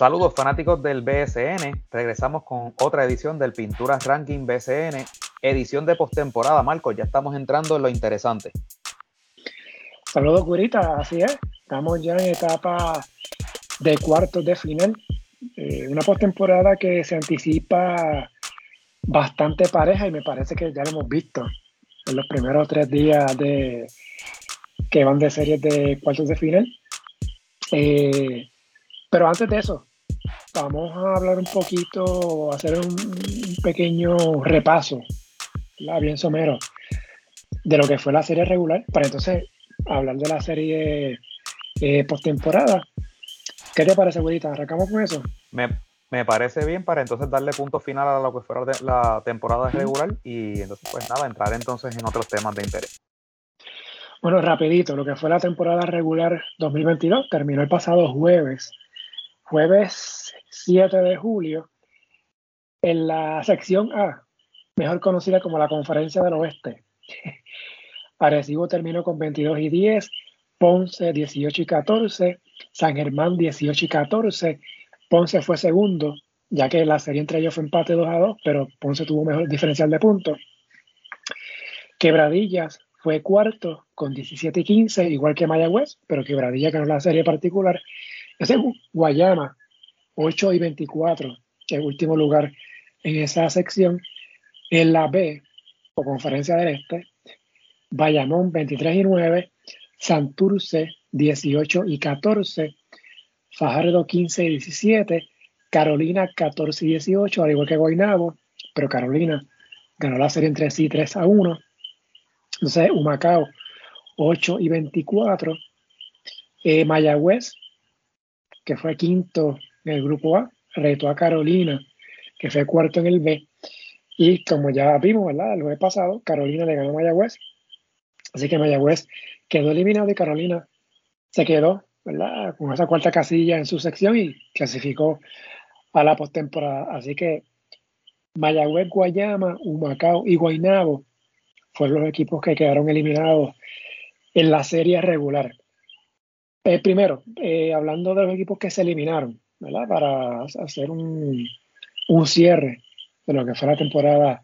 Saludos fanáticos del BSN, regresamos con otra edición del Pinturas Ranking BSN, edición de postemporada. Marcos, ya estamos entrando en lo interesante. Saludos, Curita, así es. Estamos ya en etapa de cuartos de final. Eh, una postemporada que se anticipa bastante pareja y me parece que ya lo hemos visto en los primeros tres días de que van de series de cuartos de final. Eh, pero antes de eso, vamos a hablar un poquito, hacer un, pequeño repaso, bien somero, de lo que fue la serie regular, para entonces hablar de la serie eh, postemporada. ¿Qué te parece, güerita? ¿Arrancamos con eso? Me, parece bien para entonces darle punto final a lo que fue la temporada regular y entonces, pues nada, entrar entonces en otros temas de interés. Bueno, rapidito, lo que fue la temporada regular 2022 terminó el pasado jueves jueves 7 de julio, en la sección A, mejor conocida como la Conferencia del Oeste. Arecibo terminó con 22 y 10, Ponce 18 y 14, San Germán 18 y 14, Ponce fue segundo, ya que la serie entre ellos fue empate 2 a 2, pero Ponce tuvo mejor diferencial de puntos. Quebradillas fue cuarto con 17 y 15, igual que Mayagüez, pero Quebradilla ganó la serie particular ese Guayama, 8 y 24, el último lugar en esa sección. En la B, o Conferencia del Este, Bayamón 23 y 9, Santurce 18 y 14, Fajardo 15 y 17, Carolina 14 y 18, al igual que Guaynabo, pero Carolina ganó la serie entre sí 3 a 1. Entonces, Humacao 8 y 24, eh, Mayagüez que fue quinto en el grupo A, retó a Carolina, que fue cuarto en el B. Y como ya vimos, ¿verdad? El jueves pasado, Carolina le ganó a Mayagüez. Así que Mayagüez quedó eliminado y Carolina se quedó, ¿verdad? Con esa cuarta casilla en su sección y clasificó a la postemporada. Así que Mayagüez, Guayama, Humacao y Guaynabo fueron los equipos que quedaron eliminados en la serie regular. Eh, primero, eh, hablando de los equipos que se eliminaron, ¿verdad? Para hacer un, cierre de lo que fue la temporada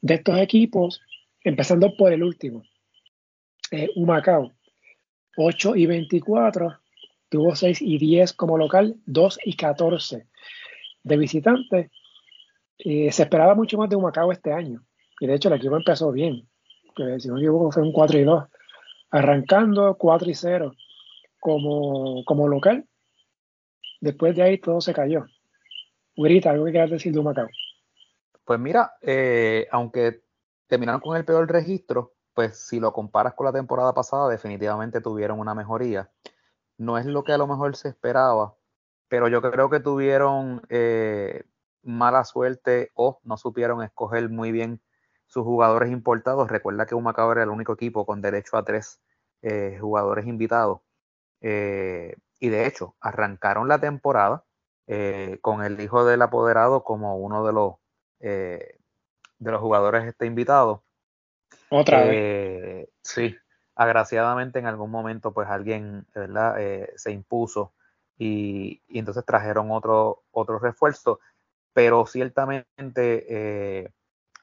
de estos equipos, empezando por el último, eh, Humacao, 8 y 24, tuvo 6 y 10 como local, 2 y 14 de visitante. se esperaba mucho más de Humacao este año, y de hecho el equipo empezó bien, que si no equivoco fue un 4 y 2, arrancando 4 y 0 como, como local. Después de ahí todo se cayó. Grita, algo que quieras decir de Macao. Pues mira, eh, aunque terminaron con el peor registro, pues si lo comparas con la temporada pasada, definitivamente tuvieron una mejoría. No es lo que a lo mejor se esperaba, pero yo creo que tuvieron eh, mala suerte o no supieron escoger muy bien sus jugadores importados. Recuerda que Humacao era el único equipo con derecho a tres eh, jugadores invitados. Y de hecho, arrancaron la temporada eh, con el hijo del apoderado como uno de los, eh, de los jugadores este invitado. Otra vez. Sí, agraciadamente en algún momento pues alguien ¿verdad? se impuso y, y, entonces trajeron otro, otro refuerzo, pero ciertamente e,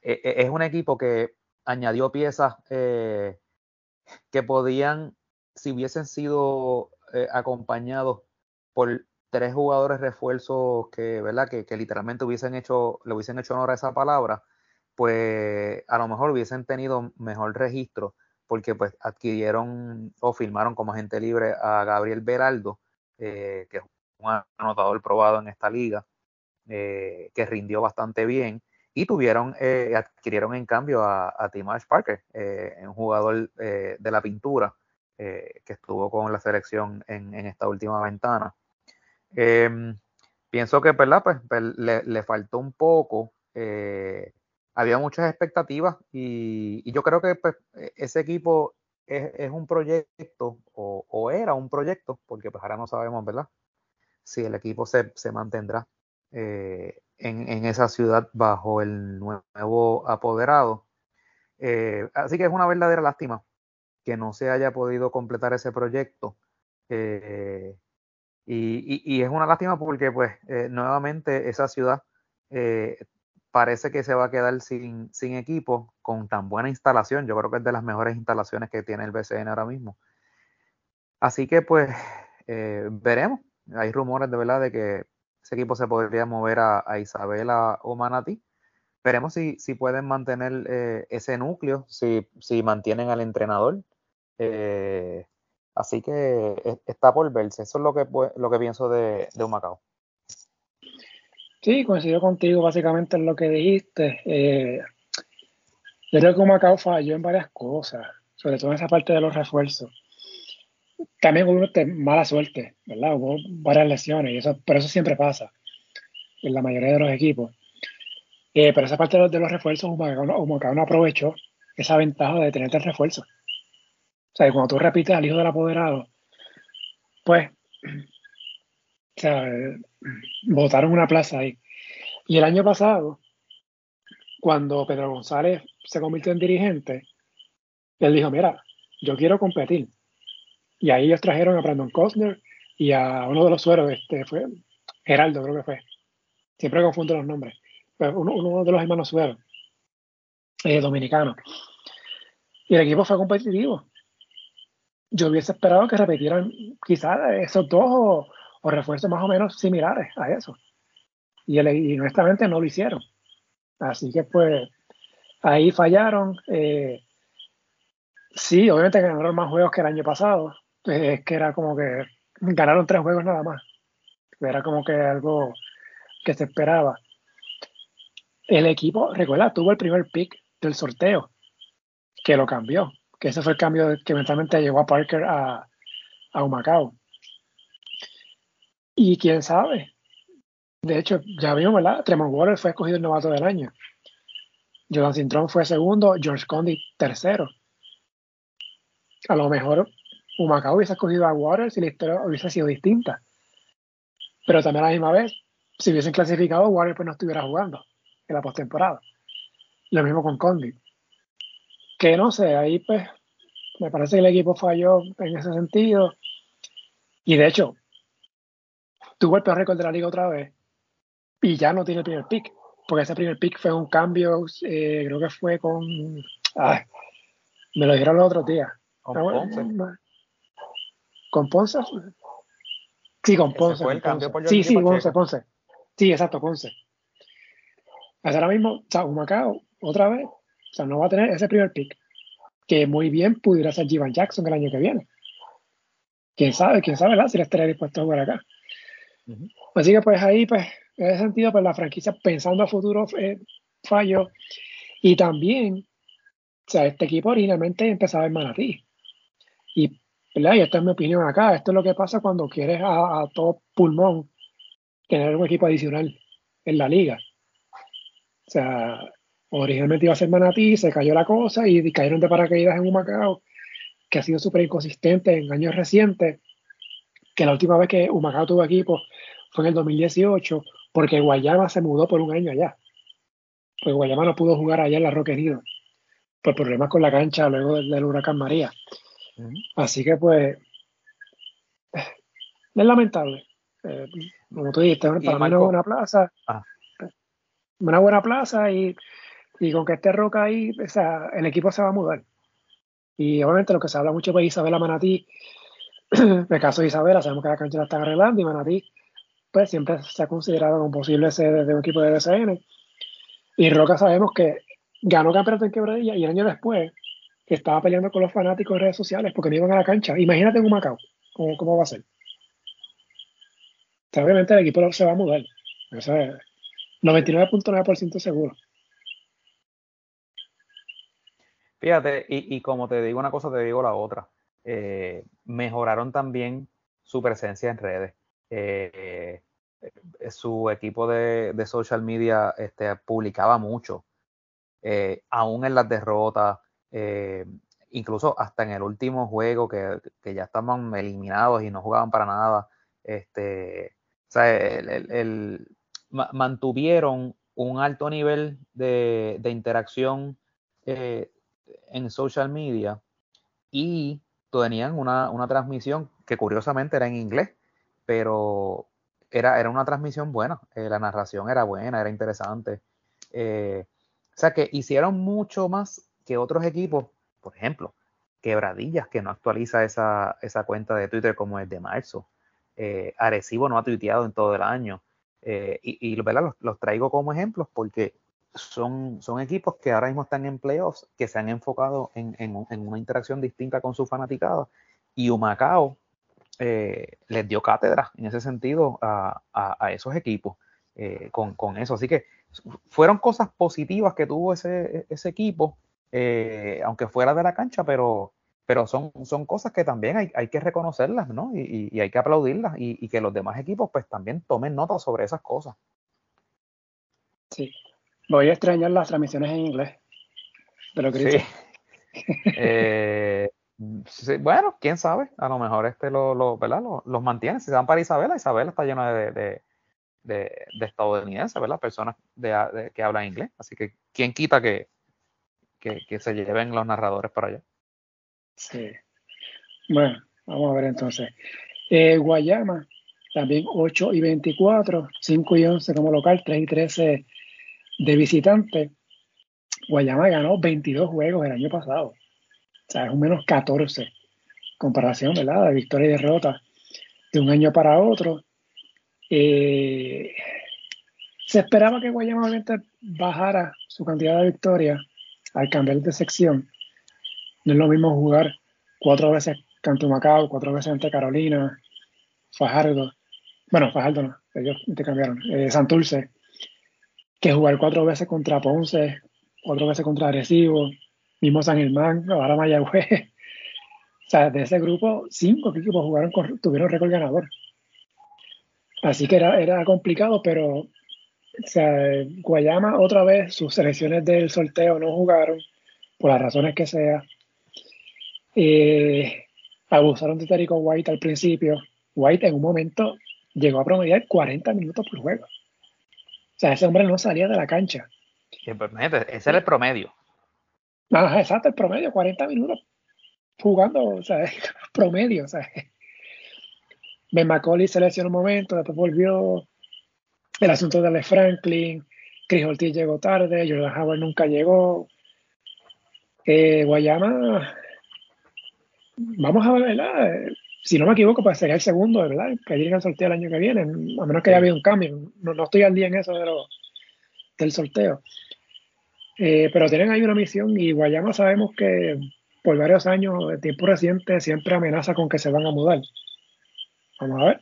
e, es un equipo que añadió piezas que podían si hubiesen sido eh, acompañados por tres jugadores refuerzos que, ¿verdad? Que, literalmente hubiesen hecho, le hubiesen hecho honor a esa palabra, pues a lo mejor hubiesen tenido mejor registro, porque pues adquirieron o firmaron como agente libre a Gabriel Beraldo, eh, que es un anotador probado en esta liga, eh, que rindió bastante bien, y tuvieron, adquirieron en cambio a, a Timash Parker, un jugador de la pintura, eh, que estuvo con la selección en, esta última ventana. Em, pienso que ¿verdad? Pues, pues le, faltó un poco. Eh, había muchas expectativas y, yo creo que pues, e, ese equipo es, un proyecto o, era un proyecto, porque pues ahora no sabemos, ¿verdad? Si el equipo se, mantendrá eh, en, esa ciudad bajo el nuevo apoderado. así que es una verdadera lástima que no se haya podido completar ese proyecto. Eh, Y, es una lástima porque, pues, eh, nuevamente esa ciudad eh, parece que se va a quedar sin, sin equipo con tan buena instalación. Yo creo que es de las mejores instalaciones que tiene el BCN ahora mismo. Así que, pues, veremos. Hay rumores de verdad de que ese equipo se podría mover a, Isabela o Manatí. Veremos si, si pueden mantener ese núcleo, si, si mantienen al entrenador. Eh, Así que está por verse. Eso es lo que, lo que pienso de, de Humacao. Sí, coincido contigo básicamente en lo que dijiste. Eh, yo creo que Humacao falló en varias cosas, sobre todo en esa parte de los refuerzos. También hubo mala suerte, ¿verdad? Hubo varias lesiones, y eso, pero eso siempre pasa en la mayoría de los equipos. Eh, pero esa parte de los, refuerzos, Humacao, Humacao no aprovechó esa ventaja de tener el refuerzo. O sea, cuando tú repites al hijo del apoderado, pues, o sea, votaron una plaza ahí. Y el año pasado, cuando Pedro González se convirtió en dirigente, él dijo, mira, yo quiero competir. Y ahí ellos trajeron a Brandon Costner y a uno de los sueros, este fue Geraldo, creo que fue. Siempre confundo los nombres. Pero uno, de los hermanos sueros, eh, dominicanos. Y el equipo fue competitivo yo hubiese esperado que repitieran quizás esos dos o, refuerzos más o menos similares a eso. Y, honestamente no lo hicieron. Así que pues ahí fallaron. Eh, sí, obviamente ganaron más juegos que el año pasado. Es que era como que ganaron tres juegos nada más. Era como que algo que se esperaba. El equipo, recuerda, tuvo el primer pick del sorteo, que lo cambió que ese fue el cambio que eventualmente llevó a Parker a, a Humacao. Y quién sabe. De hecho, ya vimos, ¿verdad? Tremont Water fue escogido el novato del año. Jordan Cintrón fue segundo, George Condi tercero. A lo mejor Humacao hubiese escogido a Waters y la historia hubiese sido distinta. Pero también a la misma vez, si hubiesen clasificado, Waters pues no estuviera jugando en la postemporada. Lo mismo con Condi que no sé, ahí pues me parece que el equipo falló en ese sentido. Y de hecho, tuvo el peor récord de la liga otra vez y ya no tiene el primer pick, porque ese primer pick fue un cambio, eh, creo que fue con. me lo dijeron los otros días. ¿Con ah, Ponce? ¿Con Ponce? Sí, con Ponce. Fue el cambio por sí, sí, Ponce, Ponce. Sí, exacto, Ponce. Ahora mismo, o sea, Macao, otra vez, o sea, no va a tener ese primer pick, que muy bien pudiera ser Jivan Jackson el año que viene. Quién sabe, quién sabe, si le estaría dispuesto a jugar acá. Así que pues ahí, pues, en ese sentido, pues la franquicia pensando a futuro eh, falló. Y también, o sea, este equipo originalmente empezaba en Manatí. Y, ¿verdad? y esta es mi opinión acá, esto es lo que pasa cuando quieres a, a todo pulmón tener un equipo adicional en la liga. O sea, Originalmente iba a ser Manatí, se cayó la cosa y cayeron de paracaídas en un Humacao, que ha sido súper inconsistente en años recientes, que la última vez que Humacao tuvo equipo fue en el 2018, porque Guayama se mudó por un año allá. Pues Guayama no pudo jugar allá en la Roque Herido, por problemas con la cancha luego del, huracán María. Así que pues es lamentable. Eh, como tú dijiste, para mí no es una plaza. Ah. Una buena plaza y y con que esté Roca ahí, o sea, el equipo se va a mudar. Y obviamente lo que se habla mucho de Isabela Manatí, el caso de Isabela, sabemos que la cancha la están arreglando y Manatí, pues siempre se ha considerado como posible sede de un equipo de DCN. Y Roca sabemos que ganó campeonato en quebradilla y el año después que estaba peleando con los fanáticos en redes sociales porque no iban a la cancha. Imagínate en un Macao, ¿cómo, cómo va a ser? obviamente el equipo se va a mudar. Eso es 99.9% seguro. Fíjate, y, como te digo una cosa, te digo la otra. Eh, mejoraron también su presencia en redes. Eh, eh, su equipo de, social media este, publicaba mucho, aún en las derrotas, incluso hasta en el último juego que, ya estaban eliminados y no jugaban para nada. Este, o sea, el, mantuvieron un alto nivel de, de interacción en social media y tenían una, una transmisión que curiosamente era en inglés, pero era, era una transmisión buena, la narración era buena, era interesante. o sea que hicieron mucho más que otros equipos, por ejemplo, Quebradillas, que no actualiza esa, esa cuenta de Twitter como es de marzo. Eh, Arecibo no ha tuiteado en todo el año. Eh, y, ¿verdad? Los, traigo como ejemplos porque son, son equipos que ahora mismo están en playoffs, que se han enfocado en, una interacción distinta con su fanaticada. Y Humacao eh, les dio cátedra en ese sentido a, esos equipos con, con, eso. Así que fueron cosas positivas que tuvo ese, ese equipo, aunque fuera de la cancha, pero pero son, son cosas que también hay, hay que reconocerlas, ¿no? Y, y, hay que aplaudirlas y, que los demás equipos pues también tomen nota sobre esas cosas. Sí, voy a extrañar las transmisiones en inglés de lo que eh, sí. bueno, quién sabe, a lo mejor este lo, lo ¿verdad? los mantiene. Si se van para Isabela, Isabela está llena de, de, de, de estadounidenses, ¿verdad? Personas de, que hablan inglés. Así que, ¿quién quita que, que, que se lleven los narradores para allá? Sí. Bueno, vamos a ver entonces. Eh, Guayama, también 8 y 24, 5 y 11 como local, 3 y 13 de visitante. Guayama ganó 22 juegos el año pasado. O sea, es un menos 14. Comparación, ¿verdad? De victoria y derrota de un año para otro. Eh, se esperaba que Guayama obviamente bajara su cantidad de victorias al cambiar de sección no es lo mismo jugar cuatro veces ante Macao, cuatro veces ante Carolina, Fajardo. Bueno, Fajardo no, ellos te cambiaron. Eh, Santurce, que jugar cuatro veces contra Ponce, cuatro veces contra Arecibo, mismo San Germán, ahora Mayagüez. O sea, de ese grupo, cinco equipos jugaron tuvieron récord ganador. Así que era, era complicado, pero Guayama otra vez, sus selecciones del sorteo no jugaron, por las razones que sea. Eh, abusaron de Terico White al principio. White en un momento llegó a promediar 40 minutos por juego. O sea, ese hombre no salía de la cancha. Pues, ese era el promedio. Exacto, el promedio, 40 minutos jugando, o sea, promedio, o sea. Ben McCauley se lesionó un momento, después volvió. El asunto de Le Franklin, Chris Ortiz llegó tarde, Jordan Howard nunca llegó. Eh, Guayama vamos a ver, ¿verdad? Si no me equivoco, pues sería el segundo, ¿verdad? Que llega el sorteo el año que viene, a menos que haya habido un cambio. No, estoy al día en eso del sorteo. Eh, pero tienen ahí una misión y Guayama sabemos que por varios años, de tiempo reciente, siempre amenaza con que se van a mudar. Vamos a ver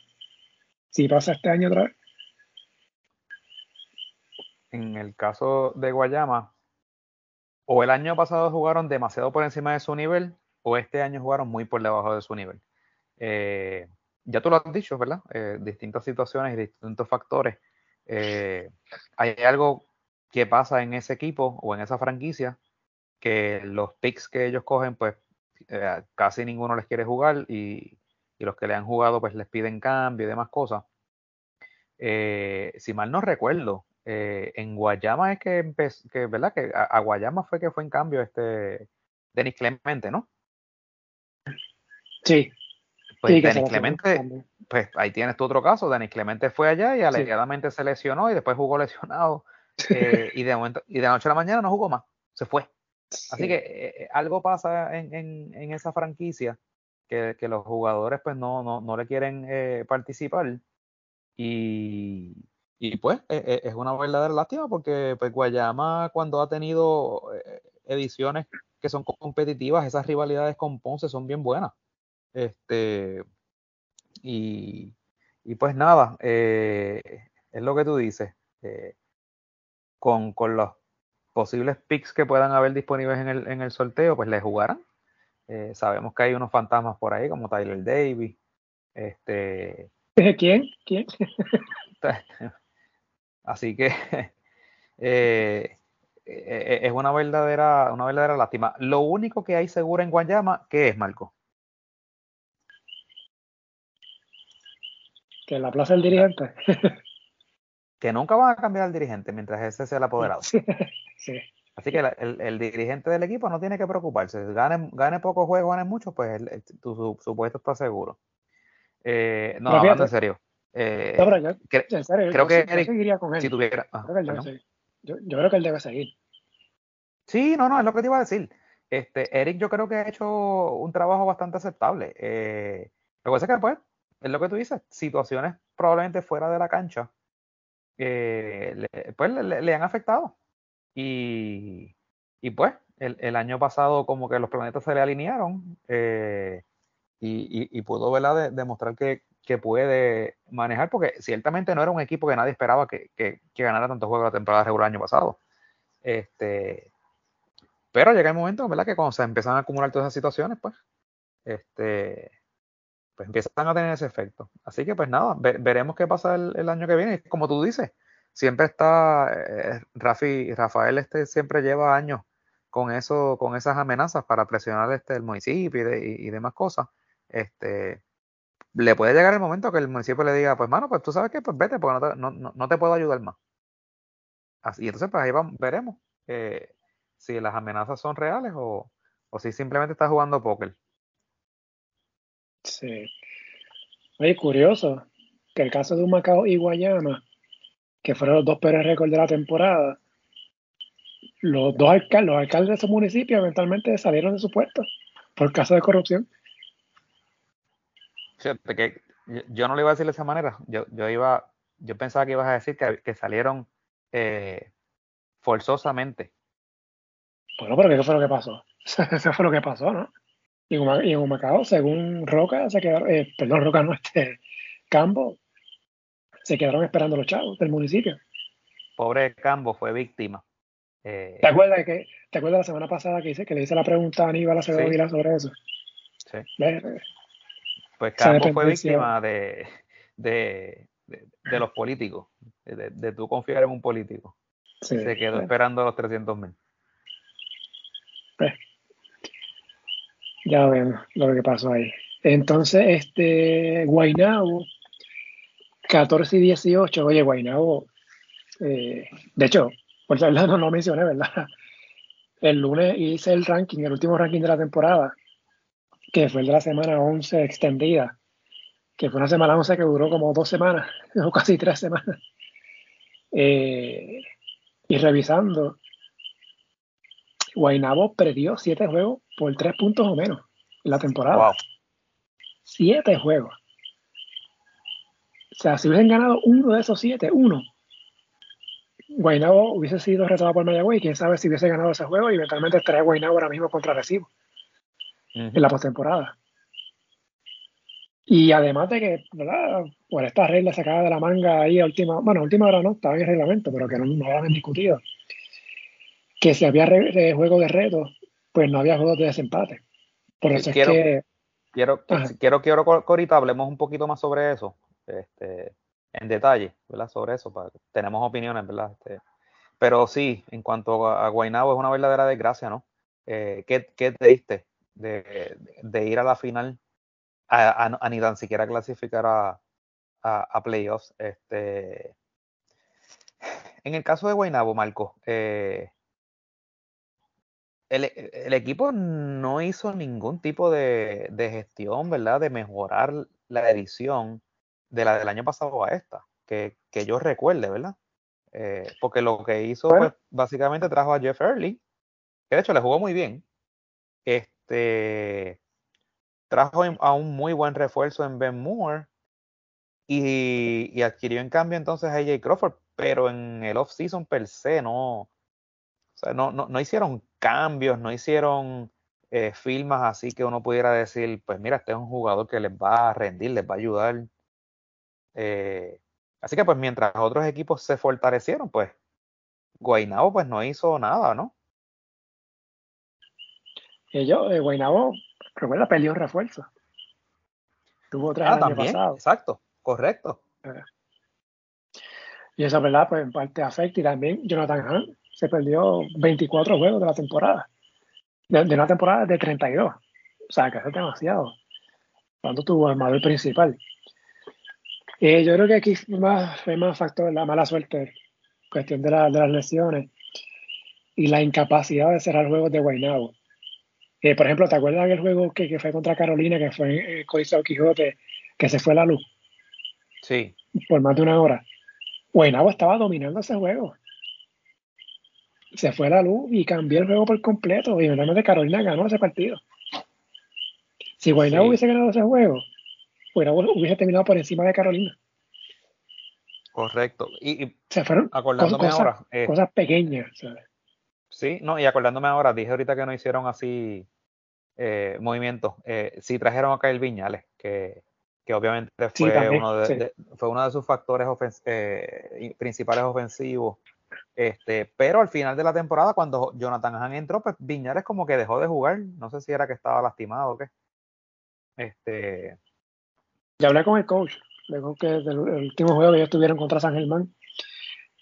si pasa este año otra vez. En el caso de Guayama, o el año pasado jugaron demasiado por encima de su nivel, o este año jugaron muy por debajo de su nivel. Eh, ya tú lo has dicho, ¿verdad? Eh, distintas situaciones y distintos factores. Eh, hay algo que pasa en ese equipo o en esa franquicia que los picks que ellos cogen, pues casi ninguno les quiere jugar y, los que le han jugado, pues les piden cambio y demás cosas. si mal no recuerdo, en Guayama es que empezó, ¿verdad? Que a, Guayama fue que fue en cambio este Denis Clemente, ¿no? Sí. Pues Denis Clemente, pues ahí tienes tu otro caso. Denis Clemente fue allá y alegadamente se lesionó y después jugó lesionado. Eh, y de momento, y de noche a la mañana no jugó más. Se fue. Así que eh, eh, algo pasa en, en, esa franquicia que, que, los jugadores pues no, no, no le quieren participar. Y, y pues es una verdadera lástima porque pues Guayama cuando ha tenido ediciones que son competitivas, esas rivalidades con Ponce son bien buenas. Este, y, y pues nada, eh, es lo que tú dices. Eh, con, con, los posibles picks que puedan haber disponibles en el, en el sorteo, pues le jugarán. Eh, sabemos que hay unos fantasmas por ahí, como Tyler Davis. Este, ¿Quién? ¿Quién? así que es una verdadera, una verdadera lástima. Lo único que hay seguro en Guayama, ¿qué es, Marco? Que la plaza del dirigente. que nunca van a cambiar al dirigente mientras ese sea el apoderado. Sí. Así que el, dirigente del equipo no tiene que preocuparse. Gane, gane pocos juegos, gane muchos, pues tu, su, puesto está seguro. Eh, no, hablando en serio. Eh, no, yo, en serio, creo que Eric, seguiría con él. Si tuviera, ah, creo yo, yo, creo que él debe seguir. Sí, no, no, es lo que te iba a decir. Este, Eric yo creo que ha hecho un trabajo bastante aceptable. Eh, lo que pasa es que pues, es lo que tú dices, situaciones probablemente fuera de la cancha, eh, pues le, han afectado. Y, y pues, el, el, año pasado como que los planetas se le alinearon eh, y, y, pudo ¿verdad? demostrar que, que, puede manejar, porque ciertamente no era un equipo que nadie esperaba que, que, que ganara tantos juegos la temporada regular el año pasado. Este, pero llega el momento, ¿verdad? Que cuando se empiezan a acumular todas esas situaciones, pues, este, pues empiezan a tener ese efecto. Así que, pues nada, veremos qué pasa el, año que viene. Como tú dices, siempre está, eh, Rafi, Rafael este siempre lleva años con eso, con esas amenazas para presionar este el municipio y, demás cosas. Este, le puede llegar el momento que el municipio le diga, pues mano, pues tú sabes que, pues vete, porque no te, no, no, te puedo ayudar más. Así, entonces, pues ahí vamos, veremos. Eh, si las amenazas son reales o, si simplemente está jugando póker. Sí. Oye, curioso que el caso de un Macao y Guayama, que fueron los dos peores récords de la temporada, los dos alcaldes, los alcaldes de ese municipio eventualmente salieron de su puesto por caso de corrupción. Fíjate que yo no le iba a decir de esa manera. Yo, yo iba, yo pensaba que ibas a decir que, salieron eh, forzosamente. Bueno, pero ¿qué fue lo que pasó? Eso fue lo que pasó, ¿no? Y en Humacao, según Roca, se quedaron, eh, perdón, Roca no, este, Cambo, se quedaron esperando los chavos del municipio. Pobre Cambo fue víctima. Eh, ¿Te acuerdas que te acuerdas la semana pasada que hice que le hice la pregunta a Aníbal Acevedo sí. sobre eso? Sí. Pues Cambo fue víctima de, de, de, los políticos, de, de, tú confiar en un político. se quedó esperando los 300 mil. Ya vemos lo que pasó ahí. Entonces, este Guainabo, 14 y 18, oye, Guainabo, eh, de hecho, por verdad no lo mencioné, ¿verdad? El lunes hice el ranking, el último ranking de la temporada, que fue el de la semana 11 extendida, que fue una semana 11 que duró como dos semanas, o casi tres semanas. Eh, y revisando, Guaynabo perdió siete juegos por tres puntos o menos en la temporada. Siete juegos. O sea, si hubiesen ganado uno de esos siete, uno, Guaynabo hubiese sido retado por Mayagüey. Quién sabe si hubiese ganado ese juego y eventualmente estaría Guaynabo ahora mismo contra Recibo en la postemporada. Y además de que, ¿verdad? Por esta regla sacada de la manga ahí a última, bueno, última hora no, estaba en el reglamento, pero que no, no habían discutido que si había juego de reto, pues no había juegos de desempate. Por eso quiero, es que. Quiero, quiero, quiero que ahorita hablemos un poquito más sobre eso, este, en detalle, ¿verdad? Sobre eso, para, tenemos opiniones, ¿verdad? Este, pero sí, en cuanto a, Guaynabo, es una verdadera desgracia, ¿no? Eh, ¿qué, ¿qué, triste de, de, ir a la final a, ni tan siquiera clasificar a, a, playoffs. Este, en el caso de Guaynabo, Marco, eh, el, equipo no hizo ningún tipo de, gestión, ¿verdad? De mejorar la edición de la del año pasado a esta, que, yo recuerde, ¿verdad? Eh, porque lo que hizo, pues, básicamente trajo a Jeff Early, que de hecho le jugó muy bien. Este trajo a un muy buen refuerzo en Ben Moore y, y adquirió en cambio entonces a AJ Crawford, pero en el off-season per se no, o sea, no, no, no hicieron cambios, no hicieron eh, firmas así que uno pudiera decir, pues mira, este es un jugador que les va a rendir, les va a ayudar. Eh, así que pues mientras otros equipos se fortalecieron, pues Guaynabo pues no hizo nada, ¿no? Ellos, eh, Guaynabo, recuerda, perdió refuerzo. Tuvo tres ah, años pasado. Exacto, correcto. Eh, y esa verdad, pues en parte afecta y también Jonathan Hunt se perdió 24 juegos de la temporada. De, una temporada de 32. O sea, que es demasiado. Cuando tuvo el armador principal. Eh, yo creo que aquí más, fue más factor la mala suerte, cuestión de, de las lesiones y la incapacidad de cerrar juegos de Guaynabo. Eh, por ejemplo, ¿te acuerdas del juego que, que, fue contra Carolina, que fue en eh, Quijote, que se fue la luz. Sí. Por más de una hora. Guaynabo estaba dominando ese juego. Se fue la luz y cambió el juego por completo. Y de Carolina ganó ese partido. Si Guaynabo hubiese ganado ese juego, Guaynabo hubiese terminado por encima de Carolina. Correcto. Y, se fueron acordándome cosas, ahora. Eh, cosas pequeñas, Sí, no, y acordándome ahora, dije ahorita que no hicieron así eh, movimientos. Eh, sí trajeron a Kyle Viñales, que, que obviamente fue, uno de, fue uno de sus factores eh, principales ofensivos. Este, pero al final de la temporada, cuando Jonathan Han entró, pues Viñales como que dejó de jugar. No sé si era que estaba lastimado o qué. Este. Ya hablé con el coach. Luego que el último juego que ellos tuvieron contra San Germán,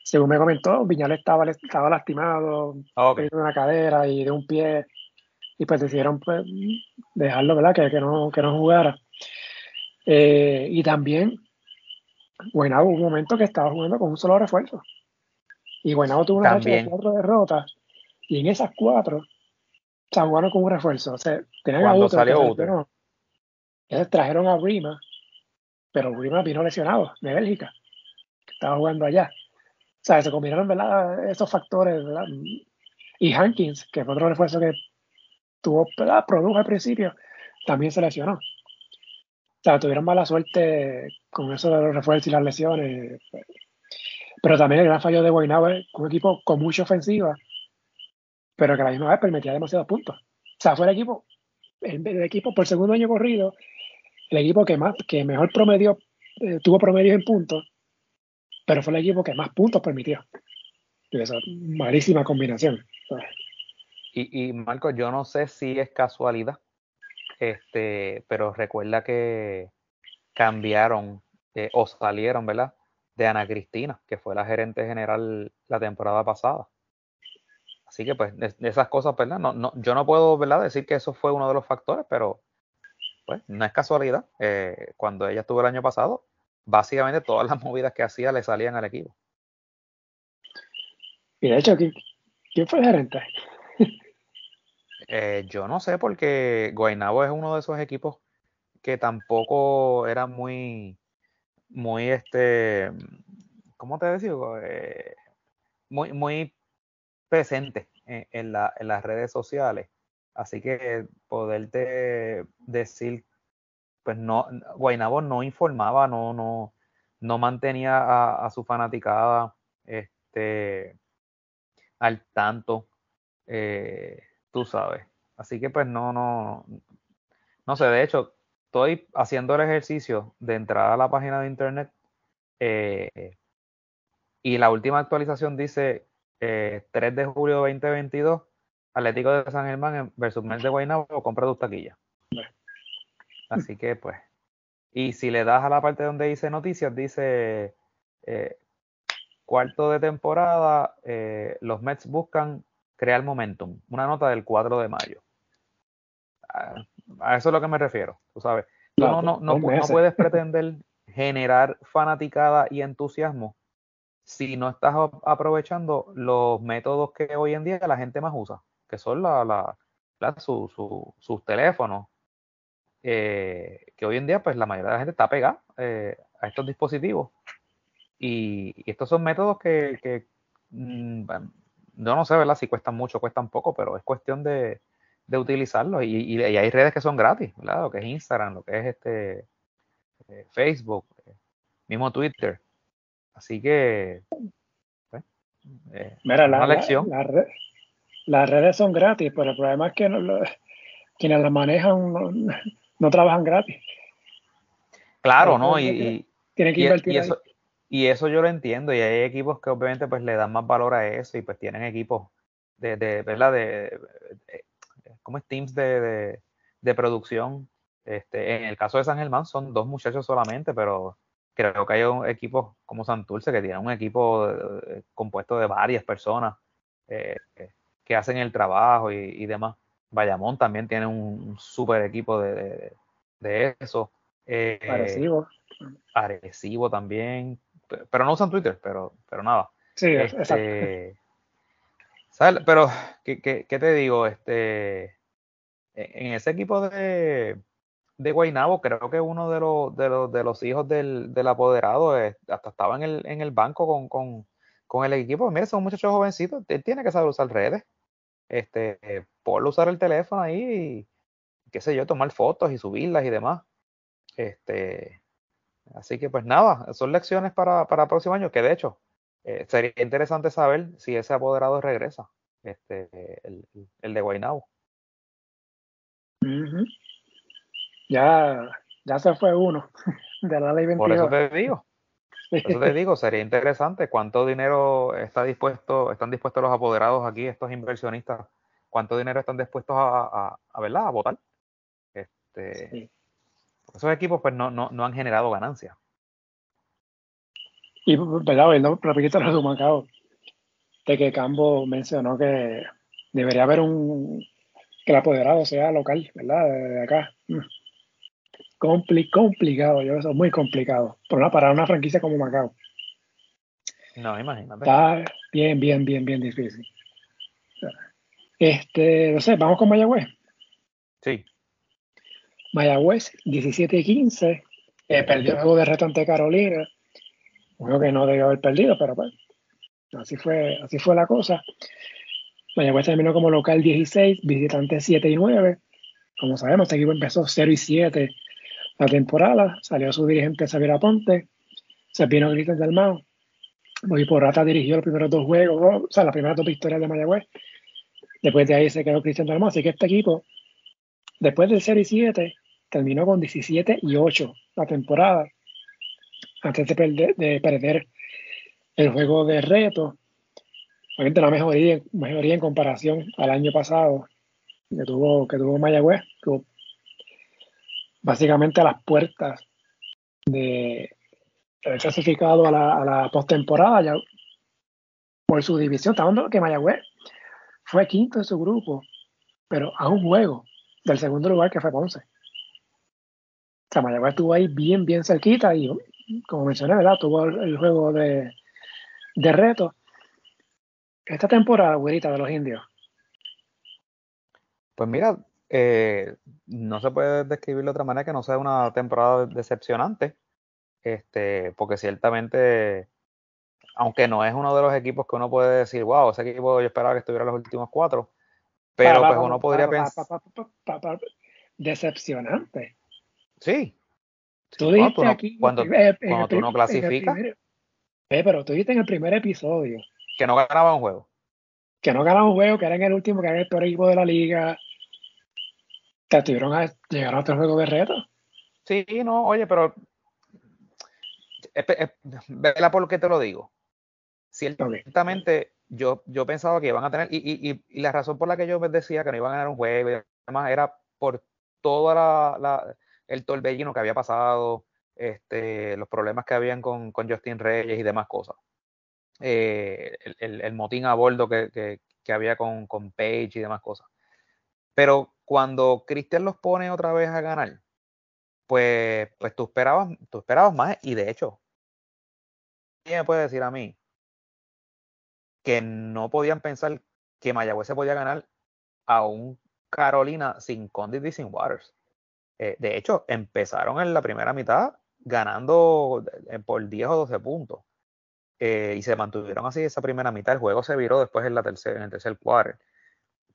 según me comentó, Viñales estaba, estaba lastimado, de una cadera y de un pie, y pues decidieron pues, dejarlo, ¿verdad? Que, que, no, que no jugara. Eh, y también, bueno, hubo un momento que estaba jugando con un solo refuerzo. Y Guaynabo tuvo una racha de cuatro derrotas, y en esas cuatro, San Juan con un refuerzo. O sea, tenían a otro. Ellos trajeron a Rima, pero Rima vino lesionado de Bélgica, que estaba jugando allá. O sea, se combinaron ¿verdad? esos factores, ¿verdad? Y Hankins, que fue otro refuerzo que tuvo, ¿verdad? produjo al principio, también se lesionó. O sea, tuvieron mala suerte con eso de los refuerzos y las lesiones. Pero también el gran fallo de Guaynabo un equipo con mucha ofensiva, pero que a la misma vez permitía demasiados puntos. O sea, fue el equipo, el equipo por segundo año corrido el equipo que más, que mejor promedio, eh, tuvo promedio en puntos, pero fue el equipo que más puntos permitió. Y esa malísima combinación. Y, y Marco, yo no sé si es casualidad, este, pero recuerda que cambiaron eh, o salieron, ¿verdad? De Ana Cristina, que fue la gerente general la temporada pasada. Así que pues de, esas cosas, ¿verdad? No, no, yo no puedo, ¿verdad? Decir que eso fue uno de los factores, pero pues no es casualidad. Eh, cuando ella estuvo el año pasado, básicamente todas las movidas que hacía le salían al equipo. Y de hecho, ¿quién, fue el gerente? Eh, yo no sé, porque Guaynabo es uno de esos equipos que tampoco era muy, muy, este, ¿cómo te digo? Eh, muy, muy presente en las redes sociales. Así que poderte decir, pues no, Guaynabo no informaba, no, no, no mantenía a, su fanaticada este, al tanto, eh, tú sabes. Así que pues no, no, no sé, de hecho, estoy haciendo el ejercicio de entrar a la página de internet eh, y la última actualización dice 3 eh, de julio de 2022 Atlético de San Germán versus Mel de Guaynabo, compra tus taquillas. Así que, pues. Y si le das a la parte donde dice noticias, dice eh, cuarto de temporada, eh, los Mets buscan crear momentum. Una nota del 4 de mayo. A, eso es lo que me refiero, tú sabes. Tú no, no, no, no puedes pretender generar fanaticada y entusiasmo si no estás aprovechando los métodos que hoy en día la gente más usa que son la, sus teléfonos, eh, que hoy en día pues la mayoría de la gente está pegada eh, a estos dispositivos. Y, estos son métodos que, que mm, yo no sé, ¿verdad? Si cuestan mucho, cuestan poco, pero es cuestión de, de utilizarlos. Y, hay redes que son gratis, ¿verdad? Lo que es Instagram, lo que es este eh, Facebook, mismo Twitter. Así que, pues, Mira, una la, lección las redes son gratis, pero el problema es que quienes las manejan no, trabajan gratis. Claro, ¿no? Y, tienen que invertir y, eso, y eso yo lo entiendo. Y hay equipos que obviamente pues le dan más valor a eso y pues tienen equipos de, de ¿verdad? De, ¿cómo es? Teams de, de, producción. Este, en el caso de San Germán son dos muchachos solamente, pero creo que hay equipos como Santurce que tienen un equipo eh, compuesto de varias personas. Eh, eh que hacen el trabajo y, demás. Bayamón también tiene un super equipo de, eso. Eh, Arecibo. también. Pero no usan Twitter, pero, pero nada. Sí, este, Pero, ¿qué, te digo? Este, en ese equipo de, de Guaynabo, creo que uno de los, de los, de los hijos del, del apoderado eh, hasta estaba en el, en el banco con, con, con el equipo. Mire, son muchachos jovencitos, él tiene que saber usar redes. Este, eh, por usar el teléfono ahí y, qué sé yo, tomar fotos y subirlas y demás. Este, así que pues nada, son lecciones para, para el próximo año, que de hecho eh, sería interesante saber si ese apoderado regresa, este, el, el de Guaynabo. Ya, ya se fue uno de la ley 22. Por eso te digo. Por eso te digo, sería interesante cuánto dinero está dispuesto, están dispuestos los apoderados aquí, estos inversionistas, cuánto dinero están dispuestos a, a, a, votar. Este, Esos equipos pues no, no, no han generado ganancias. Y, ¿verdad? No, rapidito lo de que Cambo mencionó que debería haber un que el apoderado sea local, ¿verdad? De acá. Mm complicado, yo eso es muy complicado. Para una, para una franquicia como Macao. No, imagínate. Está bien, bien, bien, bien difícil. Este, no sé, vamos con Mayagüez. Sí. Mayagüez, 17 y 15. Eh, perdió el juego de reto ante Carolina. Creo que no debió haber perdido, pero pues, así fue, así fue la cosa. Mayagüez terminó como local 16, visitante 7 y 9. Como sabemos, este equipo empezó 0 y 7 la temporada. Salió su dirigente Xavier Aponte, se vino Cristian Dalmao. Muy Porrata dirigió los primeros dos juegos, o sea, las primeras dos victorias de Mayagüez. Después de ahí se quedó Cristian Dalmao. Así que este equipo, después del 0 y 7, terminó con 17 y 8 la temporada. Antes de de perder el juego de reto. Obviamente la mejoría, en comparación al año pasado que tuvo, que tuvo Mayagüez, tuvo básicamente a las puertas de haber clasificado a la, a postemporada ya por su división. Estamos hablando que Mayagüez fue quinto en su grupo, pero a un juego del segundo lugar que fue Ponce. O sea, Mayagüez estuvo ahí bien, bien cerquita y, como mencioné, ¿verdad? Tuvo el, juego de, de reto. Esta temporada, güerita, de los indios. Pues mira, eh, no se puede describir de otra manera que no sea una temporada decepcionante, este, porque ciertamente, aunque no es uno de los equipos que uno puede decir, wow, ese equipo yo esperaba que estuviera en los últimos cuatro, pero pues uno podría pensar... Decepcionante. Sí. Tú dijiste aquí, cuando, cuando tú no clasificas. Eh, pero tú dijiste en el primer episodio. Que no ganaba un juego. Que no ganaba un juego, que era en el último, que era el peor equipo de la liga, ¿Te tuvieron a llegar a otro juego de reto? Sí, no, oye, pero vela por qué te lo digo. Ciertamente, yo, yo pensaba que iban a tener, y, y, y, la razón por la que yo me decía que no iban a ganar un juego y demás era por todo la, el torbellino que había pasado, este, los problemas que habían con, con Justin Reyes y demás cosas. Eh, el, motín a bordo que, había con, Page y demás cosas. Pero cuando Cristian los pone otra vez a ganar, pues, pues tú esperabas, tú esperabas más, y de hecho, ¿quién me puede decir a mí que no podían pensar que Mayagüez se podía ganar a un Carolina sin Condit y sin Waters? Eh, de hecho, empezaron en la primera mitad ganando eh, por 10 o 12 puntos. Eh, y se mantuvieron así esa primera mitad. El juego se viró después en, la tercera, en el tercer quarter.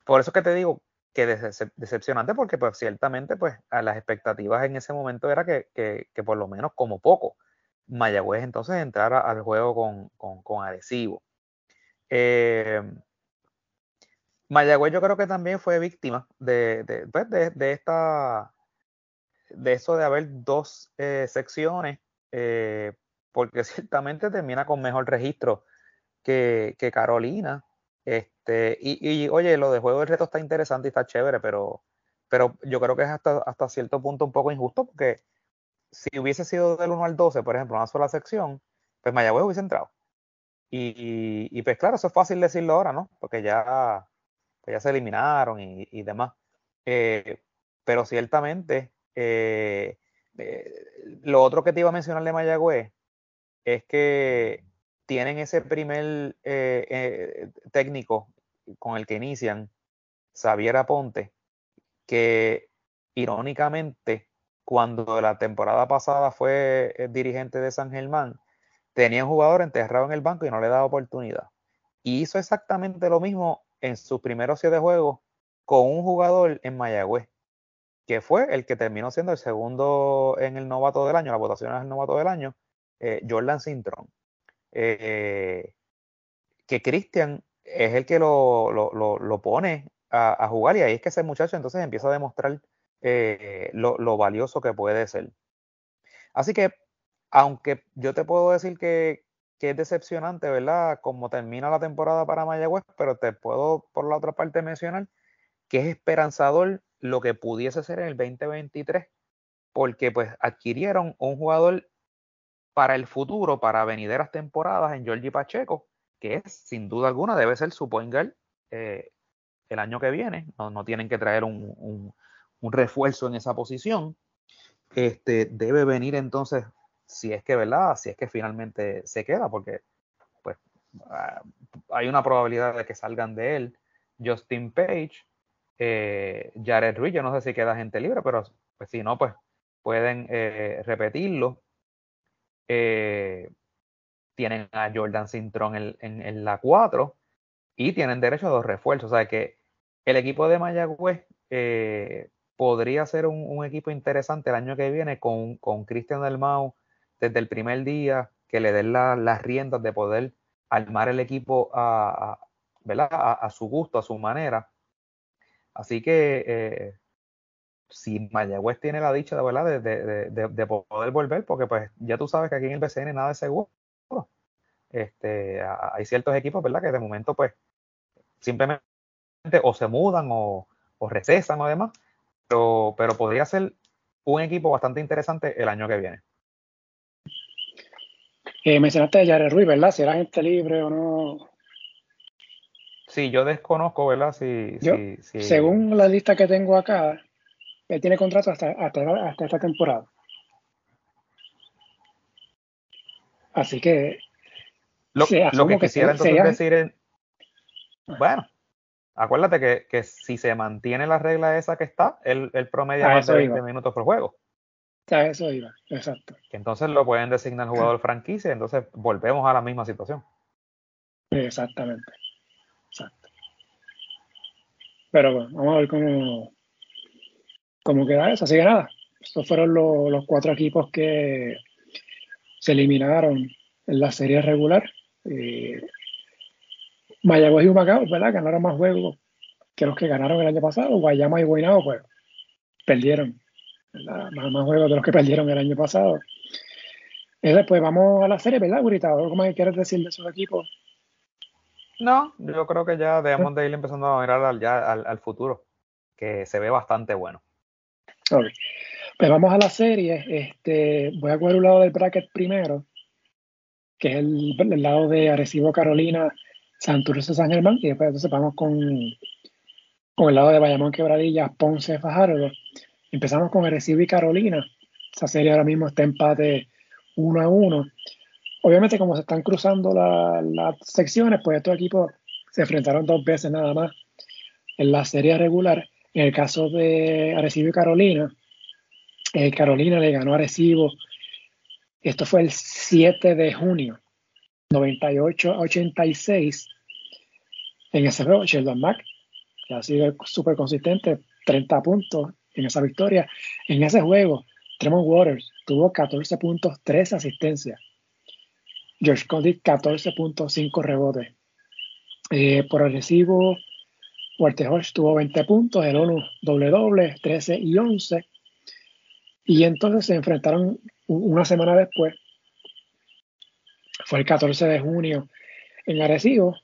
Por eso es que te digo que decepcionante porque pues ciertamente pues a las expectativas en ese momento era que, que, por lo menos como poco Mayagüez entonces entrara al juego con, con, con Arecibo. Eh, Mayagüez yo creo que también fue víctima de, de, pues, de, esta de eso de haber dos eh, secciones porque ciertamente termina con mejor registro que, que Carolina este, y, oye, lo de juego del reto está interesante y está chévere, pero, pero yo creo que es hasta, hasta cierto punto un poco injusto porque si hubiese sido del 1 al 12, por ejemplo, una sola sección, pues Mayagüez hubiese entrado. Y, y, pues claro, eso es fácil decirlo ahora, ¿no? Porque ya, pues ya se eliminaron y, y demás. Eh, pero ciertamente, eh, eh, lo otro que te iba a mencionar de Mayagüez es que tienen ese primer eh, eh, técnico con el que inician, Xavier Aponte, que irónicamente cuando la temporada pasada fue eh, dirigente de San Germán, tenía un jugador enterrado en el banco y no le daba oportunidad. Y hizo exactamente lo mismo en sus primeros siete juegos con un jugador en Mayagüez, que fue el que terminó siendo el segundo en el novato del año, la votación es el novato del año, eh, Jordan Sintron. Eh, que Cristian es el que lo, lo, pone a, jugar y ahí es que ese muchacho entonces empieza a demostrar eh, lo, valioso que puede ser. Así que, aunque yo te puedo decir que, que, es decepcionante, ¿verdad? Como termina la temporada para Mayagüez, pero te puedo por la otra parte mencionar que es esperanzador lo que pudiese ser en el 2023, porque pues adquirieron un jugador para el futuro, para venideras temporadas en Georgie Pacheco, que es, sin duda alguna, debe ser su point eh, el año que viene. No, tienen que traer un, refuerzo en esa posición. Este, debe venir entonces, si es que, ¿verdad? Si es que finalmente se queda, porque pues ah, hay una probabilidad de que salgan de él Justin Page, eh, Jared Ruiz, yo no sé si queda gente libre, pero pues si no, pues pueden eh, repetirlo. Eh, tienen a Jordan Cintrón en, la 4 y tienen derecho a dos refuerzos. O sea que el equipo de Mayagüez eh, podría ser un, equipo interesante el año que viene con, con Cristian Delmau desde el primer día, que le den las riendas de poder armar el equipo a, a, su gusto, a su manera. Así que eh, si Mayagüez tiene la dicha de, ¿verdad? De, de, poder volver, porque pues ya tú sabes que aquí en el BCN nada es seguro. Este, hay ciertos equipos, ¿verdad? Que de momento, pues, simplemente o se mudan o, recesan o demás, pero, pero podría ser un equipo bastante interesante el año que viene. Eh, mencionaste a Jared Ruiz, ¿verdad? Si era gente libre o no. Sí, yo desconozco, ¿verdad? Si, Según la lista que tengo acá, él tiene contrato hasta, hasta esta temporada. Así que lo, que quisiera entonces decir es, bueno, acuérdate que, si se mantiene la regla esa que está, el, el promedio más de 20 minutos por juego. A eso iba, exacto. Que entonces lo pueden designar jugador franquicia, entonces volvemos a la misma situación. Exactamente. Exacto. Pero bueno, vamos a ver cómo, cómo queda eso. Así que nada, estos fueron los cuatro equipos que se eliminaron en la serie regular. Eh, Mayagüez y Humacao, ¿verdad? Ganaron más juegos que los que ganaron el año pasado. Guayama y Guaynabo, pues, perdieron. Más, más, juegos de los que perdieron el año pasado. Y después vamos a la serie, ¿verdad, Gurita? ¿Cómo quieres decir de esos equipos? No, yo creo que ya debemos de ir empezando a mirar al, ya al, futuro, que se ve bastante bueno. Pues vamos a la serie. Este, voy a coger un lado del bracket primero que es el, lado de Arecibo, Carolina, Santurce, San Germán, y después entonces vamos con, con el lado de Bayamón, Quebradillas, Ponce, Fajardo. Empezamos con Arecibo y Carolina. Esa serie ahora mismo está empate 1 a 1. Obviamente, como se están cruzando las secciones, pues estos equipos se enfrentaron dos veces nada más en la serie regular. En el caso de Arecibo y Carolina, eh, Carolina le ganó a Arecibo esto fue el 7 de junio, 98 86. En ese juego, Sheldon Mack, que ha sido súper consistente, 30 puntos en esa victoria. En ese juego, Tremont Waters tuvo 14 puntos, 3 asistencias. George Condit, 14.5 rebotes. Eh, por el recibo, Walter tuvo 20 puntos, el ONU doble doble, 13 y 11. Y entonces se enfrentaron una semana después, fue el 14 de junio en Arecibo.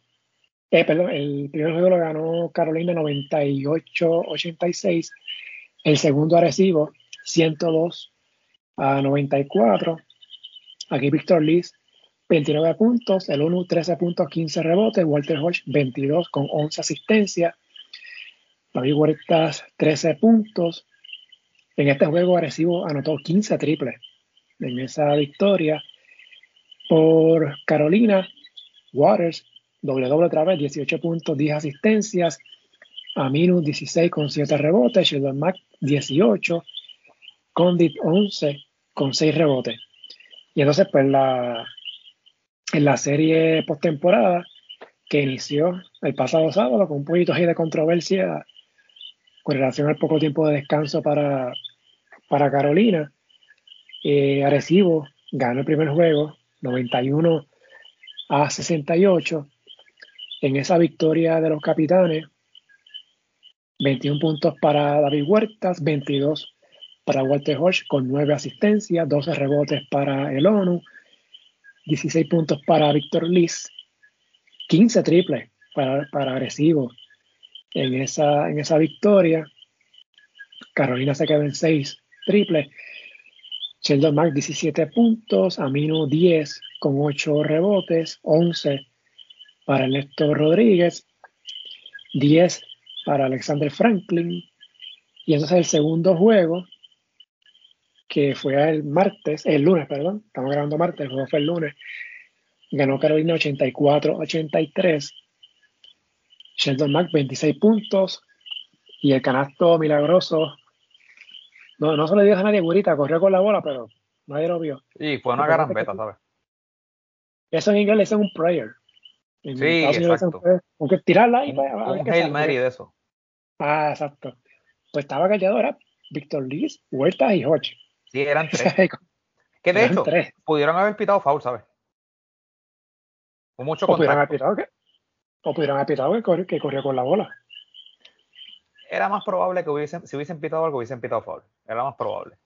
Eh, perdón, el primer juego lo ganó Carolina 98-86. El segundo Arecibo 102 a 94. Aquí Víctor Liz 29 puntos, el ONU 13 puntos, 15 rebotes, Walter Hodge 22 con 11 asistencias, David Huertas 13 puntos. En este juego Arecibo anotó 15 triples en esa victoria. Por Carolina, Waters, doble doble otra vez, 18 puntos, 10 asistencias. Aminu, 16 con 7 rebotes. Sheldon Mack, 18. Condit 11 con 6 rebotes. Y entonces, pues la, en la serie postemporada que inició el pasado sábado con un poquito de controversia con relación al poco tiempo de descanso para, para Carolina, eh, Arecibo ganó el primer juego 91 a 68. En esa victoria de los capitanes, 21 puntos para David Huertas, 22 para Walter Hodge con 9 asistencias, 12 rebotes para el ONU, 16 puntos para Víctor Liz, 15 triples para, para Agresivo en esa, en esa victoria. Carolina se quedó en 6 triples. Sheldon Mack 17 puntos, Amino 10 con 8 rebotes, 11 para Ernesto Rodríguez, 10 para Alexander Franklin. Y entonces el segundo juego, que fue el martes, el lunes, perdón, estamos grabando martes, el juego fue el lunes, ganó Carolina 84-83. Sheldon Mack 26 puntos y el canasto milagroso. No, no se lo digas a nadie, Gurita, corrió con la bola, pero nadie lo vio. Y fue una gran beta, ¿sabes? Eso en inglés es un prayer. sí, exacto. Aunque tirarla y un, un Hail Mary de eso. Ah, exacto. Pues estaba callado, era Víctor Liz, Huerta y Hodge. Sí, eran tres. que de hecho, pudieron haber pitado foul, ¿sabes? Con mucho o pudieron haber pitado que, o pudieron haber pitado que, corrió, que corrió con la bola. Era más probable que hubiesen, si hubiesen pitado algo, hubiesen pitado foul. Era más probable.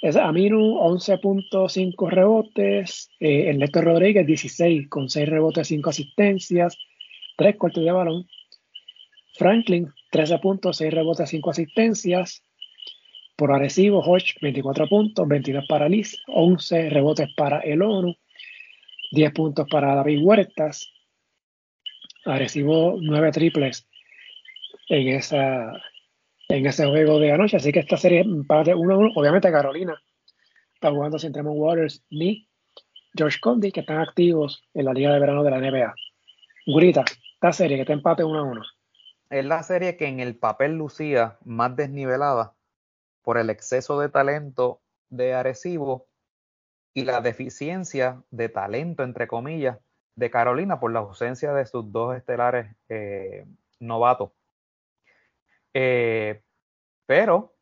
Es Aminu, 11.5 rebotes. Eh, Ernesto Rodríguez, 16, con 6 rebotes, 5 asistencias, 3 cortes de balón. Franklin, 13 puntos, 6 rebotes, 5 asistencias. Por Arecibo, Hodge, 24 puntos, 22 para Liz, 11 rebotes para el ONU, 10 puntos para David Huertas. Arecibo 9 triples en, esa, en ese juego de anoche. Así que esta serie empate 1-1. Obviamente Carolina está jugando sin Tremont Waters ni George Condi, que están activos en la Liga de Verano de la NBA. Gurita, esta serie que está empate 1-1. Es la serie que en el papel lucía más desnivelada por el exceso de talento de Arecibo y la deficiencia de talento, entre comillas, de Carolina por la ausencia de sus dos estelares eh, novatos. Eh, pero,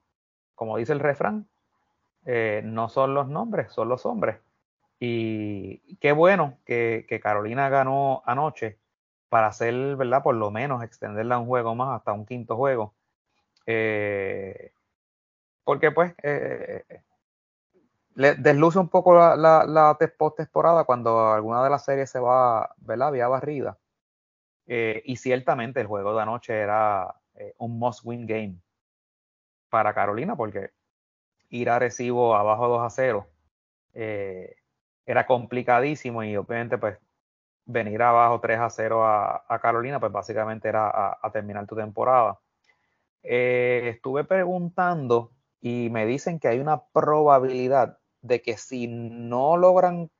como dice el refrán, eh, no son los nombres, son los hombres. Y qué bueno que, Carolina ganó anoche para hacer, ¿verdad? Por lo menos extenderla un juego más hasta un quinto juego. Porque pues le desluce un poco la, post-temporada cuando alguna de las series se va, ¿verdad? Vía barrida. y ciertamente el juego de anoche era eh, un must-win game para Carolina, porque ir a recibo abajo 2 a 0 eh, era complicadísimo y obviamente pues venir abajo 3 a 0 a, Carolina, pues básicamente era a, terminar tu temporada. Eh, estuve preguntando y me dicen que hay una probabilidad de que si no logran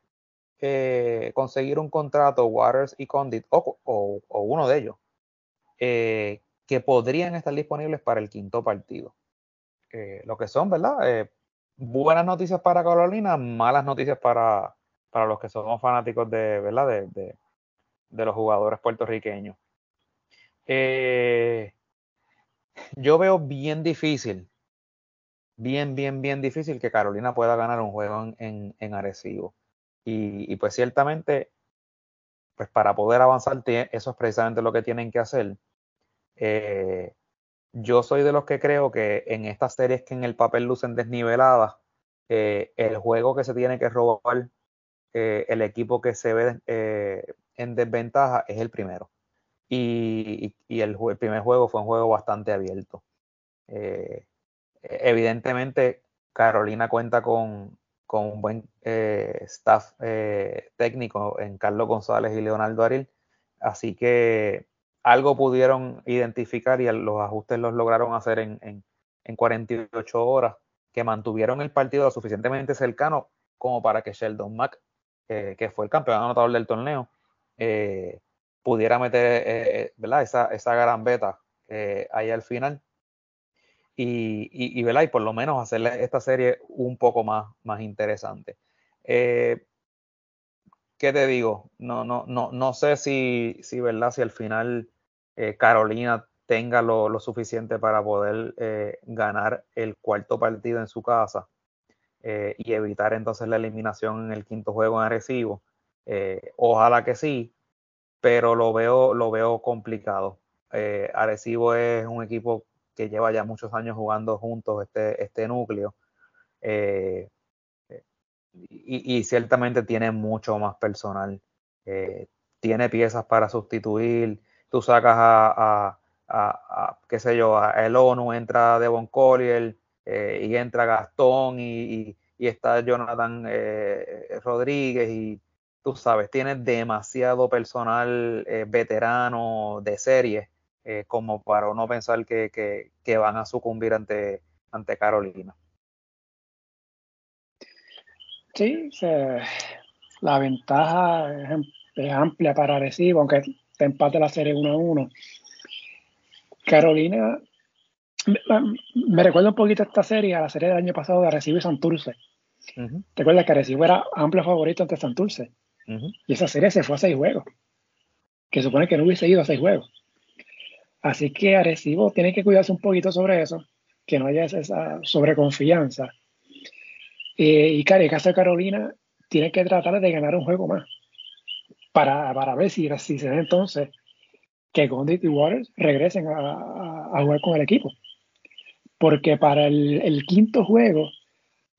conseguir un contrato Waters y Condit o, o uno de ellos, eh, que podrían estar disponibles para el quinto partido. Eh, lo que son, ¿verdad? Eh, buenas noticias para Carolina, malas noticias para, para los que somos fanáticos de, ¿verdad? De, de, los jugadores puertorriqueños. Eh, yo veo bien difícil, bien, bien, bien difícil que Carolina pueda ganar un juego en, en, Arecibo. Y, y, pues ciertamente, pues para poder avanzar, eso es precisamente lo que tienen que hacer. Eh, yo soy de los que creo que en estas series que en el papel lucen desniveladas, eh, el juego que se tiene que robar eh, el equipo que se ve en desventaja es el primero. Y, el, primer juego fue un juego bastante abierto. Evidentemente, Carolina cuenta con, con un buen staff técnico en Carlos González y Leonardo Aril. Así que algo pudieron identificar y los ajustes los lograron hacer en, en, 48 horas, que mantuvieron el partido lo suficientemente cercano como para que Sheldon Mack, eh, que fue el campeón anotador del torneo, eh, pudiera meter eh, ¿verdad? Esa, esa gran beta ahí al final. Y, y, y, y por lo menos hacerle esta serie un poco más, más interesante. Eh, ¿Qué te digo? No, no, no, no sé si, si, ¿verdad? si al final eh, Carolina tenga lo, lo, suficiente para poder eh, ganar el cuarto partido en su casa y evitar entonces la eliminación en el quinto juego en Arecibo. Ojalá que sí, pero lo veo, lo veo complicado. Arecibo es un equipo que lleva ya muchos años jugando juntos este, este núcleo. Eh, y, ciertamente tiene mucho más personal. Eh, tiene piezas para sustituir. Tú sacas a, a, a, qué sé yo, a el ONU, entra Devon Collier eh, y entra Gastón y, y, y está Jonathan Rodríguez y tú sabes, tiene demasiado personal veterano de serie eh, como para no pensar que, que, que, van a sucumbir ante, ante Carolina. Sí, se, la ventaja es, es, amplia para Arecibo, aunque te empate la serie 1 a 1. Carolina, me, recuerda un poquito esta serie, a la serie del año pasado de Arecibo y Santurce. Uh -huh. ¿Te acuerdas que Arecibo era amplio favorito ante Santurce? Uh -huh. Y esa serie se fue a seis juegos, que supone que no hubiese ido a seis juegos. Así que Arecibo tiene que cuidarse un poquito sobre eso, que no haya esa sobreconfianza eh, y claro, caso de Carolina tiene que tratar de ganar un juego más para, para ver si, si se da entonces que Gondit y Waters regresen a, a, a, jugar con el equipo. Porque para el, el, quinto juego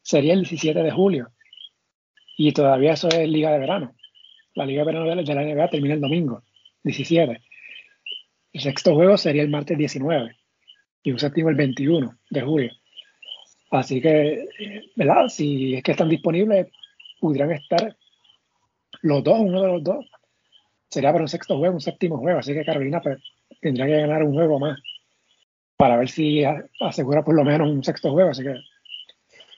sería el 17 de julio. Y todavía eso es Liga de Verano. La Liga de Verano de, de la NBA termina el domingo, 17. El sexto juego sería el martes 19 y un séptimo el 21 de julio. Así que, ¿verdad? Si es que están disponibles, pudieran estar los dos, uno de los dos. Sería para un sexto juego, un séptimo juego. Así que Carolina pues, tendría que ganar un juego más para ver si asegura por lo menos un sexto juego. Así que.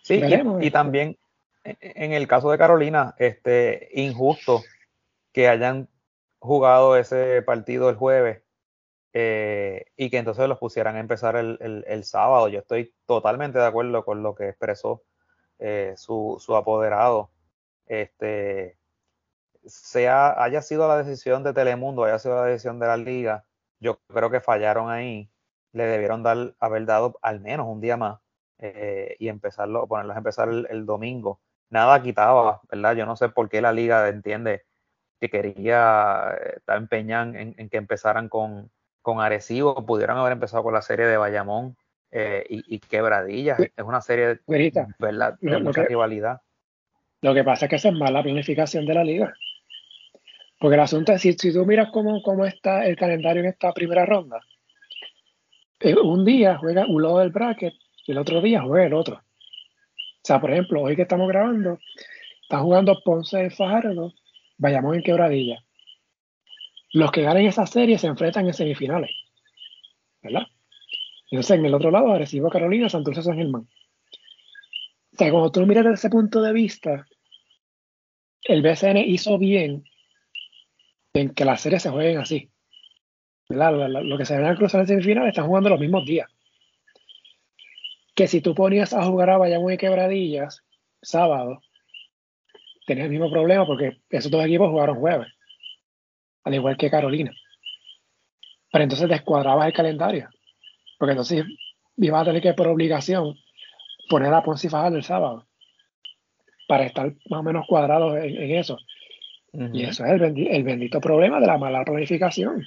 Sí, veremos, y, y, también en el caso de Carolina, este, injusto que hayan jugado ese partido el jueves eh, y que entonces los pusieran a empezar el, el, el, sábado. Yo estoy totalmente de acuerdo con lo que expresó eh, su, su, apoderado. Este, sea, haya sido la decisión de Telemundo, haya sido la decisión de la liga, yo creo que fallaron ahí. Le debieron dar, haber dado al menos un día más eh, y empezarlo, ponerlos a empezar el, domingo. Nada quitaba, ¿verdad? Yo no sé por qué la liga entiende que quería estar empeñada en que empezaran con, con Arecibo, pudieron haber empezado con la serie de Bayamón eh, y, y, Quebradillas. Es una serie Güerita, ¿verdad? de lo, mucha lo que, rivalidad. Lo que pasa es que esa es mala planificación de la liga. Porque el asunto es, si, si tú miras cómo, cómo está el calendario en esta primera ronda, eh, un día juega un lado del bracket y el otro día juega el otro. O sea, por ejemplo, hoy que estamos grabando, está jugando Ponce de Fajardo, Bayamón en Quebradilla los que ganen esa serie se enfrentan en semifinales. ¿Verdad? Entonces, en el otro lado, Arecibo Carolina, Santurce San Germán. O sea, cuando tú miras desde ese punto de vista, el BCN hizo bien en que las series se jueguen así. ¿verdad? Lo que se van a cruzar en semifinales están jugando los mismos días. Que si tú ponías a jugar a Bayamón y Quebradillas sábado, tenías el mismo problema porque esos dos equipos jugaron jueves al igual que Carolina. Pero entonces descuadrabas el calendario, porque entonces ibas a tener que por obligación poner a Ponce y Fajardo el sábado para estar más o menos cuadrados en, en eso. Uh -huh. Y eso es el, bendi el, bendito problema de la mala planificación,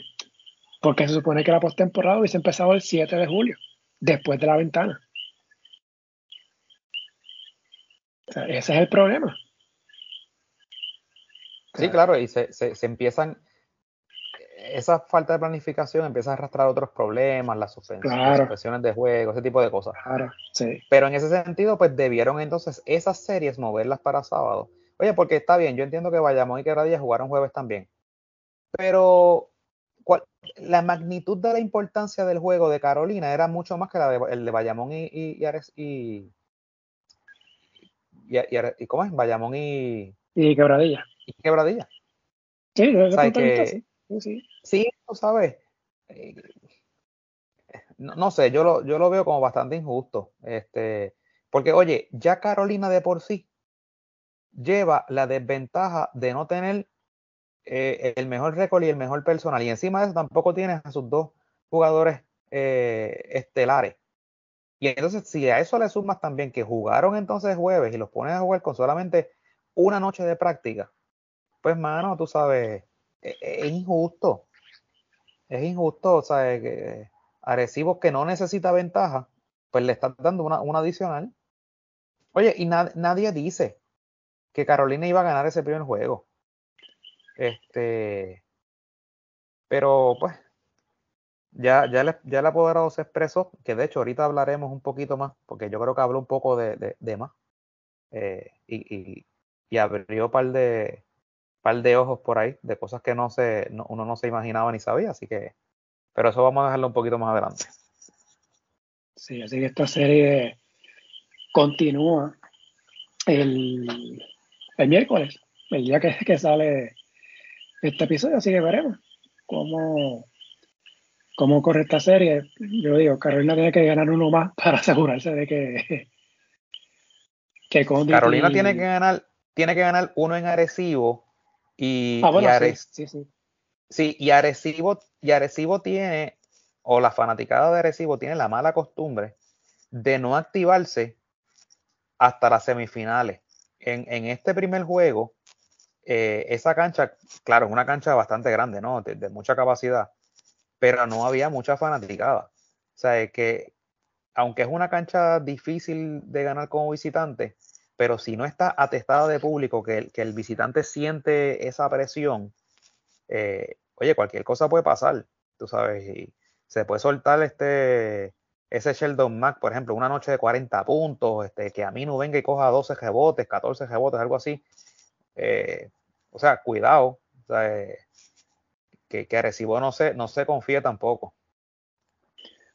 porque se supone que la postemporada hubiese empezado el 7 de julio, después de la ventana. O sea, ese es el problema. Sí, claro, y se, se, se empiezan, esa falta de planificación empieza a arrastrar otros problemas, las suspensiones, claro. suspensiones de juego, ese tipo de cosas. Claro, sí. Pero en ese sentido, pues debieron entonces esas series moverlas para sábado. Oye, porque está bien, yo entiendo que Bayamón y Quebradilla jugaron jueves también. Pero ¿cuál, la magnitud de la importancia del juego de Carolina era mucho más que la de, el de Bayamón y, y, y, Ares, y, y, y, ¿cómo es? Bayamón y... Y Quebradilla. Y Quebradilla. Sí, o sea, que, sí. Sí, sí, tú sabes. Eh, no, sé, yo lo, yo lo veo como bastante injusto. Este, porque, oye, ya Carolina de por sí lleva la desventaja de no tener eh, el mejor récord y el mejor personal. Y encima de eso tampoco tienes a sus dos jugadores eh, estelares. Y entonces, si a eso le sumas también que jugaron entonces jueves y los pones a jugar con solamente una noche de práctica, pues, mano, tú sabes, e, e, es, injusto. Es injusto, o sea, que Arecibo que no necesita ventaja, pues le están dando una, una adicional. Oye, y nadie dice que Carolina iba a ganar ese primer juego. Este, pero pues, ya, ya, le, ya el apoderado se expresó, que de hecho ahorita hablaremos un poquito más, porque yo creo que habló un poco de, de, más. Eh, y, y, abrió un par de, par de ojos por ahí, de cosas que no se, uno no se imaginaba ni sabía, así que, pero eso vamos a dejarlo un poquito más adelante. Sí, así que esta serie continúa el, el miércoles, el día que, que sale este episodio, así que veremos cómo, cómo corre esta serie. Yo digo, Carolina tiene que ganar uno más para asegurarse de que, que Carolina tiene que ganar, tiene que ganar uno en Arecibo y, ah, sí, sí, sí. y Arecibo, y Arecibo tiene, o la fanaticada de Arecibo tiene la mala costumbre de no activarse hasta las semifinales. En, en este primer juego, eh, esa cancha, claro, es una cancha bastante grande, ¿no? De, mucha capacidad, pero no había mucha fanaticada. O sea, que aunque es una cancha difícil de ganar como visitante, pero si no está atestada de público, que el, que el visitante siente esa presión, eh, oye, cualquier cosa puede pasar, tú sabes, y se puede soltar este ese Sheldon Mack, por ejemplo, una noche de 40 puntos, este, que a mí no venga y coja 12 rebotes, 14 rebotes, algo así, eh, o sea, cuidado. Eh, que, que Arecibo no se, no se confía tampoco.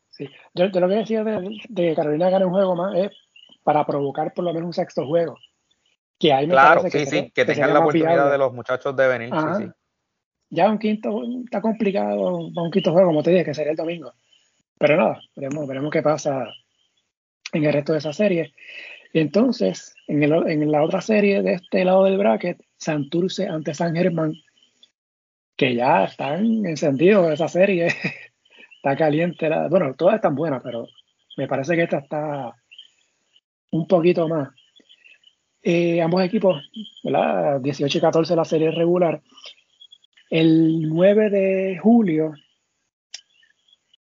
Sí. Yo, lo que decía de, que Carolina gane un juego más es para provocar por lo menos un sexto juego. Que hay claro, sí, que sí, que, tengan la oportunidad de los muchachos de venir. Ya un quinto, está complicado un quinto juego, como te dije, que sería el domingo. Pero nada, veremos, veremos qué pasa en el resto de esa serie. Y entonces, en, el, en la otra serie de este lado del bracket, Santurce ante San Germán, que ya están encendidos esa serie, está caliente. bueno, todas están buenas, pero me parece que esta está un poquito más. Eh, ambos equipos, ¿verdad? 18 y 14 la serie regular. El 9 de julio,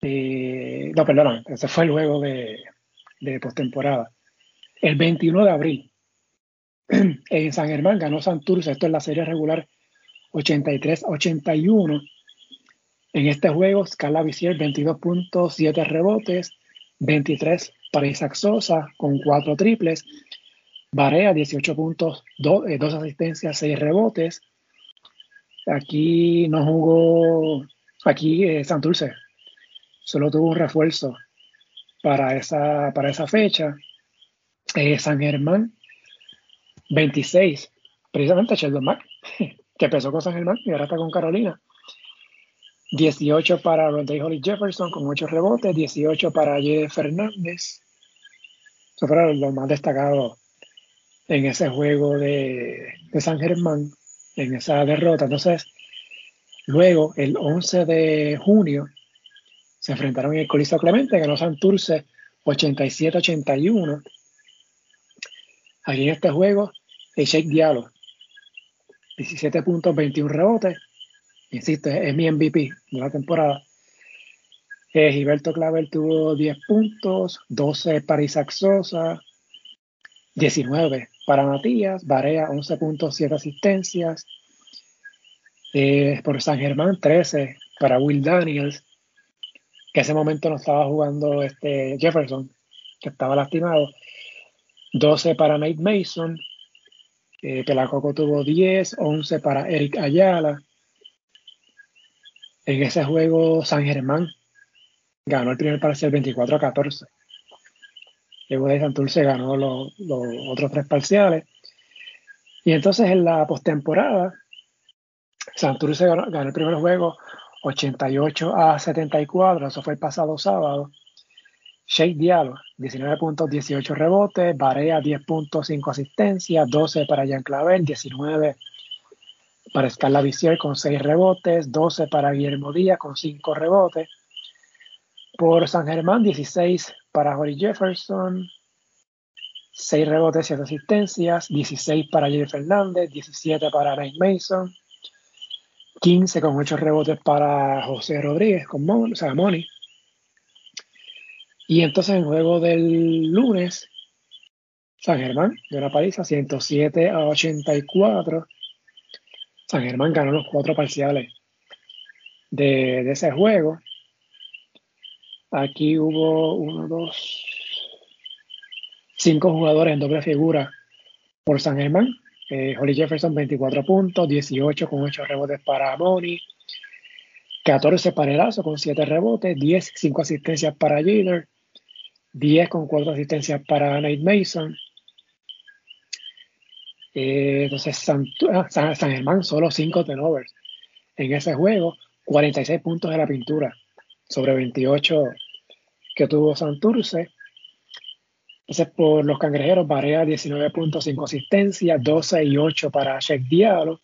eh, no, perdón, ese fue el juego de, de postemporada. El 21 de abril, en San Germán ganó Santurce, esto es la serie regular 83-81. En este juego, Scala Visier 22.7 rebotes, 23 para Isaac Sosa con 4 triples, Barea 18 puntos, 2, eh, asistencias, 6 rebotes. Aquí no jugó, aquí eh, Santurce solo tuvo un refuerzo para esa, para esa fecha. Eh, San Germán, 26, precisamente Sheldon Mack, que empezó con San Germán y ahora está con Carolina. 18 para Rondé Holly Jefferson con 8 rebotes, 18 para Jede Fernández. Eso fueron los más destacados en ese juego de, de, San Germán, en esa derrota. Entonces, luego, el 11 de junio, se enfrentaron en el Coliseo Clemente, ganó Santurce 87-81. Aquí en este juego, el Shake Diallo, 17 puntos, 21 rebotes. Insisto, es, mi MVP de la temporada. Eh, Gilberto Clavel tuvo 10 puntos, 12 para Isaac Sosa, 19 para Matías, Barea 11 puntos, 7 asistencias. Eh, por San Germán, 13 para Will Daniels, que ese momento no estaba jugando este Jefferson, que estaba lastimado. 12 para Nate Mason. Eh, Pelacoco tuvo 10, 11 para Eric Ayala. En ese juego, San Germán ganó el primer parcial 24 a 14. Luego de Santurce ganó los, otros tres parciales. Y entonces en la postemporada, Santurce ganó, ganó el primer juego 88 a 74, eso fue el pasado sábado. Shake Diallo, 19 puntos, 18 rebotes, Barea 10 puntos, 5 asistencias, 12 para Jean Clavel, 19 para Scala Visier con 6 rebotes, 12 para Guillermo Díaz con 5 rebotes. Por San Germán, 16 para Holly Jefferson, 6 rebotes, 7 asistencias, 16 para Jerry Fernández, 17 para Nate Mason, 15 con 8 rebotes para José Rodríguez con Mon, o sea, Moni. Y entonces en el juego del lunes, San Germán de una paliza 107 a 84. San Germán ganó los cuatro parciales de, ese juego. Aquí hubo uno, dos, cinco jugadores en doble figura por San Germán. Eh, Holly Jefferson 24 puntos, 18 con 8 rebotes para Moni, 14 para Erazo con 7 rebotes, 10, 5 asistencias para Jiller, 10 con 4 asistencias para Nate Mason, eh, entonces, ah, San, Germán solo 5 turnovers en ese juego, 46 puntos de la pintura sobre 28 que tuvo Santurce. Entonces, por los cangrejeros, Barea 19 puntos, 5 asistencias, 12 y 8 para Sheikh Diallo,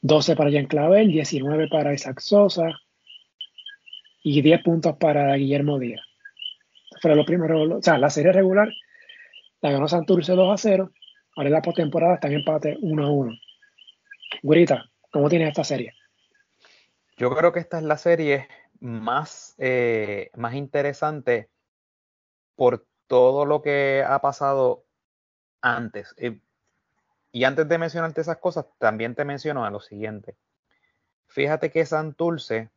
12 para Jean Clavel, 19 para Isaac Sosa y 10 puntos para Guillermo Díaz. Fueron los primeros, o sea, la serie regular la ganó Santurce 2 a 0 Ahora en la postemporada está en empate 1 a 1. Gurita, ¿cómo tiene esta serie? Yo creo que esta es la serie más, eh, más interesante por todo lo que ha pasado antes. Eh, y antes de mencionarte esas cosas, también te menciono a lo siguiente. Fíjate que Santurce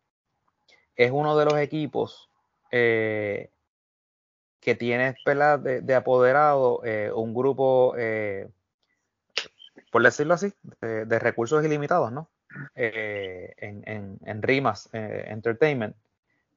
es uno de los equipos eh, que tiene de, de, apoderado eh, un grupo, eh, por decirlo así, de, recursos ilimitados, ¿no? Eh, en, en, Rimas Entertainment.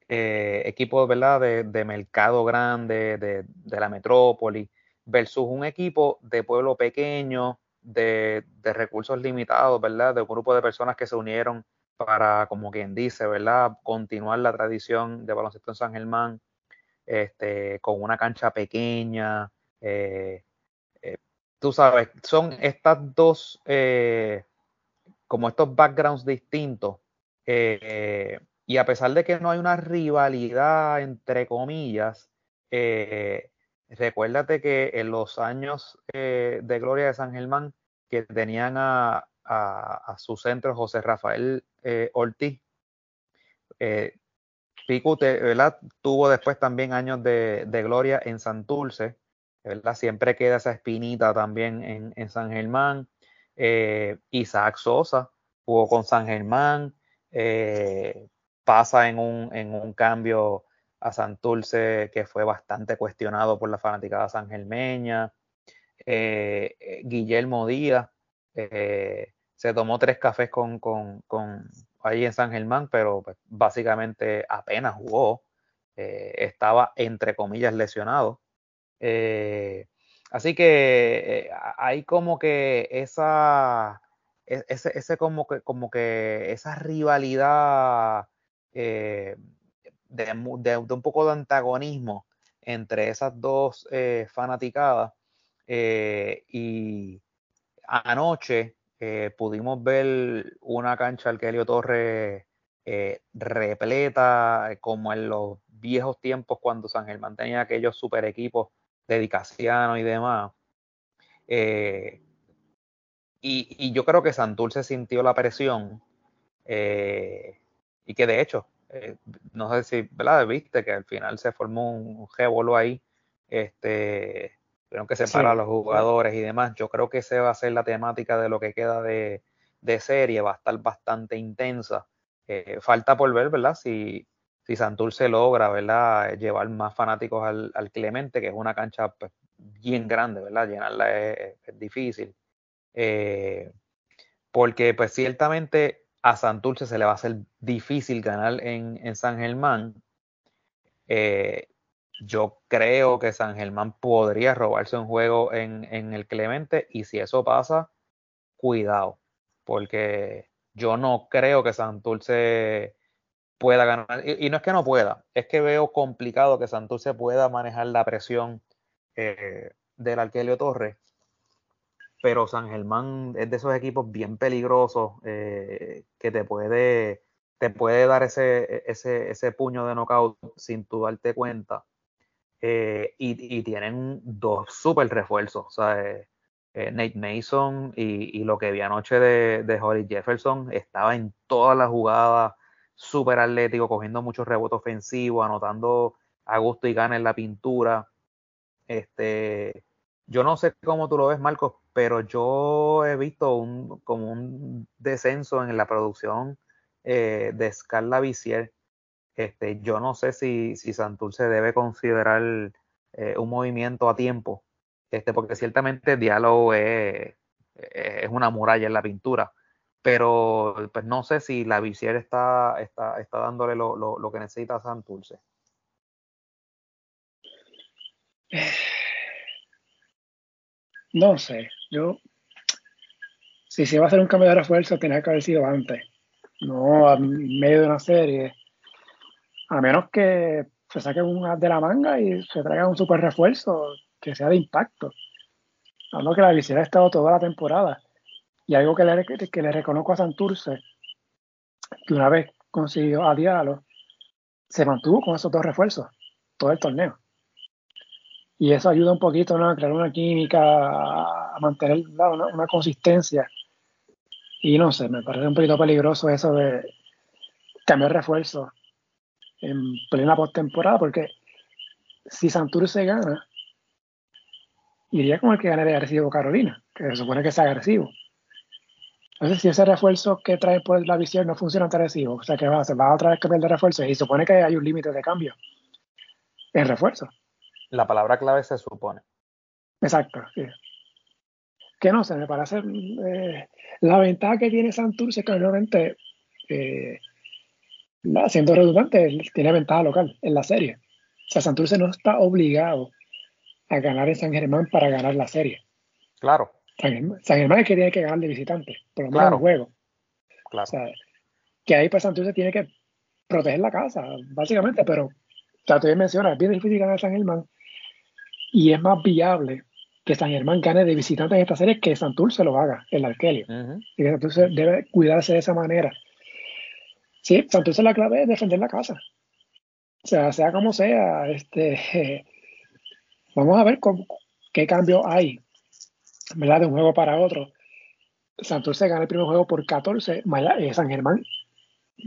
equipo ¿verdad? De, mercado grande, de, la metrópoli, versus un equipo de pueblo pequeño, de, recursos limitados, ¿verdad? De un grupo de personas que se unieron para, como quien dice, ¿verdad? Continuar la tradición de baloncesto en San Germán este, con una cancha pequeña. Eh, eh, tú sabes, son estas dos, eh, como estos backgrounds distintos. y a pesar de que no hay una rivalidad, entre comillas, recuérdate que en los años de gloria de San Germán, que tenían a, su centro José Rafael Ortiz, Pico tuvo después también años de, gloria en Santurce, ¿verdad? Siempre queda esa espinita también en, San Germán. Eh, Isaac Sosa jugó con San Germán, eh, pasa en un, en un cambio a Santurce que fue bastante cuestionado por la fanaticada sangermeña. Eh, Guillermo Díaz se tomó tres cafés con, con, ahí en San Germán, pero pues, básicamente apenas jugó. Eh, estaba entre comillas lesionado. Eh, así que eh, hay como que esa, e, ese, ese, como que, como que esa rivalidad de, un poco de antagonismo entre esas dos fanaticadas. y anoche eh, pudimos ver una cancha al Helio Torres eh, repleta, eh, como en los viejos tiempos cuando San Germán tenía aquellos super equipos dedicacianos y demás. Y, yo creo que Santurce sintió la presión y que de hecho, no sé si. Viste que al final se formó un, un ahí, este, tuvieron que separar a los jugadores y demás. Yo creo que esa va a ser la temática de lo que queda de, serie, va a estar bastante intensa. Eh, falta por ver, ¿verdad? Si, si Santurce logra, ¿verdad? Llevar más fanáticos al, Clemente, que es una cancha pues, bien grande, ¿verdad? Llenarla es, difícil. Eh, porque pues ciertamente a Santurce se le va a hacer difícil ganar en, en San Germán. Eh, yo creo que San Germán podría robarse un juego en, el Clemente y si eso pasa, cuidado, porque yo no creo que Santurce pueda ganar. Y, no es que no pueda, es que veo complicado que Santurce pueda manejar la presión eh, del Arquelio Torres. Pero San Germán es de esos equipos bien peligrosos eh, que te puede, te puede dar ese, ese, ese puño de knockout sin tú darte cuenta. Eh, y, tienen dos super refuerzos. O sea, Nate Mason y, lo que vi anoche de, de Jefferson estaba en todas las jugadas súper atlético, cogiendo muchos rebotes ofensivos, anotando a gusto y gana en la pintura. Este, yo no sé cómo tú lo ves, Marcos, pero yo he visto un, como un descenso en la producción eh, de Scarla Vicier. Este, yo no sé si, si Santurce debe considerar eh, un movimiento a tiempo, este, porque ciertamente el diálogo es, es una muralla en la pintura pero pues no sé si la Visier está, está, está dándole lo, lo, lo, que necesita a Santurce. No sé, yo si se va a hacer un cambio de refuerzo tenía que haber sido antes, no a medio de una serie, a menos que se saque un de la manga y se traiga un super refuerzo que sea de impacto. No que la Visier ha estado toda la temporada y algo que le, reconozco a Santurce, que una vez consiguió a Diallo, se mantuvo con esos dos refuerzos todo el torneo. Y eso ayuda un poquito a crear una química, a mantener una, consistencia. Y no sé, me parece un poquito peligroso eso de cambiar refuerzo en plena postemporada, porque si Santurce gana, iría con el que gane de agresivo Carolina, que se supone que es agresivo. Entonces, si ese refuerzo que trae por la visión no funciona tan agresivo, o sea que va, se va otra vez a cambiar de refuerzo y supone que hay un límite de cambio en refuerzo. La palabra clave se supone. Exacto, Que no sé, me parece eh, la ventaja que tiene Santurce es que obviamente, eh, siendo redundante, tiene ventaja local en la serie. O sea, Santurce no está obligado a ganar en San Germán para ganar la serie. Claro. San Germán, es que tiene que ganar de visitante, por lo menos en el juego. Claro. O sea, que ahí pues Santurce tiene que proteger la casa, básicamente, pero o sea, tú mencionas, es bien difícil ganar San Germán y es más viable que San Germán gane de visitante en esta serie que Santurce lo haga, el Arquelio. Y que Santurce debe cuidarse de esa manera. Sí, Santurce la clave es defender la casa. O sea, sea como sea, este, vamos a ver qué cambio hay ¿verdad? De un juego para otro. Santurce gana el primer juego por 14, eh, San Germán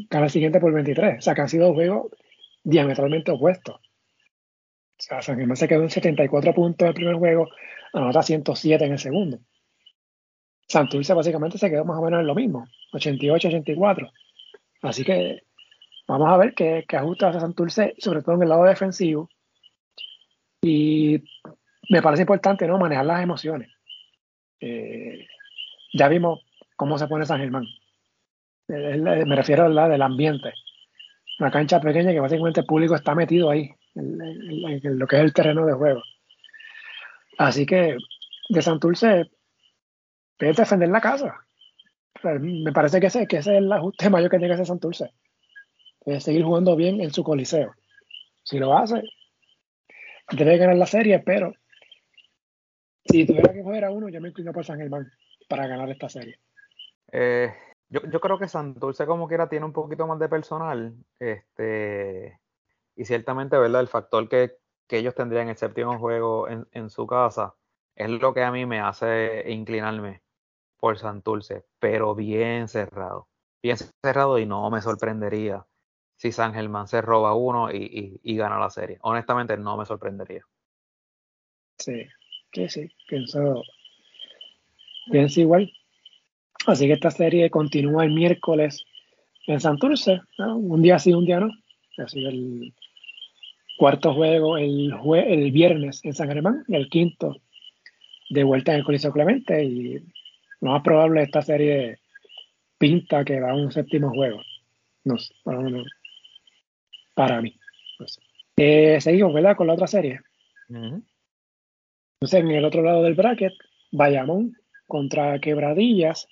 gana el siguiente por 23. O sea, que han sido juegos diametralmente opuestos. O sea, San Germán se quedó en 74 puntos en el primer juego, anota 107 en el segundo. Santurce básicamente se quedó más o menos en lo mismo, 88-84. Así que vamos a ver qué, qué ajusta hace Santurce, sobre todo en el lado defensivo. Y me parece importante ¿no? manejar las emociones. Eh, ya vimos cómo se pone San Germán. me refiero a la del ambiente. Una cancha pequeña que básicamente el público está metido ahí, en, lo que es el terreno de juego. Así que de Santurce, puede defender la casa. Me parece que ese, que ese es el ajuste mayor que tiene que hacer Santurce. Es seguir jugando bien en su coliseo. Si lo hace, debe ganar la serie, pero si tuviera que jugar a uno, yo me inclino por San Germán para ganar esta serie. Eh, yo, yo, creo que Santurce como quiera tiene un poquito más de personal. Este, y ciertamente, ¿verdad? El factor que, que ellos tendrían el séptimo juego en, en, su casa es lo que a mí me hace inclinarme por Santurce, pero bien cerrado. Bien cerrado y no me sorprendería si San Germán se roba uno y, y, y gana la serie. Honestamente, no me sorprendería. Sí, Sí, sí, pienso, pienso igual. Así que esta serie continúa el miércoles en Santurce, un día sí, un día no. Así el cuarto juego el, el viernes en San Germán y el quinto de vuelta en el Coliseo Clemente. Y lo más probable esta serie pinta que va a un séptimo juego. No sé, para, mí. Eh, seguimos, ¿verdad? Con la otra serie. Entonces, en el otro lado del bracket, Bayamón contra Quebradillas.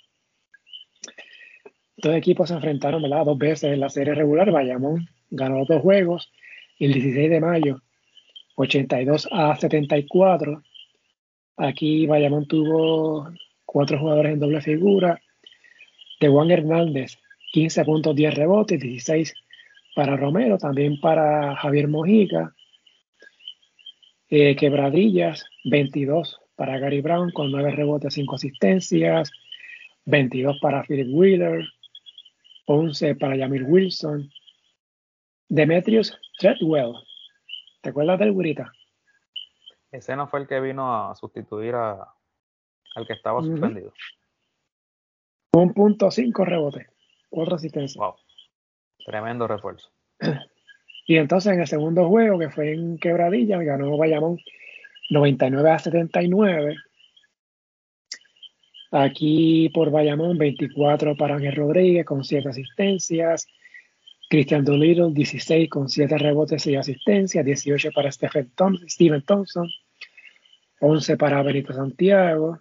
dos equipos se enfrentaron ¿verdad? dos veces en la serie regular. Bayamón ganó dos juegos el 16 de mayo, 82 a 74. Aquí Bayamón tuvo cuatro jugadores en doble figura. De Juan Hernández, 15 puntos, 10 rebotes, 16 para Romero, también para Javier Mojica. Eh, quebradillas, 22 para Gary Brown con 9 rebotes, 5 asistencias. 22 para Philip Wheeler, 11 para Yamir Wilson. Demetrius Treadwell, ¿te acuerdas del Gurita? Ese no fue el que vino a sustituir a, al que estaba suspendido. Un punto cinco rebotes, cuatro asistencias. Wow. Tremendo refuerzo. Y entonces en el segundo juego, que fue en Quebradilla, ganó Bayamón 99 a 79. Aquí por Bayamón, 24 para Ángel Rodríguez con 7 asistencias. Christian Doolittle, 16 con 7 rebotes y asistencias. 18 para Stephen Thompson, Steven Thompson. 11 para Benito Santiago.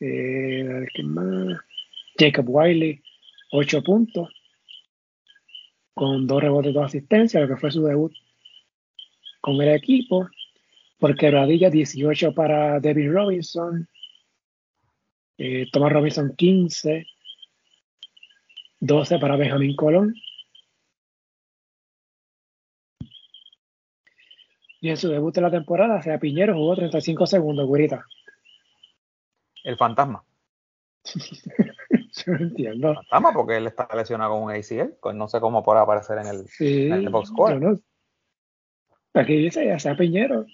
Eh, más? Jacob Wiley, 8 puntos, con 2 rebotes 2 asistencias, lo que fue su debut con el equipo. Por quebradilla, 18 para David Robinson. Eh, Thomas Robinson, 15. 12 para Benjamín Colón. Y en su debut de la temporada, sea Piñero jugó 35 segundos, güerita. El fantasma. Yo no entiendo. Fantasma porque él está lesionado con un ACL. No sé cómo podrá aparecer en el, en el box score. No, aquí dice ya sea Piñero.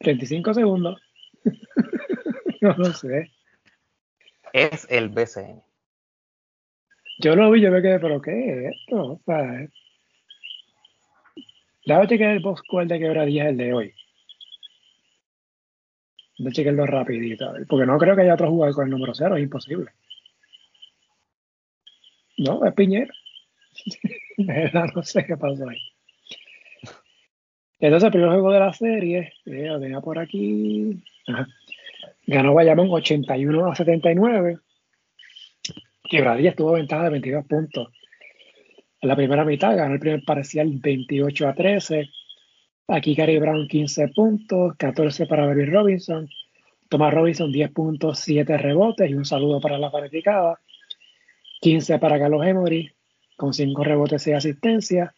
35 segundos. no lo sé. Es el BCN. Yo lo vi, yo me quedé, pero ¿qué es esto? O sea, Déjame chequear el box score de quebradilla es el de hoy. A chequearlo rapidito, porque no creo que haya otro jugador con el número cero, es imposible. No, es Piñera. no sé qué pasó ahí. Entonces, el primer juego de la serie, eh, lo por aquí. Ganó Bayamón 81 a 79. Quebradilla estuvo ventaja de 22 puntos en la primera mitad ganó el primer parcial 28 a 13. Aquí Gary Brown 15 puntos, 14 para Baby Robinson. Thomas Robinson 10 puntos, 7 rebotes y un saludo para la fanaticada. 15 para Carlos Emory con 5 rebotes y asistencia.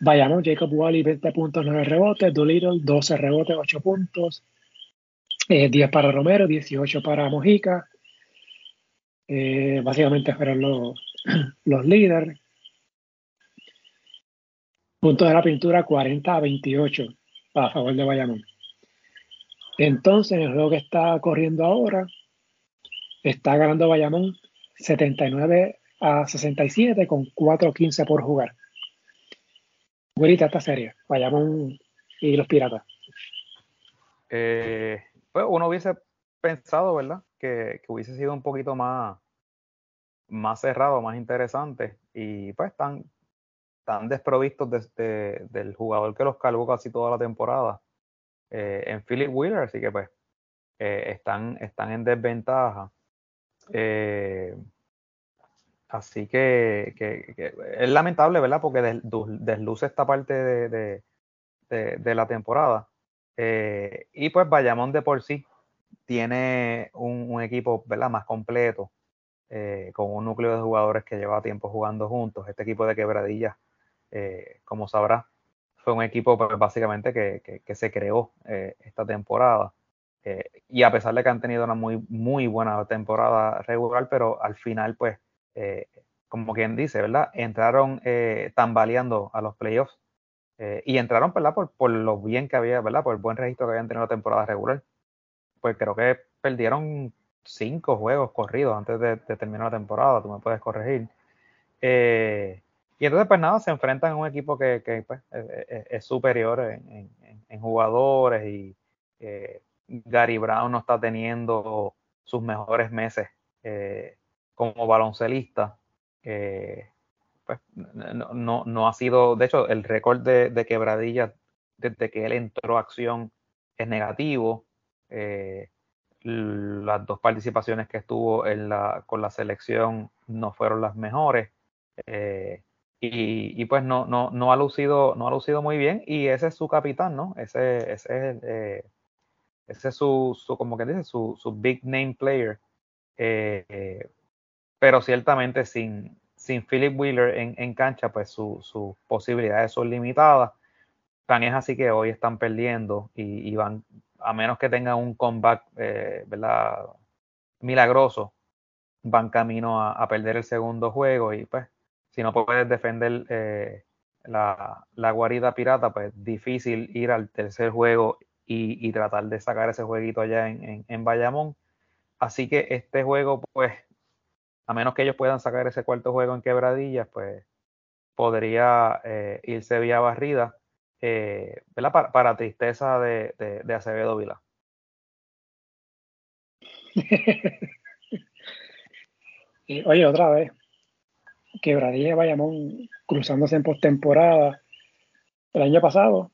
Vayamos, Jacob Wally 20 puntos, 9 rebotes. Doolittle 12 rebotes, 8 puntos. 10 eh, para Romero, 18 para Mojica. Eh, básicamente fueron los, los líderes. Puntos de la pintura 40 a 28 a favor de Bayamón. Entonces, en el juego que está corriendo ahora, está ganando Bayamón 79 a 67 con 4-15 por jugar. Güerita, esta serie, Bayamón y los Piratas. Eh, pues uno hubiese pensado, ¿verdad? Que, que, hubiese sido un poquito más, más cerrado, más interesante. Y pues están, están desprovistos de, del jugador que los cargó casi toda la temporada eh, en Philip Wheeler, así que pues eh, están, están en desventaja. Eh, así que, es lamentable, ¿verdad? Porque desluce esta parte de, de la temporada. y pues Bayamón de por sí tiene un, un equipo ¿verdad? más completo, con un núcleo de jugadores que lleva tiempo jugando juntos. Este equipo de quebradillas eh, como sabrá, fue un equipo pues, básicamente que, se creó eh, esta temporada. Eh, y a pesar de que han tenido una muy, muy buena temporada regular, pero al final, pues, como quien dice, ¿verdad? Entraron tambaleando a los playoffs y entraron, ¿verdad? Por, por lo bien que había, ¿verdad? Por el buen registro que habían tenido la temporada regular. Pues creo que perdieron cinco juegos corridos antes de, de terminar la temporada, tú me puedes corregir. Eh, y entonces, pues nada, se enfrentan a un equipo que, pues, es, superior en, jugadores y eh, Gary Brown no está teniendo sus mejores meses eh, como baloncelista. Eh, pues no, no, ha sido, de hecho, el récord de, de quebradilla desde que él entró a acción es negativo. las dos participaciones que estuvo en la, con la selección no fueron las mejores. Y, pues no, no, no, ha lucido, no ha lucido muy bien. Y ese es su capitán, ¿no? Ese, ese es, eh, ese es su, su, como que su, su big name player. Eh, pero ciertamente sin, sin Philip Wheeler en, en cancha, pues sus posibilidades son limitadas. Tan es así que hoy están perdiendo y, y van a menos que tengan un comeback, eh, ¿verdad? Milagroso, van camino a, perder el segundo juego y pues si no puedes defender eh, la, guarida pirata, pues difícil ir al tercer juego y, tratar de sacar ese jueguito allá en, en, Bayamón. Así que este juego, pues, a menos que ellos puedan sacar ese cuarto juego en quebradillas, pues podría eh, irse vía barrida eh, Para, tristeza de, de, Acevedo Vila. Oye, otra vez, Quebradilla y Bayamón cruzándose en postemporada. El año pasado,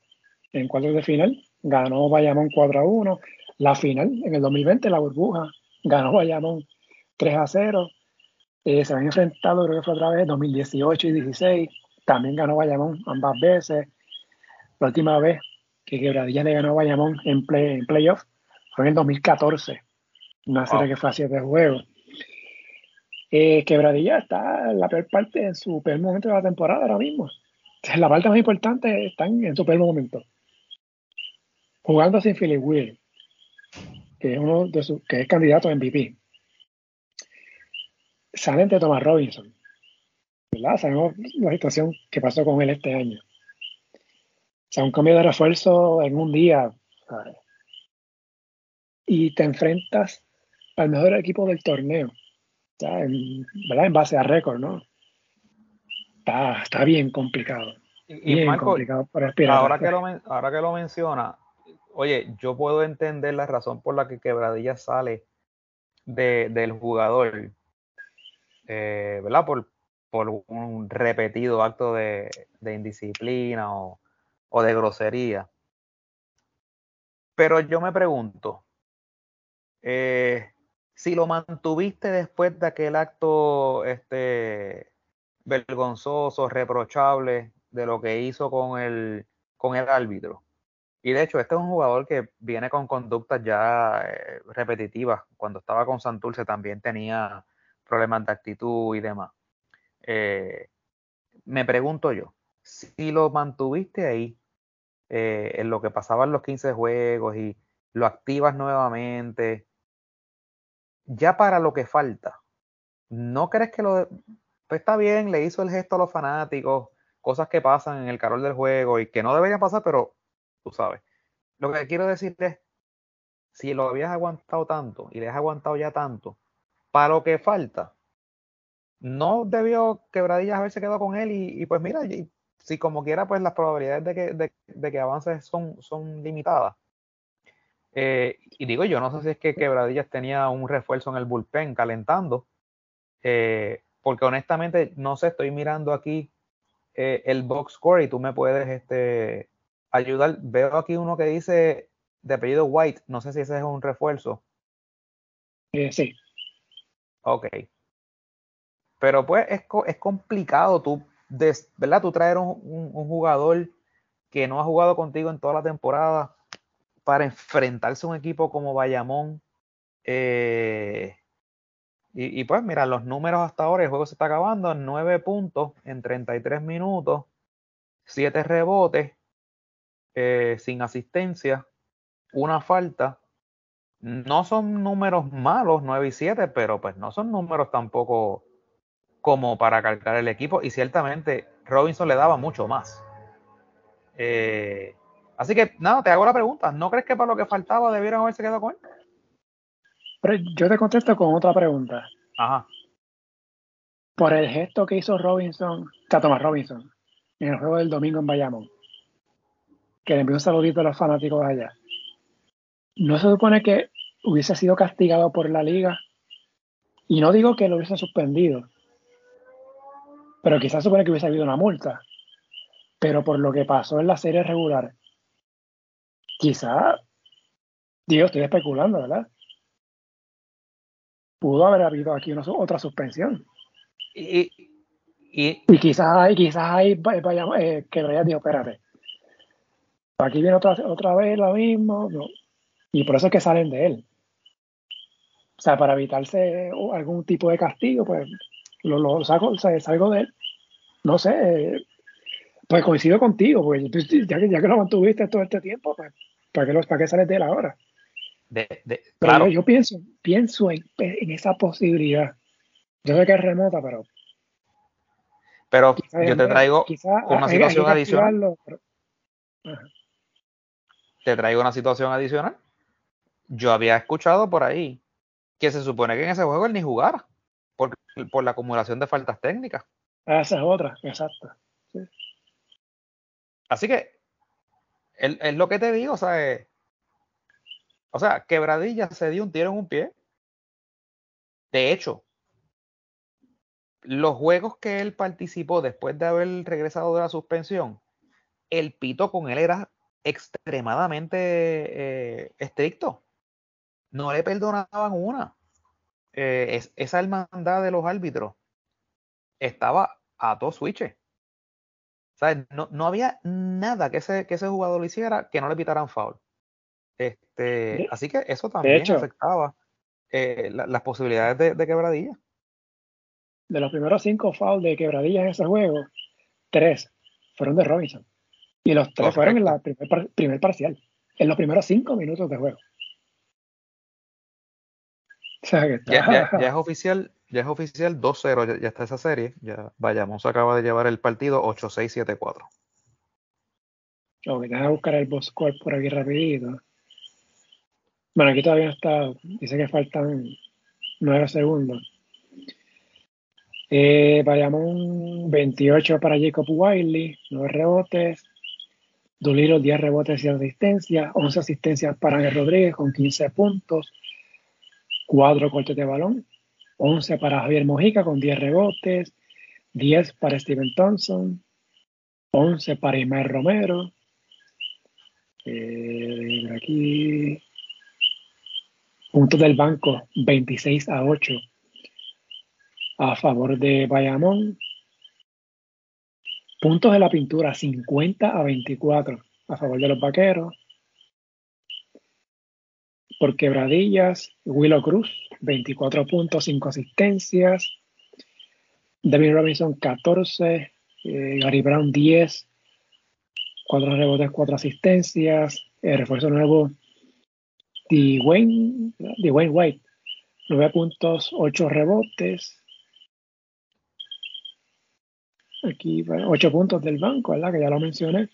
en cuartos de final, ganó Bayamón 4 a 1. La final, en el 2020, la burbuja, ganó Bayamón 3 a 0. Eh, se han enfrentado, creo que fue otra vez, 2018 y 16. También ganó Bayamón ambas veces. La última vez que Quebradilla le ganó a Bayamón en, play, en playoff fue en el 2014, una serie que fue a siete juegos. Eh, Quebradilla está en la peor parte, en su peor momento de la temporada ahora mismo. La parte más importante están en su peor momento. Jugando sin Philip Will, que es uno de sus, que es candidato a MVP. Salen de Thomas Robinson. Sabemos la situación que pasó con él este año sea, un cambio de refuerzo en un día. Y te enfrentas al mejor equipo del torneo. En, ¿verdad? en base a récord, ¿no? Está, está bien complicado. Y, bien complicado para Ahora que, lo, ahora que lo menciona, oye, yo puedo entender la razón por la que Quebradilla sale de, del jugador, eh, ¿verdad? Por, por un repetido acto de, de indisciplina o, o de grosería. Pero yo me pregunto, eh, si lo mantuviste después de aquel acto este, vergonzoso, reprochable de lo que hizo con el, con el árbitro. Y de hecho, este es un jugador que viene con conductas ya eh, repetitivas. Cuando estaba con Santurce también tenía problemas de actitud y demás. Eh, me pregunto yo, si lo mantuviste ahí, eh, en lo que pasaban los 15 juegos y lo activas nuevamente, ya para lo que falta, ¿no crees que lo... Pues está bien, le hizo el gesto a los fanáticos, cosas que pasan en el calor del juego y que no deberían pasar, pero tú sabes. Lo que quiero decir es, si lo habías aguantado tanto y le has aguantado ya tanto, para lo que falta, no debió Quebradillas haberse quedado con él y, y pues mira, si como quiera, pues las probabilidades de que, de, que avances son, son limitadas. Eh, y digo, yo no sé si es que Quebradillas tenía un refuerzo en el bullpen calentando, eh, porque honestamente no sé, estoy mirando aquí eh, el box score y tú me puedes este, ayudar. Veo aquí uno que dice de apellido White, no sé si ese es un refuerzo. sí. Ok. Pero pues es, es complicado tú ¿verdad? Tú traer un, jugador que no ha jugado contigo en toda la temporada para enfrentarse a un equipo como Bayamón. Eh, y, pues mira, los números hasta ahora, el juego se está acabando, 9 puntos en 33 minutos, 7 rebotes, eh, sin asistencia, una falta. No son números malos, 9 y 7, pero pues no son números tampoco como para cargar el equipo y ciertamente Robinson le daba mucho más. Eh, así que nada, te hago la pregunta, ¿no crees que para lo que faltaba debieron haberse quedado con él? Pero yo te contesto con otra pregunta. Ajá. Por el gesto que hizo Robinson, o Thomas Robinson, en el juego del domingo en Bayamón, que le envió un saludito a los fanáticos allá, ¿no se supone que hubiese sido castigado por la liga? Y no digo que lo hubiesen suspendido, pero quizás supone que hubiese habido una multa. Pero por lo que pasó en la serie regular, quizás, digo, estoy especulando, ¿verdad? pudo haber habido aquí una, otra suspensión. Y, y, y quizás hay, quizás hay, vaya, eh, que vaya, digo, espérate. Aquí viene otra, otra vez lo mismo. Y por eso es que salen de él. O sea, para evitarse algún tipo de castigo, pues lo, lo saco, salgo de él. No sé, pues coincido contigo, pues ya que, ya que lo mantuviste todo este tiempo, pues ¿para qué, los, para qué sales de él ahora? De, de, pero yo, pienso, pienso en, en, esa posibilidad. Yo sé que es remota, pero. Pero yo te traigo una situación adicional. te traigo una situación adicional. Yo había escuchado por ahí que se supone que en ese juego él ni jugara por, por la acumulación de faltas técnicas. Esa es otra, exacto. Así que es lo que te digo, o sea, o sea, Quebradilla se dio un tiro en un pie. De hecho, los juegos que él participó después de haber regresado de la suspensión, el pito con él era extremadamente eh, estricto. No le perdonaban una. Eh, esa hermandad de los árbitros estaba a dos switches. No, no, había nada que ese, que ese jugador lo hiciera que no le pitaran foul. Este, así que eso también afectaba eh, las posibilidades de, quebradilla. De los primeros cinco fouls de quebradilla en ese juego, tres fueron de Robinson. Y los tres fueron en la primer, primer parcial, en los primeros cinco minutos de juego. ya, es oficial, ya es oficial 2-0, ya, está esa serie. Ya vayamos, acaba de llevar el partido 8-6-7-4. Ok, déjame buscar el boss por aquí rapidito. Bueno, aquí todavía está, dice que faltan 9 segundos. Eh, un 28 para Jacob Wiley, 9 rebotes. Doliro 10 rebotes y asistencia, 11 asistencias para Ángel Rodríguez con 15 puntos. 4 cortes de balón, 11 para Javier Mojica con 10 rebotes, 10 para Steven Thompson, 11 para Ismael Romero. Eh, aquí, puntos del banco, 26 a 8 a favor de Bayamón. Puntos de la pintura, 50 a 24 a favor de los vaqueros por quebradillas, Willow Cruz, 24 puntos, 5 asistencias, David Robinson, 14, eh, Gary Brown, 10, 4 rebotes, 4 asistencias, el refuerzo nuevo, Dwayne, Dwayne White, 9 puntos, 8 rebotes. Aquí, 8 puntos del banco, ¿verdad? Que ya lo mencioné.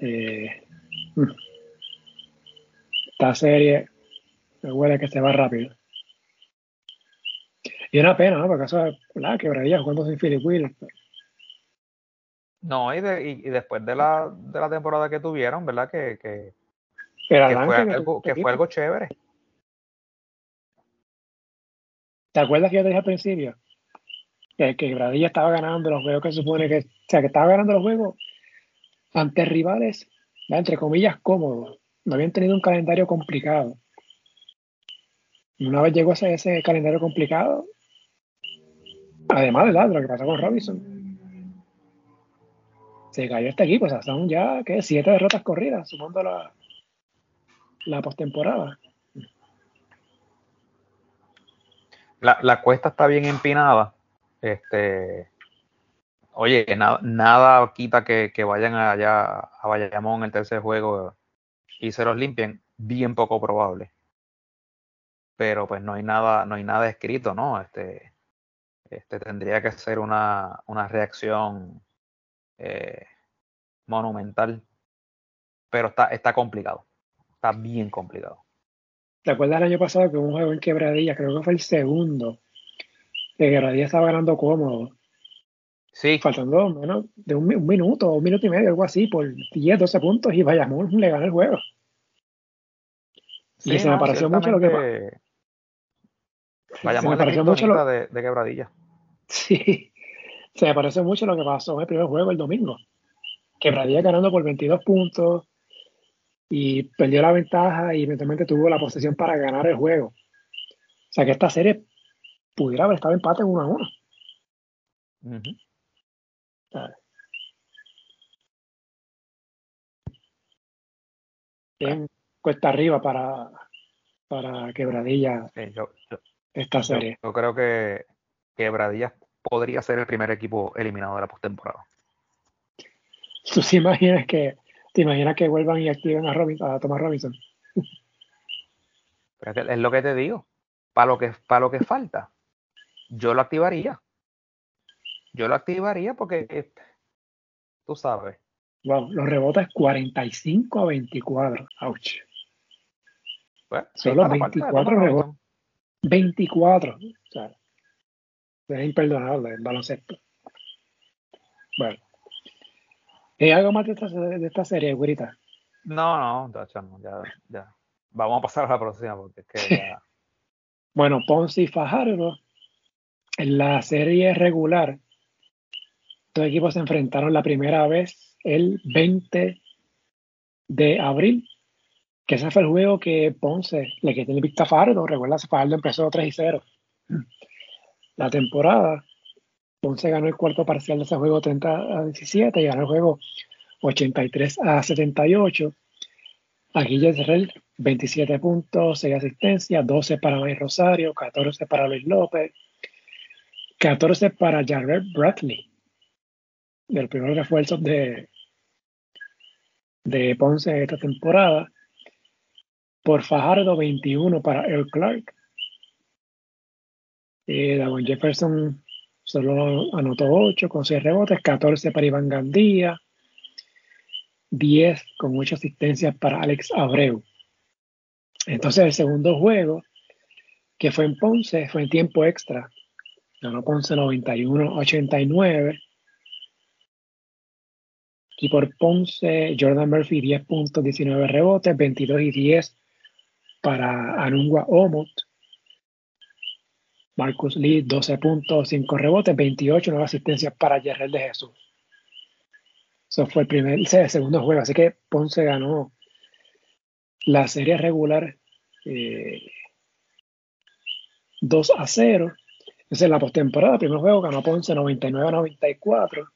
Eh, mm esta serie me huele que se va rápido. Y una pena, ¿no? Porque eso es la quebradilla jugando sin Philip Wheeler. No, y, y, después de la, de la temporada que tuvieron, ¿verdad? Que, que, fue, algo, que fue algo chévere. ¿Te acuerdas que yo te dije al principio? Que, que Quebradilla estaba ganando los juegos que supone que. O sea, que estaba ganando los juegos ante rivales, entre comillas, cómodos no habían tenido un calendario complicado. Una vez llegó ese, ese calendario complicado, además de lo que pasó con Robinson, se cayó este equipo. O sea, son ya ¿qué? siete derrotas corridas, sumando la, la postemporada. La, la cuesta está bien empinada. Este, oye, nada, nada quita que, que vayan allá a Bayamón el tercer juego y se los limpien, bien poco probable. Pero pues no hay nada, no hay nada escrito, ¿no? Este, este tendría que ser una, una reacción eh, monumental. Pero está, está complicado. Está bien complicado. ¿Te acuerdas el año pasado que un juego en quebradilla, creo que fue el segundo, que quebradilla estaba ganando cómodo? Sí. Faltando menos de un, minuto, un minuto y medio, algo así, por 10, 12 puntos, y Bayamón le gana el juego y se me pareció mucho lo que. Vayamos se me pareció mucho lo... de, de quebradilla. Sí, se me pareció mucho lo que pasó en el primer juego el domingo. Quebradilla ganando por 22 puntos y perdió la ventaja y eventualmente tuvo la posesión para ganar el juego. sea que esta serie pudiera haber estado empate 1 a 1. Bien, cuesta arriba para, para Quebradilla esta serie. Yo, creo que Quebradilla podría ser el primer equipo eliminado de la postemporada. ¿Tú te imaginas que, te imaginas que vuelvan y activen a, Robinson, a Thomas Robinson? es lo que te digo. Para lo que, para lo que falta, yo lo activaría. Yo lo activaría porque tú sabes. Wow, los rebotes 45 a 24. Ouch. Pues, Solo 24 rebotes. 24. O sea, es imperdonable el baloncesto. Bueno. ¿Hay algo más de esta, de esta serie, güerita? No, no, ya, ya. Vamos a pasar a la próxima porque es que ya... bueno, Ponce y Fajardo en la serie regular, dos equipos se enfrentaron la primera vez el 20 de abril, que ese fue el juego que Ponce le quitó el vista a Fajardo. Recuerda, Fajardo empezó 3 y 0. La temporada, Ponce ganó el cuarto parcial de ese juego 30 a 17 y ganó el juego 83 a 78. Aquí Yesrel, 27 puntos, 6 asistencias, 12 para May Rosario, 14 para Luis López, 14 para Jared Bradley, del primer refuerzo de, de Ponce esta temporada. Por Fajardo, 21 para Earl Clark. Eh, Davon Jefferson solo anotó 8 con 6 rebotes, 14 para Iván Gandía, 10 con 8 asistencias para Alex Abreu. Entonces el segundo juego, que fue en Ponce, fue en tiempo extra. Ganó Ponce 91-89. Y por Ponce, Jordan Murphy 10 puntos, 19 rebotes, 22 y 10 para Anungua Omot. Marcus Lee 12 puntos, 5 rebotes, 28 nuevas asistencias para Yerrel de Jesús. Eso fue el primer, el segundo juego. Así que Ponce ganó la serie regular 2 eh, a 0. Esa es la postemporada. Primer juego ganó Ponce 99 a 94.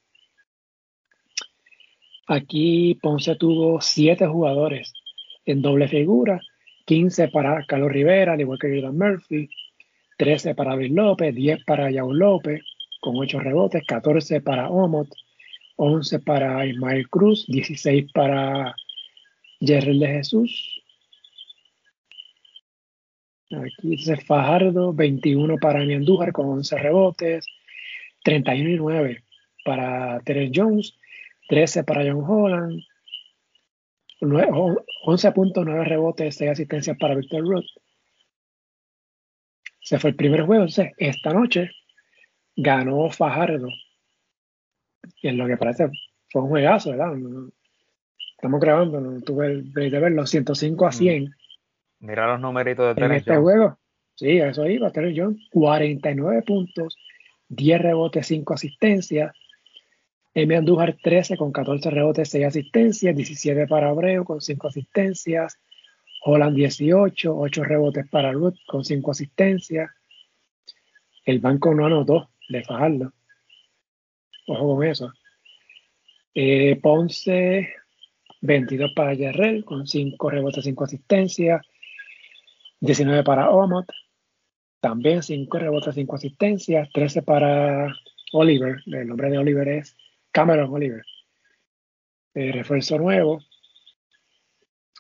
Aquí Ponce tuvo 7 jugadores en doble figura. 15 para Carlos Rivera, al igual que Jordan Murphy. 13 para Luis López. 10 para Yao López, con 8 rebotes. 14 para Omot. 11 para Ismael Cruz, 16 para Jerry de Jesús. Aquí dice Fajardo, 21 para Andújar con 11 rebotes, 31 y 9 para Terence Jones, 13 para John Holland, 11.9 rebotes, 6 asistencias para Victor Ruth. Se fue el primer juego, entonces esta noche ganó Fajardo y en lo que parece fue un juegazo, ¿verdad? estamos grabando, no tuve el de verlo, 105 a 100. Mm. Mira los numeritos de Terence En este juego, sí, eso iba, Terence Jones, 49 puntos, 10 rebotes, 5 asistencias. Emi Andújar 13 con 14 rebotes, 6 asistencias, 17 para Abreu con 5 asistencias, Holland 18, 8 rebotes para Ruth con 5 asistencias. El banco no anotó de Fajardo. Ojo con eso. Eh, Ponce, 22 para Yerrel, con 5 rebotes, 5 asistencias. 19 para Omot, también 5 rebotes, 5 asistencias. 13 para Oliver, el nombre de Oliver es Cameron Oliver. Eh, refuerzo nuevo.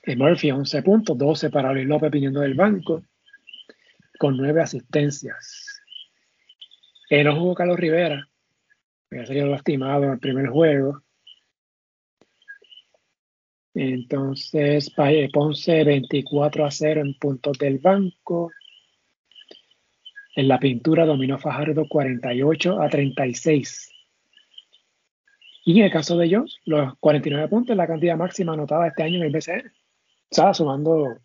Eh, Murphy, 11 puntos, 12 para Luis López viniendo del banco, con 9 asistencias. Eh, no jugó Carlos Rivera, había salido lastimado en el primer juego. Entonces, Ponce 24 a 0 en puntos del banco. En la pintura dominó Fajardo 48 a 36. Y en el caso de ellos, los 49 puntos la cantidad máxima anotada este año en el BCN. O sea, sumando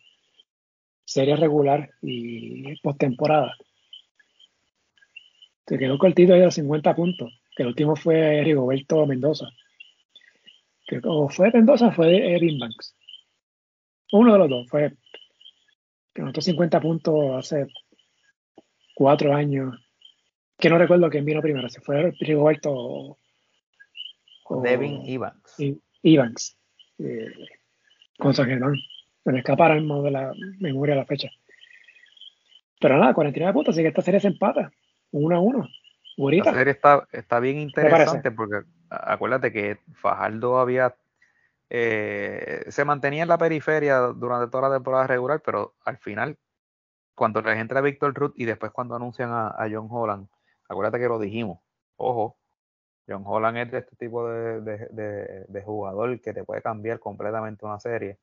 serie regular y postemporada. Se quedó cortito ahí de los 50 puntos que el último fue Rigoberto Mendoza. Que, o fue Mendoza o fue Erin Banks. Uno de los dos fue que anotó 50 puntos hace cuatro años, que no recuerdo quién vino primero, si fue Rigoberto Devin Evans. Evans, eh, con San Germán. Se me escapa ahora mismo de la memoria de la fecha. Pero nada, 49 puntos, así que esta serie se empata, 1 a 1. La serie está, está bien interesante porque acuérdate que Fajardo había eh, se mantenía en la periferia durante toda la temporada regular, pero al final, cuando les entra Víctor Ruth y después cuando anuncian a, John Holland, acuérdate que lo dijimos, ojo, John Holland es de este tipo de, jugador que te puede cambiar completamente una serie.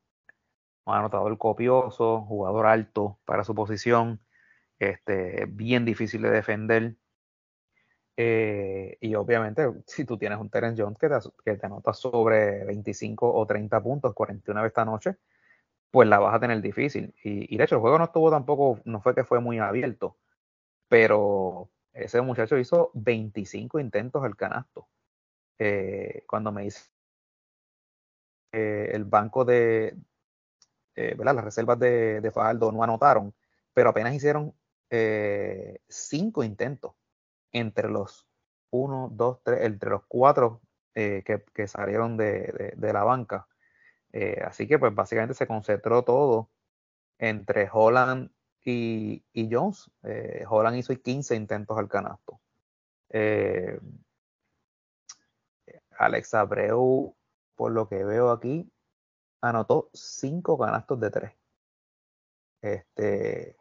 Un anotador copioso, jugador alto para su posición, este, bien difícil de defender. Eh, y obviamente, si tú tienes un Terence Jones que te, que te anota sobre 25 o 30 puntos, 49 esta noche, pues la vas a tener difícil. Y, de hecho, el juego no estuvo tampoco, no fue que fue muy abierto, pero ese muchacho hizo 25 intentos al canasto. Eh, cuando me dice eh, el banco de, ¿verdad? Las reservas de, de Fajardo no anotaron, pero apenas hicieron 5 intentos entre los uno, dos, tres, entre los cuatro eh, que, salieron de, la banca. Eh, así que pues básicamente se concentró todo entre Holland y, Jones. Eh, Holland hizo 15 intentos al canasto. Alex Abreu, por lo que veo aquí, anotó 5 canastos de 3. Este,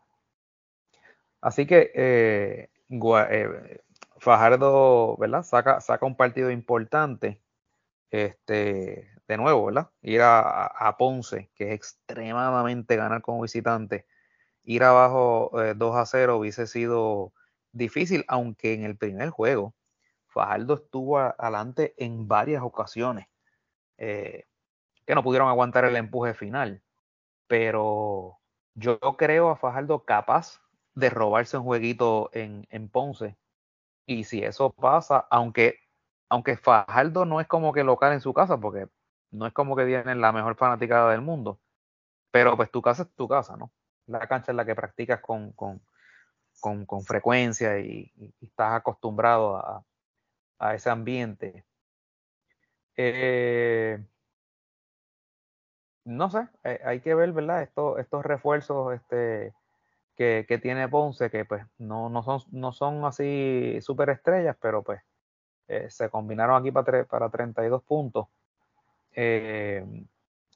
así que eh, Fajardo, ¿verdad? Saca, saca un partido importante. Este, de nuevo, ¿verdad? Ir a, Ponce, que es extremadamente ganar como visitante. Ir abajo 2 eh, a 0 hubiese sido difícil, aunque en el primer juego Fajardo estuvo adelante en varias ocasiones, eh, que no pudieron aguantar el empuje final. Pero yo creo a Fajardo capaz de robarse un jueguito en, Ponce. Y si eso pasa, aunque, aunque Fajardo no es como que local en su casa, porque no es como que tienen la mejor fanaticada del mundo, pero pues tu casa es tu casa, ¿no? La cancha es la que practicas con, con, con, frecuencia y, estás acostumbrado a, a ese ambiente. Eh, no sé, eh, hay que ver, ¿verdad? Estos, estos refuerzos, este, que, tiene Ponce, que pues no, no, son, no son así súper estrellas, pero pues eh, se combinaron aquí para, para 32 puntos.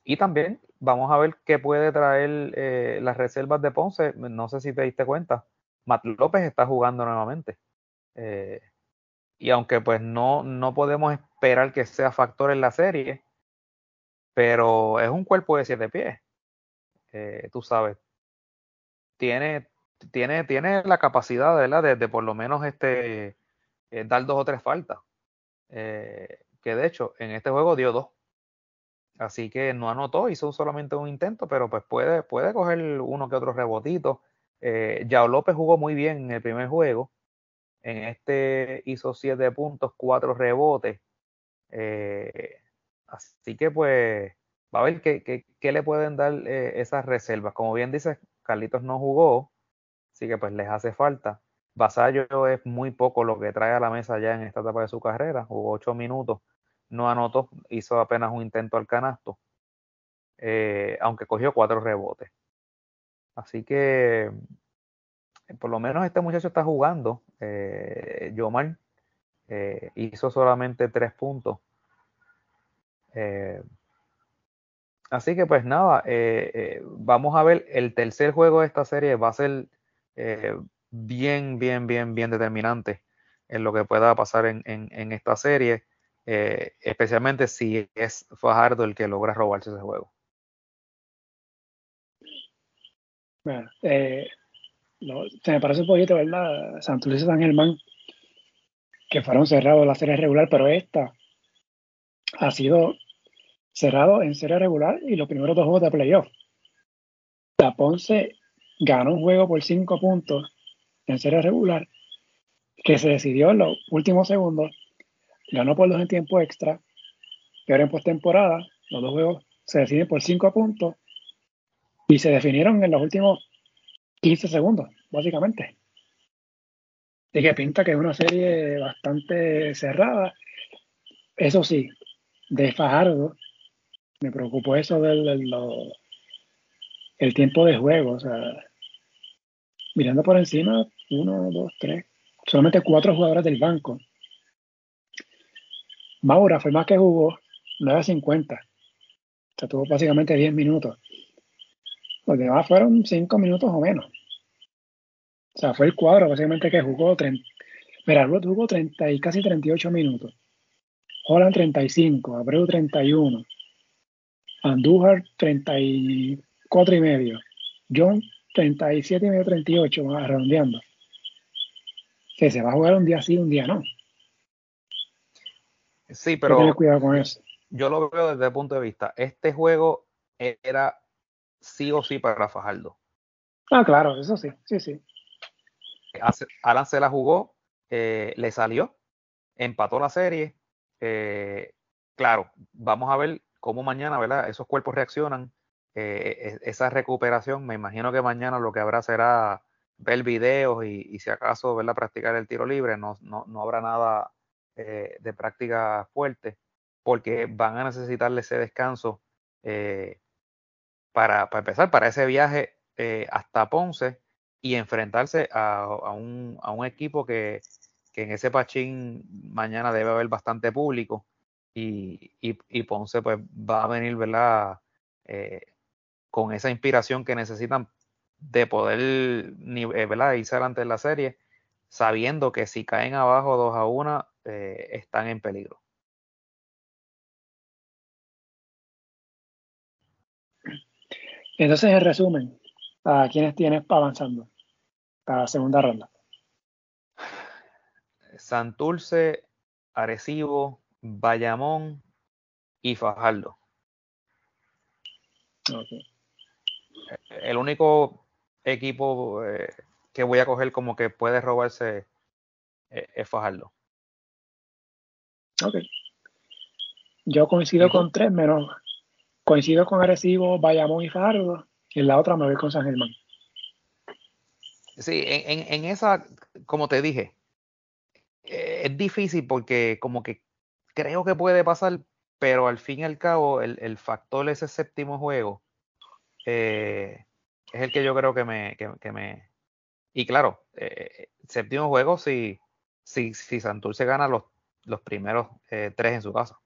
Y también vamos a ver qué puede traer eh, las reservas de Ponce. No sé si te diste cuenta, Matt López está jugando nuevamente. y aunque pues no, no podemos esperar que sea factor en la serie, pero es un cuerpo de siete pies. tú sabes, tiene, tiene, tiene la capacidad ¿verdad? De, por lo menos este, eh, dar dos o tres faltas. Eh, que de hecho en este juego dio dos. Así que no anotó, hizo solamente un intento, pero pues puede, puede coger uno que otro rebotito. Eh, Yao López jugó muy bien en el primer juego. En este hizo siete puntos, cuatro rebotes. Eh, así que pues va a ver qué, qué, qué le pueden dar esas reservas. Como bien dices, Carlitos no jugó, así que pues les hace falta. Vasallo es muy poco lo que trae a la mesa ya en esta etapa de su carrera, jugó ocho minutos, no anotó, hizo apenas un intento al canasto, eh, aunque cogió cuatro rebotes. Así que por lo menos este muchacho está jugando. Eh, Yomar eh, hizo solamente tres puntos. Eh, Así que pues nada, eh, eh, vamos a ver, el tercer juego de esta serie va a ser eh, bien, bien, bien, bien determinante en lo que pueda pasar en, esta serie, especialmente si es Fajardo el que logra robarse ese juego. Bueno, se me parece un poquito, ¿verdad? Santos y San Germán, que fueron cerrados la serie regular, pero esta ha sido cerrado en serie regular y los primeros dos juegos de playoff. La Ponce ganó un juego por cinco puntos en serie regular que se decidió en los últimos segundos, ganó por dos en tiempo extra, ahora en postemporada los dos juegos se deciden por cinco puntos y se definieron en los últimos 15 segundos, básicamente. y que pinta que es una serie bastante cerrada. Eso sí, de Fajardo, me preocupó eso del, el tiempo de juego. O sea, mirando por encima, uno, dos, tres, solamente cuatro jugadores del banco. Maura fue más que jugó, 9.50. O sea, tuvo básicamente 10 minutos. Los demás fueron 5 minutos o menos. O sea, fue el cuadro básicamente que jugó. Mira, Ruth jugó 30 y casi 38 minutos. Holland 35, Abreu 31, Andújar 34 y medio, John 37 y medio, 38, redondeando. Que se va a jugar un día sí, un día no. Sí, pero cuidado con eso. yo lo veo desde el punto de vista. Este juego era sí o sí para Fajardo. Ah, claro, eso sí, sí, sí. Alan se la jugó, eh, le salió, empató la serie. Eh, claro, vamos a ver cómo mañana, ¿verdad? Esos cuerpos reaccionan. Eh, e, esa recuperación, me imagino que mañana lo que habrá será ver videos y, si acaso, ¿verdad? Practicar el tiro libre. No, no, no habrá nada de práctica fuerte porque van a necesitarle ese descanso para, para, empezar, para ese viaje hasta Ponce y enfrentarse a, un, a un, equipo que, que, en ese Pachín mañana debe haber bastante público y, y, Ponce pues va a venir, ¿verdad? Eh, con esa inspiración que necesitan de poder, eh, ¿verdad? Irse adelante en la serie, sabiendo que si caen abajo 2 a 1, eh, están en peligro. Entonces, en resumen, ¿a quiénes tienes avanzando? la segunda ronda. Santurce, Arecibo, Bayamón y Fajardo. El único equipo eh, que voy a coger como que puede robarse eh, es Fajardo. Ok. Yo coincido con tres menos. Coincido con Arecibo, Bayamón y Fajardo. Y en la otra me voy con San Germán. Sí, en, esa, como te dije, eh, es difícil porque como que creo que puede pasar, pero al fin y al cabo el, el factor ese séptimo juego eh, es el que yo creo que me... Que, me y claro, eh, séptimo juego si, si, si Santurce gana los, los primeros tres en su casa.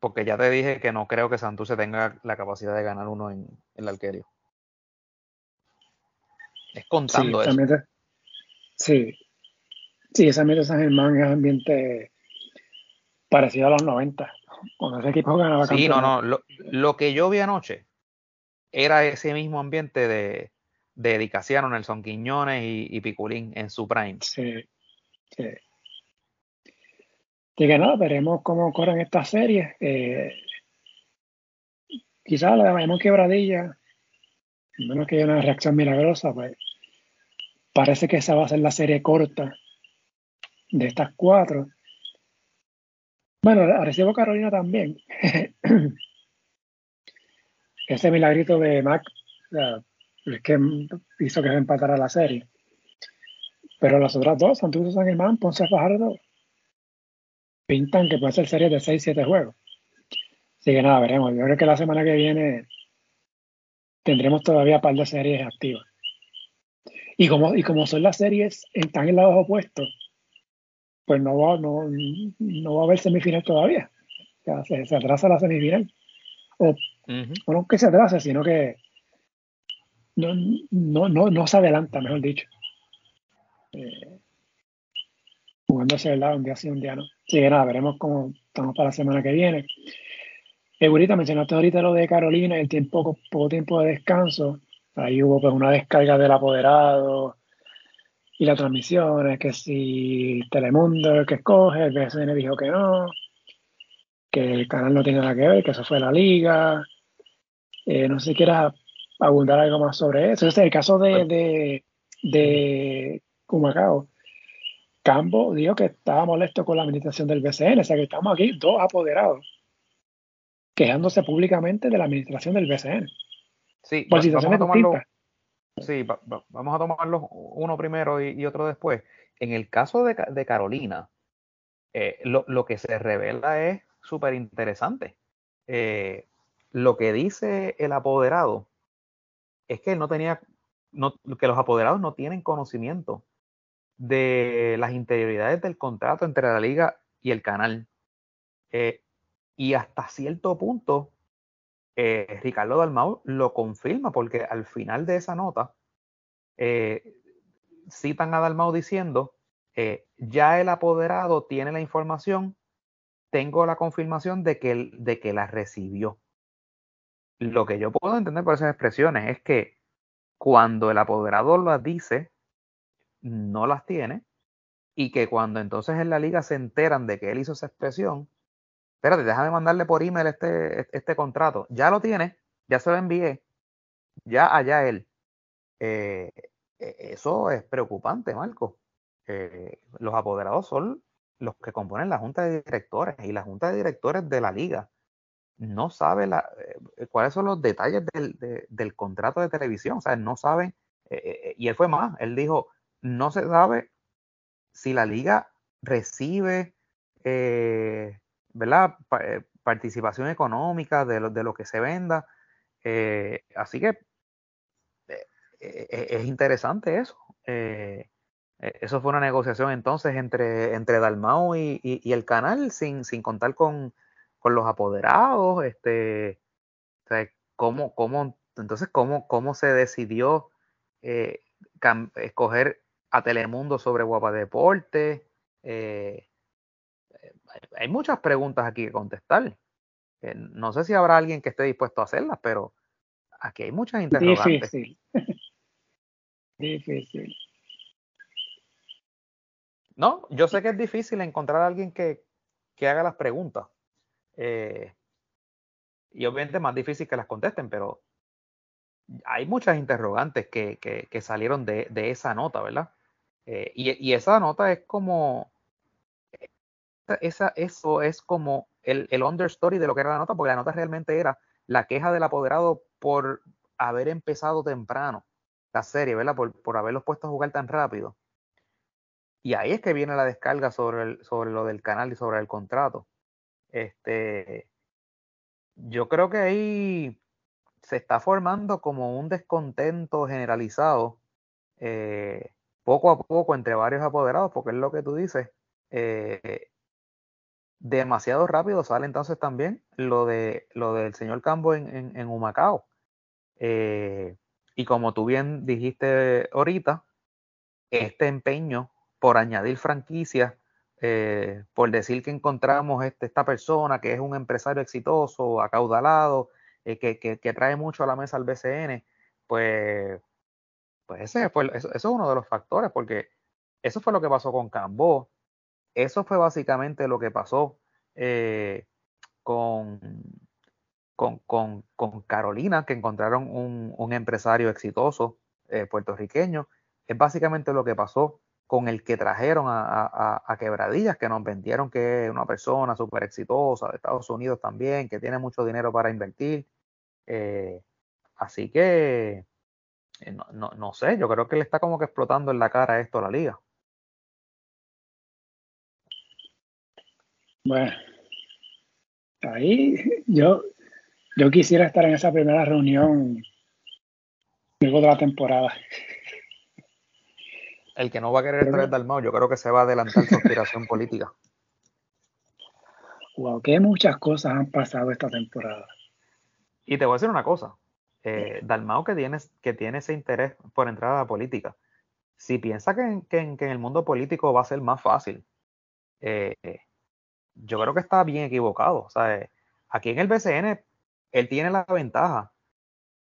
Porque ya te dije que no creo que Santurce tenga la capacidad de ganar uno en el Alquerio. Es contando sí, eso. sí, sí, esa meta San Germán es ambiente parecido a los 90, cuando ese equipo ganaba Sí, no, no, lo, que yo vi anoche era ese mismo ambiente de, de Dicasiano, Nelson Quiñones y, Piculín en su prime. Sí, sí. Y que nada, veremos cómo corren estas series. Eh, quizás la de quebradilla menos que haya una reacción milagrosa, pues parece que esa va a ser la serie corta de estas cuatro. Bueno, recibo Carolina también. Ese milagrito de Mac es que hizo que se empatara la serie. Pero las otras dos, Santurce San Germán, Ponce Fajardo, pintan que puede ser serie de 6-7 juegos. Así que nada, veremos. Yo creo que la semana que viene tendremos todavía un par de series activas. Y como, y como son las series, están en lados opuestos, pues no va, no, no va a haber semifinal todavía. se, atrasa la semifinal. O, no que se atrase, sino que no, no, no, no se adelanta, mejor dicho. Eh, jugándose lado un día sí, un día no. Así que nada, veremos cómo estamos para la semana que viene. Ahorita mencionaste ahorita lo de Carolina, el tiempo, poco tiempo de descanso. Ahí hubo pues una descarga del apoderado y las transmisiones, que si Telemundo el que escoge, el BSN dijo que no, que el canal no tiene nada que ver, que eso fue la liga. Eh, no sé si quieras abundar algo más sobre eso. Este es el caso de, de, de Cumacao. Cambo dijo que estaba molesto con la administración del BCN, o sea que estamos aquí dos apoderados quejándose públicamente de la administración del BCN. Sí, por situaciones distintas. Sí, vamos a tomarlos uno primero y, otro después. En el caso de, Carolina, eh, lo, que se revela es súper interesante. Eh, lo que dice el apoderado es que él no tenía, que los apoderados no tienen conocimiento de las interioridades del contrato entre la liga y el canal. Eh, y hasta cierto punto, eh, Ricardo Dalmau lo confirma, porque al final de esa nota eh, citan a Dalmau diciendo, ya el apoderado tiene la información, tengo la confirmación de que, de que la recibió. Lo que yo puedo entender por esas expresiones es que cuando el apoderado las dice, no las tiene, y que cuando entonces en la liga se enteran de que él hizo esa expresión, espérate, déjame mandarle por email este, este contrato, ya lo tiene, ya se lo envié, ya allá él. Eh, e, eso es preocupante, Marco. Eh, los apoderados son los que componen la junta de directores y la junta de directores de la liga no sabe eh, cuáles son los detalles del, del, contrato de televisión, o sea, no saben, y él fue más, él dijo, no se sabe si la liga recibe eh, ¿verdad? Eh, participación económica de lo, de lo que se venda. Eh, así que es interesante eso. eso fue una negociación entonces entre, entre Dalmau y, el canal, sin, sin contar con, los apoderados. Este, ¿cómo, cómo, entonces, ¿cómo, cómo se decidió escoger a Telemundo sobre Guapa Deporte. Eh, hay muchas preguntas aquí que contestar. Eh, no sé si habrá alguien que esté dispuesto a hacerlas, pero aquí hay muchas interrogantes. Difícil. difícil. No, yo sé que es difícil encontrar a alguien que, haga las preguntas. Eh, y obviamente es más difícil que las contesten, pero hay muchas interrogantes que, salieron de, esa nota, ¿verdad? Eh, y, esa nota es como, esa, eso es como el, el understory de lo que era la nota, porque la nota realmente era la queja del apoderado por haber empezado temprano la serie, ¿verdad? Por, por haberlos puesto a jugar tan rápido. Y ahí es que viene la descarga sobre, el, sobre lo del canal y sobre el contrato. Este, yo creo que ahí se está formando como un descontento generalizado eh, poco a poco entre varios apoderados, porque es lo que tú dices, eh, demasiado rápido sale entonces también lo de lo del señor Cambo en, en, Humacao. Eh, y como tú bien dijiste ahorita, este empeño por añadir franquicias, eh, por decir que encontramos este, esta persona que es un empresario exitoso, acaudalado, que, que, trae mucho a la mesa al BCN, pues pues ese fue, eso, es uno de los factores, porque eso fue lo que pasó con Cambó. Eso fue básicamente lo que pasó eh, con, con, Carolina, que encontraron un, empresario exitoso eh, puertorriqueño. Es básicamente lo que pasó con el que trajeron a, Quebradillas, que nos vendieron que es una persona súper exitosa de Estados Unidos también, que tiene mucho dinero para invertir. Eh, así que no, no, no, sé, yo creo que le está como que explotando en la cara esto a la liga. Bueno, ahí yo, yo quisiera estar en esa primera reunión luego de la temporada. El que no va a querer traer Dalmau, yo creo que se va a adelantar su aspiración política. Wow, que muchas cosas han pasado esta temporada. Y te voy a decir una cosa, eh, Dalmao que tiene, que tiene ese interés por entrar a la política, si piensa que, en el mundo político va a ser más fácil, eh, yo creo que está bien equivocado. O sea, eh, aquí en el BCN, él tiene la ventaja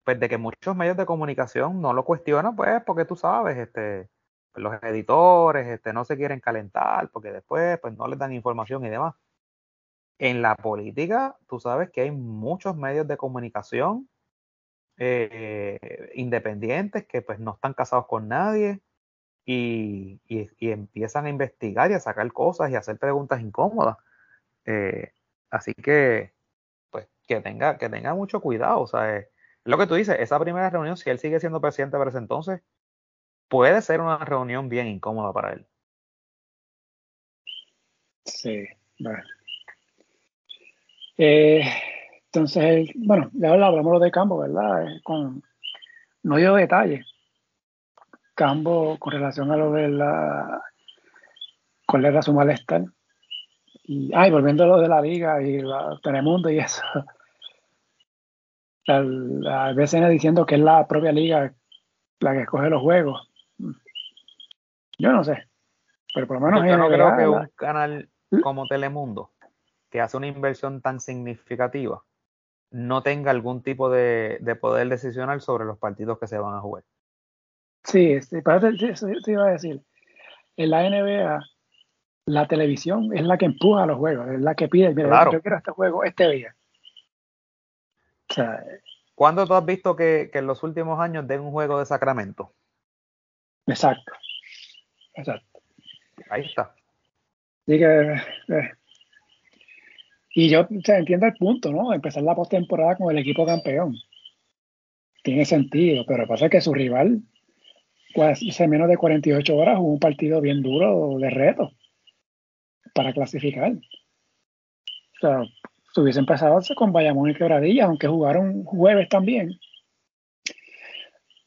pues, de que muchos medios de comunicación no lo cuestionan, pues, porque tú sabes, este, los editores este, no se quieren calentar, porque después pues, no les dan información y demás. En la política, tú sabes que hay muchos medios de comunicación eh, independientes que pues no están casados con nadie y, empiezan a investigar y a sacar cosas y a hacer preguntas incómodas. Eh, así que, pues, que tenga, que tenga mucho cuidado. O sea, Lo que tú dices, esa primera reunión, si él sigue siendo presidente para ese entonces, puede ser una reunión bien incómoda para él. Sí, bueno. Eh, entonces, bueno, ya hablamos de Campo, ¿verdad? Con, no dio detalles. Campo, con relación a lo de la. cuál era su malestar. Y, ay, volviendo a lo de la liga y la Telemundo y eso. La, BCN diciendo que es la propia liga la que escoge los juegos. Yo no sé. Pero por lo menos. Yo no creo que un canal como Telemundo, que hace una inversión tan significativa, no tenga algún tipo de, poder decisional sobre los partidos que se van a jugar. Sí, sí, eso te iba a decir. En la NBA, la televisión es la que empuja los juegos, es la que pide, mira, yo quiero este juego este día. O sea, ¿Cuándo tú has visto que, en los últimos años den un juego de Sacramento? Exacto. Exacto. Ahí está. Así que, eh, y yo entiendo el punto, ¿no? Empezar la postemporada con el equipo campeón. Tiene sentido, pero pasa que su rival, pues, hace menos de 48 horas, jugó un partido bien duro de reto para clasificar. O sea, se hubiese empezado con Bayamón y Quebradilla, aunque jugaron jueves también.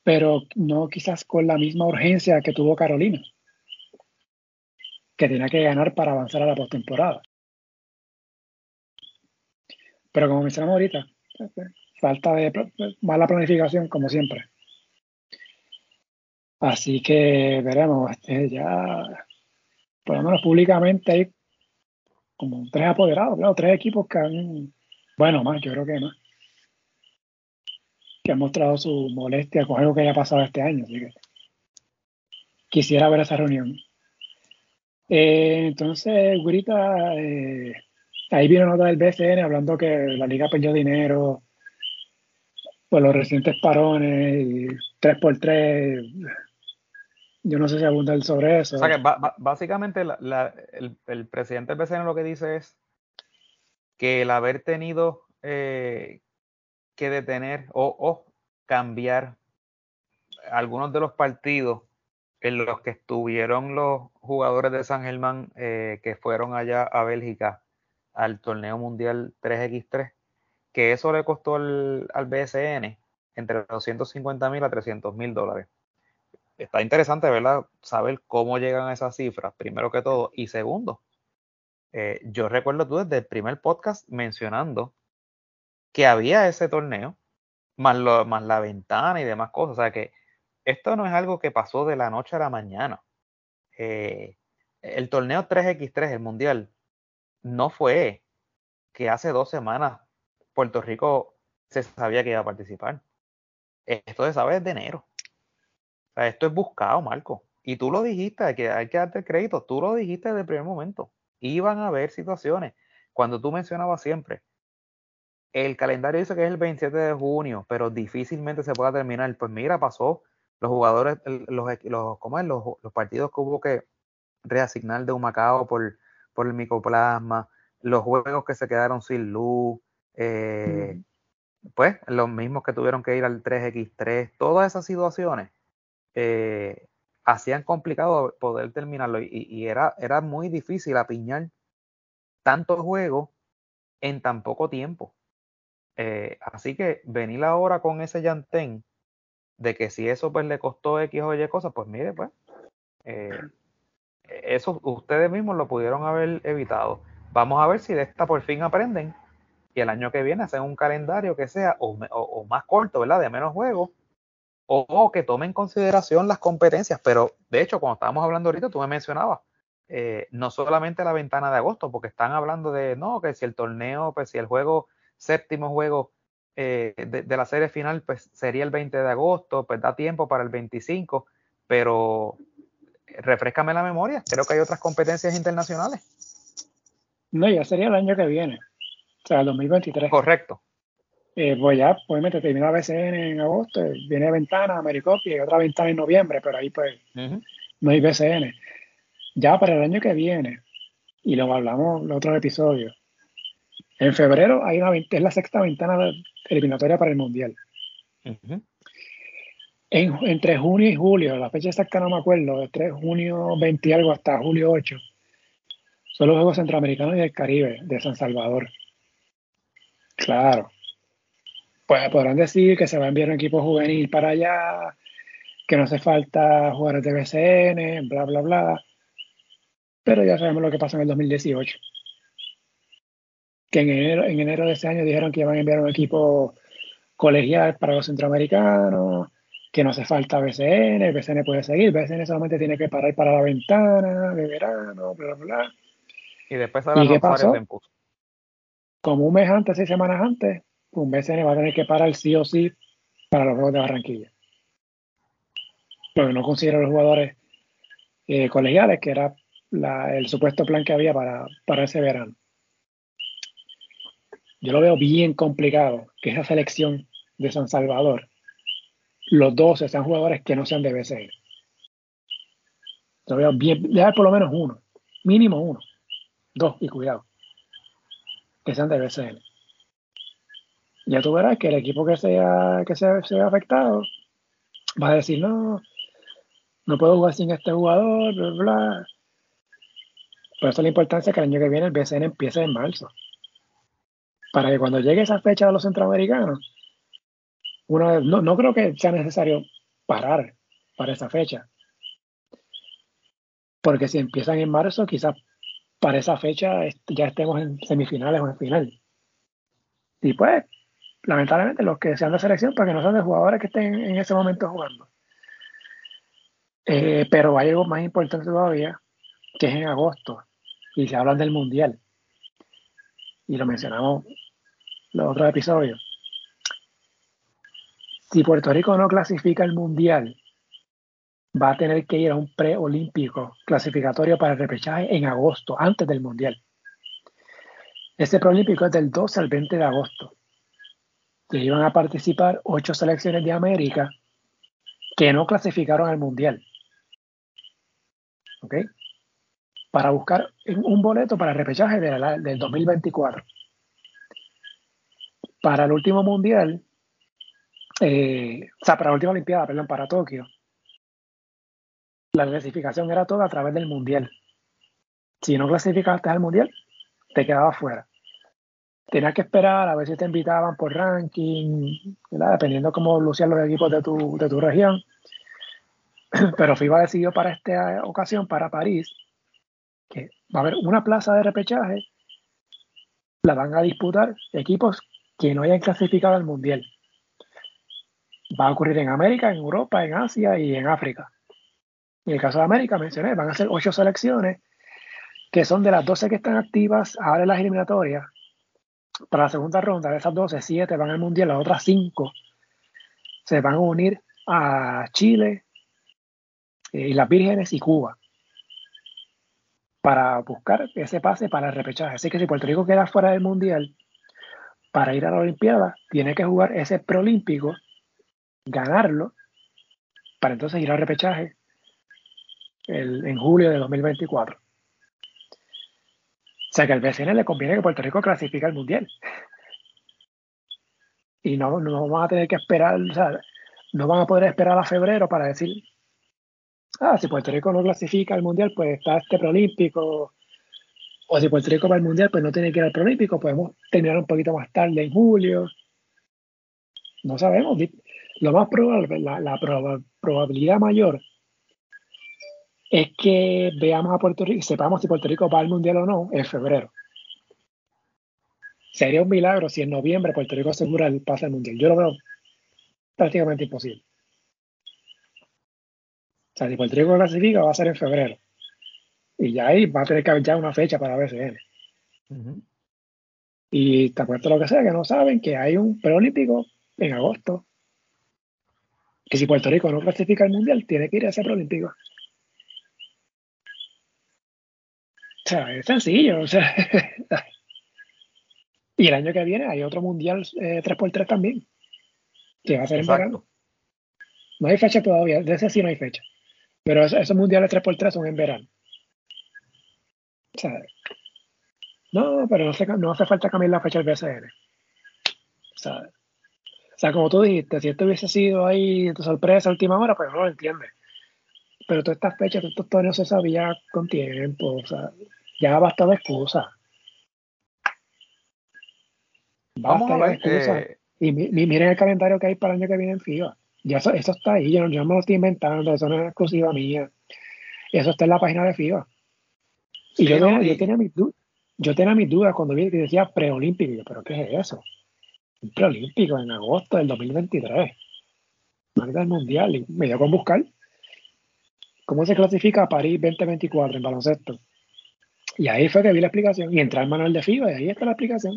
Pero no quizás con la misma urgencia que tuvo Carolina, que tenía que ganar para avanzar a la postemporada. Pero como mencionamos ahorita, falta de mala planificación como siempre. Así que veremos, este, ya, por lo menos públicamente hay como tres apoderados, claro, tres equipos que han, bueno, más, yo creo que más, que han mostrado su molestia con algo que haya pasado este año. Así que quisiera ver esa reunión. Eh, entonces, Gurita, eh, ahí viene nota del BCN hablando que la liga perdió dinero por los recientes parones y 3x3. Yo no sé si abundar sobre eso. O sea que básicamente el, presidente del BCN lo que dice es que el haber tenido eh, que detener o, cambiar algunos de los partidos en los que estuvieron los jugadores de San Germán eh, que fueron allá a Bélgica al torneo mundial 3x3, que eso le costó al, BSN entre 250 mil a 300 mil dólares. Está interesante, ¿verdad? Saber cómo llegan a esas cifras, primero que todo. Y segundo, eh, yo recuerdo tú desde el primer podcast mencionando que había ese torneo, más, más la ventana y demás cosas. O sea que esto no es algo que pasó de la noche a la mañana. Eh, el torneo 3x3, el mundial, no fue que hace dos semanas Puerto Rico se sabía que iba a participar. Esto se sabe desde enero. O sea, esto es buscado, Marco. Y tú lo dijiste, hay que, hay que darte crédito, tú lo dijiste desde el primer momento. Iban a haber situaciones. Cuando tú mencionabas siempre, el calendario dice que es el 27 de junio, pero difícilmente se pueda terminar. Pues mira, pasó los jugadores, los, los, ¿cómo es? los, los partidos que hubo que reasignar de un Macao por, por el micoplasma, los juegos que se quedaron sin luz, eh, pues los mismos que tuvieron que ir al 3x3, todas esas situaciones eh, hacían complicado poder terminarlo y, era, era muy difícil apiñar tantos juegos en tan poco tiempo. Eh, así que venir ahora con ese llantén de que si eso pues le costó X o Y cosas, pues mire, pues eso ustedes mismos lo pudieron haber evitado. Vamos a ver si de esta por fin aprenden y el año que viene hacen un calendario que sea o, más corto, ¿verdad? De menos juegos, o, que tomen en consideración las competencias. Pero de hecho, cuando estábamos hablando ahorita, tú me mencionabas, eh, no solamente la ventana de agosto, porque están hablando de, no, que si el torneo, pues si el juego, séptimo juego eh, de, de, la serie final, pues sería el 20 de agosto, pues da tiempo para el 25, pero refrescame la memoria, creo que hay otras competencias internacionales. No, ya sería el año que viene, o sea, el 2023. Correcto. Eh, pues ya, obviamente termina BCN en agosto, viene Ventana, Americopia y otra ventana en noviembre, pero ahí pues no hay BCN. Ya para el año que viene, y lo hablamos en otros episodios, en febrero hay una, es la sexta ventana eliminatoria para el Mundial. Entre junio y julio, la fecha exacta no me acuerdo, entre junio 20 y algo hasta julio 8, son los Juegos Centroamericanos y del Caribe de San Salvador. Claro. Pues podrán decir que se va a enviar un equipo juvenil para allá, que no hace falta jugadores de BCN, bla, bla, bla. Pero ya sabemos lo que pasó en el 2018. Que en enero, en enero de ese año dijeron que iban a enviar un equipo colegial para los centroamericanos, que no hace falta BCN, BCN puede seguir, BCN solamente tiene que parar para la ventana de verano, bla, bla, bla. Y después ¿Y qué pasó? Como un mes antes, seis semanas antes, un BCN va a tener que parar sí o sí para los Juegos de Barranquilla. Porque no considero los jugadores eh, colegiales, que era el supuesto plan que había para, para ese verano. Yo lo veo bien complicado que esa selección de San Salvador, los 12 sean jugadores que no sean de BCN. Veo bien, por lo menos uno, mínimo uno, dos, y cuidado, que sean de BCN. Ya tú verás que el equipo que sea, que sea, afectado va a decir, no, no puedo jugar sin este jugador, bla, bla. Por eso la importancia que el año que viene el BCN empiece en marzo. Para que cuando llegue esa fecha de los centroamericanos, uno, no, no creo que sea necesario parar para esa fecha. Porque si empiezan en marzo, quizás para esa fecha ya estemos en semifinales o en final. Y pues, lamentablemente, los que sean de selección, para que no sean de jugadores que estén en ese momento jugando. Eh, pero hay algo más importante todavía, que es en agosto, y se habla del Mundial. Y lo mencionamos en los otros episodios. Si Puerto Rico no clasifica el Mundial, va a tener que ir a un preolímpico clasificatorio para el repechaje en agosto, antes del Mundial. Este preolímpico es del 12 al 20 de agosto. Y iban a participar ocho selecciones de América que no clasificaron al Mundial. ¿Ok? Para buscar un boleto para el repechaje del 2024. Para el último Mundial, eh, o sea, para la última Olimpiada, perdón, para Tokio, la clasificación era toda a través del Mundial. Si no clasificaste al Mundial, te quedabas fuera. Tenías que esperar a ver si te invitaban por ranking, dependiendo cómo lucían los equipos de tu, de tu región. Pero FIBA decidió para esta ocasión, para París, que va a haber una plaza de repechaje, la van a disputar equipos que no hayan clasificado al Mundial. Va a ocurrir en América, en Europa, en Asia y en África. En el caso de América, mencioné, van a ser ocho selecciones, que son de las 12 que están activas ahora en las eliminatorias. Para la segunda ronda, de esas 12, 7 van al Mundial, las otras 5 se van a unir a Chile, y las Vírgenes y Cuba para buscar ese pase para el repechaje. Así que si Puerto Rico queda fuera del Mundial, para ir a la Olimpiada, tiene que jugar ese preolímpico, ganarlo, para entonces ir al repechaje en julio de 2024. O sea que al BCN le conviene que Puerto Rico clasifique al Mundial. Y no, no van a tener que esperar, o sea, no van a poder esperar a febrero para decir, ah, si Puerto Rico no clasifica al Mundial, pues está este preolímpico. O si Puerto Rico va al Mundial, pues no tiene que ir al preolímpico, podemos terminar un poquito más tarde en julio. No sabemos. Lo más probable, la, probabilidad mayor es que veamos a Puerto Rico, sepamos si Puerto Rico va al Mundial o no en febrero. Sería un milagro si en noviembre Puerto Rico asegura el pase al Mundial. Yo lo veo prácticamente imposible. O sea, si Puerto Rico clasifica, va a ser en febrero. Y ya ahí va a tener que haber ya una fecha para BCN. Y te apuesto lo que sea, que no saben que hay un preolímpico en agosto. Que si Puerto Rico no clasifica al mundial, tiene que ir a ese preolímpico. O sea, es sencillo. O sea. y el año que viene hay otro mundial 3x3 eh, también. Que va a ser en verano. No hay fecha todavía. De ese sí no hay fecha. Pero esos, mundiales 3x3 son en verano. No, pero no hace, no hace falta cambiar la fecha del BCN. O sea, como tú dijiste, si esto hubiese sido ahí tu sorpresa última hora, pues no lo entiendes. Pero todas estas fechas, todos estos torneos se sabía con tiempo, o sea, ya basta de excusas. Vamos a ver. Eh, y miren el calendario que hay para el año que viene en FIBA. Ya eso, está ahí, yo, no me lo estoy inventando, eso no es exclusiva mía. Eso está en la página de FIBA. Y, yo, tenía, mis dudas, yo tenía mis dudas cuando vi que decía preolímpico. pero ¿qué es eso? Preolímpico en agosto del 2023. Marca del mundial. Y me dio con buscar cómo se clasifica a París 2024 en baloncesto. Y ahí fue que vi la explicación. Y entré al manual de FIBA y ahí está la explicación.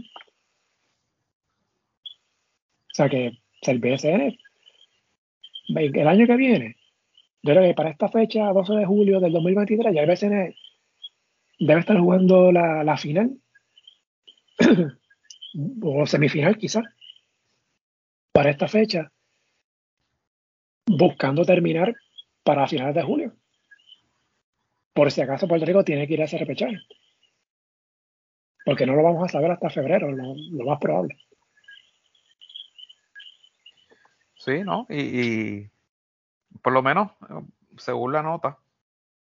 O sea que el BSN, el año que viene, yo creo que para esta fecha, 12 de julio del 2023, ya el BSN debe estar jugando la, final o semifinal quizás para esta fecha, buscando terminar para finales de julio. Por si acaso Puerto Rico tiene que ir a ese repechaje. Porque no lo vamos a saber hasta febrero, lo más probable. Sí, ¿no? Y, por lo menos, según la nota,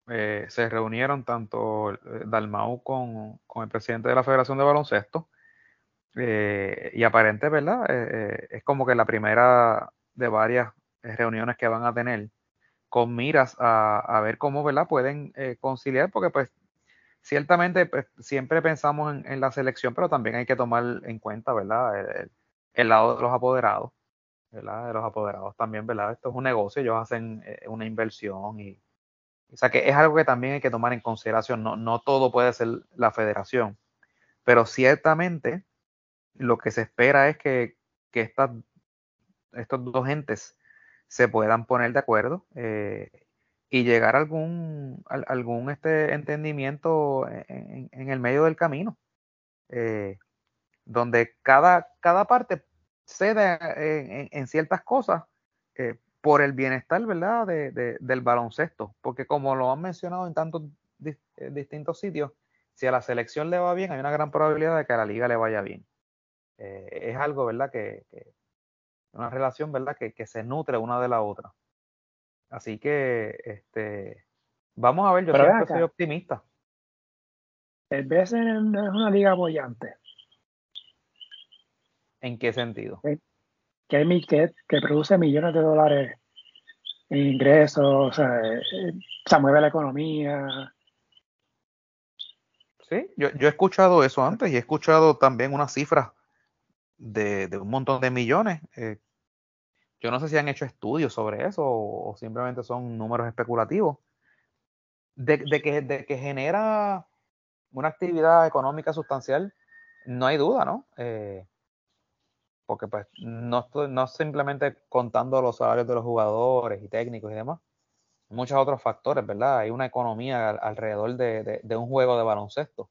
eh, se reunieron tanto eh, Dalmau con, con, el presidente de la Federación de Baloncesto eh, y aparente, ¿verdad? es como que la primera de varias reuniones que van a tener con miras a, ver cómo, ¿verdad? Pueden conciliar, porque pues ciertamente pues, siempre pensamos en, la selección, pero también hay que tomar en cuenta, ¿verdad? el lado de los apoderados de los apoderados también, ¿verdad? Esto es un negocio, ellos hacen eh, una inversión y, o sea que es algo que también hay que tomar en consideración, no, no todo puede ser la federación, pero ciertamente lo que se espera es que, que estas, estos dos entes se puedan poner de acuerdo eh, y llegar a algún, algún este entendimiento en, en, el medio del camino, eh, donde cada, cada parte cede en, ciertas cosas eh, por el bienestar, ¿verdad?, de, del baloncesto. Porque como lo han mencionado en tantos eh, distintos sitios, si a la selección le va bien, hay una gran probabilidad de que a la liga le vaya bien. Eh, es algo, ¿verdad?, que, una relación, ¿verdad?, que, que, se nutre una de la otra. Así que, este, vamos a ver, yo siempre soy optimista. El BSN es una liga apoyante. ¿En qué sentido? Que, que, que produce millones de dólares en ingresos, o sea, eh, se mueve la economía. Sí, yo, he escuchado eso antes y he escuchado también unas cifras de, un montón de millones. Eh, yo no sé si han hecho estudios sobre eso o, simplemente son números especulativos. De, que, de que genera una actividad económica sustancial, no hay duda, ¿no? Eh, porque pues no, estoy, no simplemente contando los salarios de los jugadores y técnicos y demás, muchos otros factores, ¿verdad? Hay una economía alrededor de, un juego de baloncesto,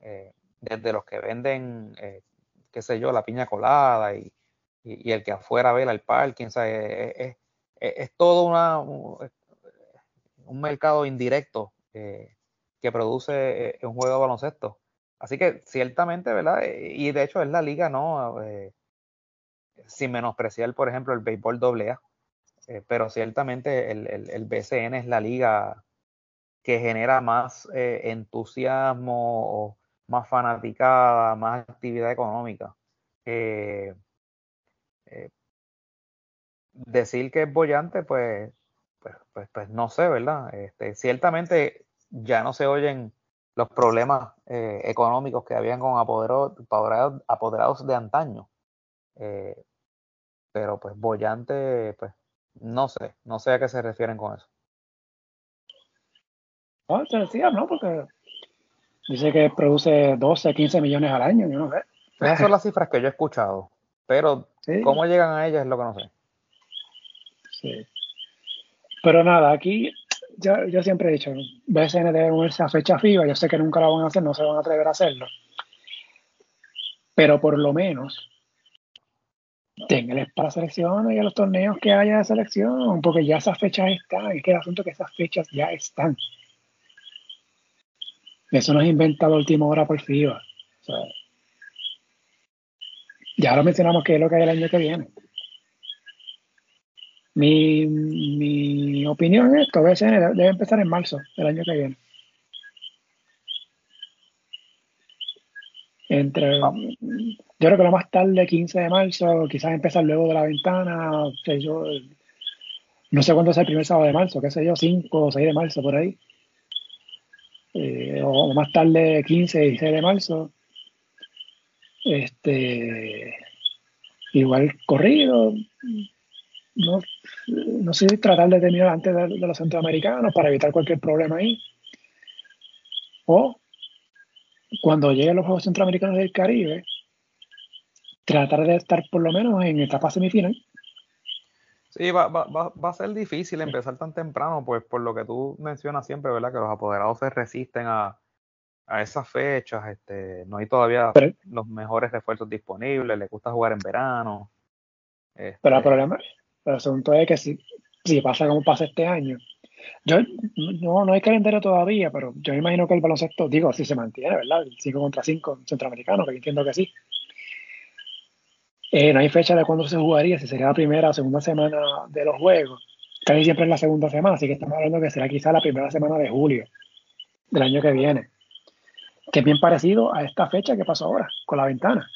eh, desde los que venden, qué sé yo, la piña colada y, el que afuera vela el parking, es, es, todo una, un, mercado indirecto eh, que produce un juego de baloncesto. Así que ciertamente, ¿verdad? Y de hecho es la liga, ¿no? sin menospreciar, por ejemplo, el béisbol doble A, eh, pero ciertamente el, el, BCN es la liga que genera más eh, entusiasmo, más fanaticada, más actividad económica. Eh, decir que es bollante, pues, pues, pues, pues, no sé, ¿verdad? Este, ciertamente ya no se oyen los problemas económicos que habían con apoderados, de antaño. Eh, pero pues bollante, pues no sé, no sé a qué se refieren con eso. No, se decía, ¿no? Porque dice que produce 12, 15 millones al año, yo no sé. Esas son las cifras que yo he escuchado, pero cómo llegan a ellas es lo que no sé. Sí. Pero nada, aquí yo, yo siempre he dicho, BSN debe unirse a fecha FIBA, yo sé que nunca lo van a hacer, no se van a atrever a hacerlo. Pero por lo menos ténganles para selecciones y a los torneos que haya de selección, porque ya esas fechas están, es que el asunto es que esas fechas ya están. Eso no es inventado a última hora por FIBA. ya lo mencionamos que es lo que hay el año que viene. Mi, mi opinión es que BCN debe empezar en marzo del año que viene. Entre, yo creo que lo más tarde, 15 de marzo, quizás empezar luego de la ventana, yo, no sé cuándo es el primer sábado de marzo, qué sé yo, 5 o 6 de marzo por ahí. Eh, o más tarde, 15, 16 de marzo. Este, igual corrido, no, no sé, tratar de terminar antes de, los centroamericanos para evitar cualquier problema ahí. O cuando lleguen los Juegos Centroamericanos del Caribe, tratar de estar por lo menos en etapa semifinal. Sí, va, va, va, a ser difícil empezar tan temprano, pues por lo que tú mencionas siempre, ¿verdad? Que los apoderados se resisten a, a esas fechas, este, no hay todavía los mejores refuerzos disponibles, les gusta jugar en verano. Pero el este problema, el asunto es que si, si pasa como pasa este año, yo no, no hay calendario todavía, pero yo me imagino que el baloncesto, digo, si se mantiene, ¿verdad? El 5 contra 5 centroamericano, que entiendo que sí. Eh, no hay fecha de cuándo se jugaría, si sería la primera o segunda semana de los juegos. Casi siempre es la segunda semana, así que estamos hablando que será quizá la primera semana de julio del año que viene. Que es bien parecido a esta fecha que pasó ahora, con la ventana.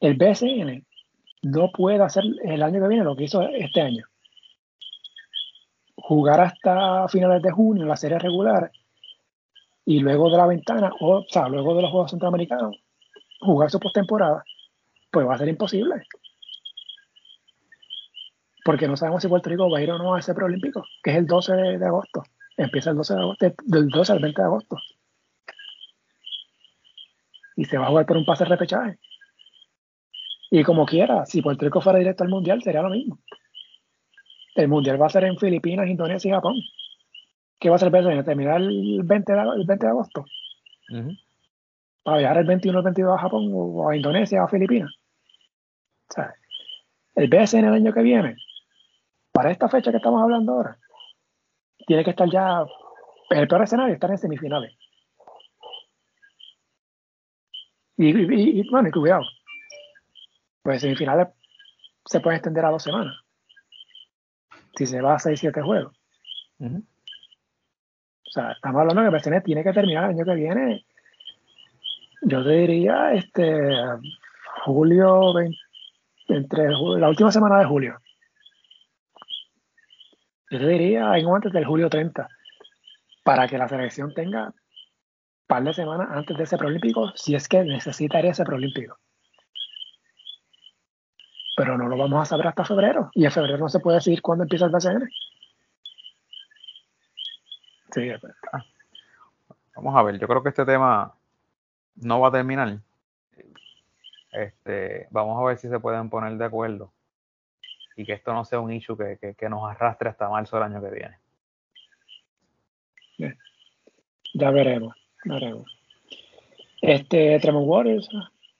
El BCN no puede hacer el año que viene lo que hizo este año. Jugar hasta finales de junio la serie regular y luego de la ventana, o, sea, luego de los Juegos Centroamericanos, jugar su postemporada, pues va a ser imposible. Porque no sabemos si Puerto Rico va a ir o no a ese preolímpico, que es el 12 de, agosto. Empieza el 12 de agosto, del 12 al 20 de agosto. Y se va a jugar por un pase de repechaje. Y como quiera, si Puerto Rico fuera directo al Mundial, sería lo mismo. El Mundial va a ser en Filipinas, Indonesia y Japón. ¿Qué va a ser el ¿Terminar el 20 de, el 20 de agosto? Para viajar el 21 o el 22 a Japón o a Indonesia o a Filipinas. O sea, el BSN el año que viene, para esta fecha que estamos hablando ahora, tiene que estar ya, en el peor escenario, estar en semifinales. Y, y, y bueno, y cuidado, pues semifinales se pueden extender a dos semanas. Si se va a 6-7 juegos. O sea, estamos hablando que PCN tiene que terminar el año que viene. Yo te diría, este, julio, entre la última semana de julio. Yo te diría en antes del julio 30, para que la selección tenga un par de semanas antes de ese preolímpico, si es que necesitaría ese preolímpico pero no lo vamos a saber hasta febrero. Y en febrero no se puede decir cuándo empieza el BCN. Sí. Vamos a ver, yo creo que este tema no va a terminar. Este, vamos a ver si se pueden poner de acuerdo y que esto no sea un issue que, que, nos arrastre hasta marzo del año que viene. Ya veremos, veremos. Este Tremont Waters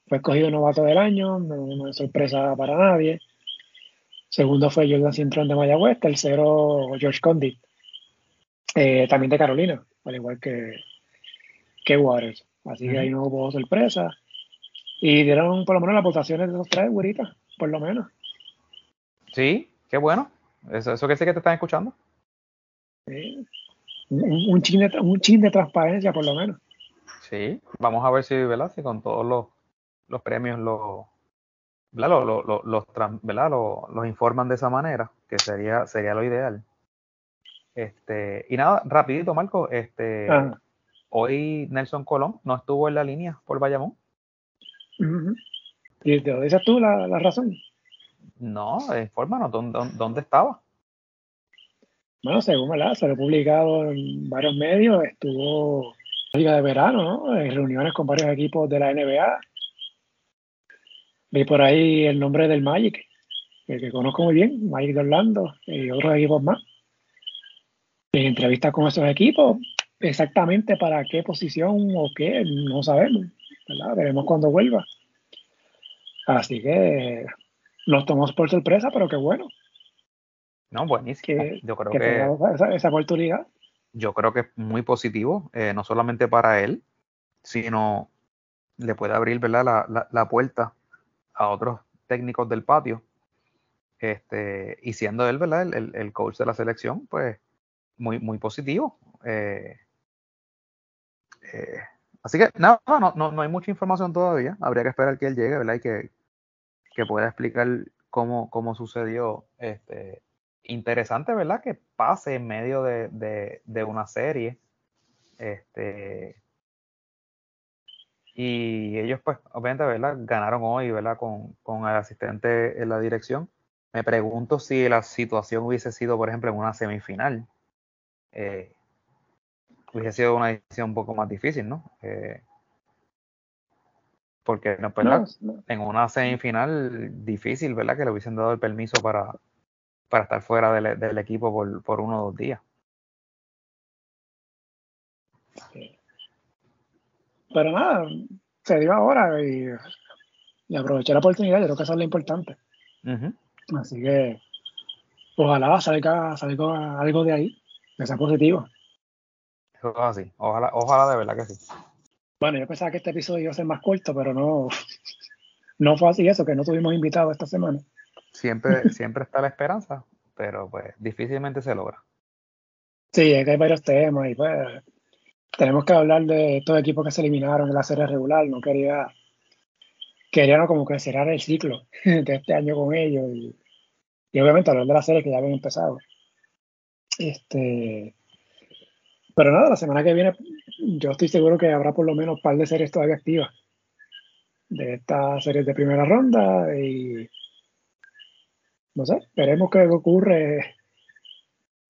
fue escogido novato del año, no, es sorpresa para nadie. Segundo fue Jordan Cintrón de Mayagüez, tercero George Condit, eh, también de Carolina, al igual que, que Waters. Así que ahí no hubo sorpresa. Y dieron por lo menos las votaciones de los tres, güeritas, por lo menos. Sí, qué bueno. ¿Eso, eso quiere decir que te están escuchando? Sí. Un, un, chin de, un chin de transparencia, por lo menos. Sí, vamos a ver si, ¿verdad? Si con todos los los premios lo, lo, lo, los, los informan de esa manera, que sería, sería lo ideal. Este, y nada, rapidito, Marco, este, hoy Nelson Colón no estuvo en la línea por Bayamón. ¿Y te dices tú la, la razón? No, infórmanos, ¿dónde, dónde estaba? Bueno, según se lo he publicado en varios medios, estuvo en Liga de Verano, ¿no? en reuniones con varios equipos de la NBA, Vi por ahí el nombre del Magic, el que conozco muy bien, Magic de Orlando y otros equipos más. En entrevistas con esos equipos, exactamente para qué posición o qué, no sabemos. ¿Verdad? Veremos cuando vuelva. Así que nos tomamos por sorpresa, pero qué bueno. No, buenísimo. yo creo que, esa, esa, oportunidad. Yo creo que es muy positivo, eh, no solamente para él, sino le puede abrir ¿verdad? La, la, la puerta a otros técnicos del patio Este, y siendo él, ¿verdad? El, el, coach de la selección, pues muy, muy positivo. Eh, eh, así que nada, no, no, no, hay mucha información todavía. Habría que esperar que él llegue, ¿verdad? Y que, que pueda explicar cómo, cómo sucedió. Este, interesante, ¿verdad? Que pase en medio de, de, de una serie. Este, y ellos, pues, obviamente, ¿verdad? Ganaron hoy, ¿verdad? Con, con el asistente en la dirección. Me pregunto si la situación hubiese sido, por ejemplo, en una semifinal. Eh, hubiese sido una decisión un poco más difícil, ¿no? Eh, porque no, ¿verdad? en una semifinal difícil, ¿verdad? Que le hubiesen dado el permiso para, para estar fuera del, del equipo por, por, uno o dos días. Pero nada, se dio ahora y, y aproveché la oportunidad, yo creo que eso es lo importante. Así que ojalá salga, salga algo de ahí, que sea positivo. Así, ojalá, ojalá de verdad que sí. Bueno, yo pensaba que este episodio iba a ser más corto, pero no, no fue así eso, que no tuvimos invitados esta semana. Siempre, siempre está la esperanza, pero pues difícilmente se logra. Sí, es que hay varios temas y pues tenemos que hablar de estos equipos que se eliminaron en la serie regular. No quería, quería no como que cerrar el ciclo de este año con ellos y, y obviamente hablar de la serie que ya habían empezado. Este, pero nada, la semana que viene yo estoy seguro que habrá por lo menos un par de series todavía activas de estas series de primera ronda y no sé, veremos qué ocurre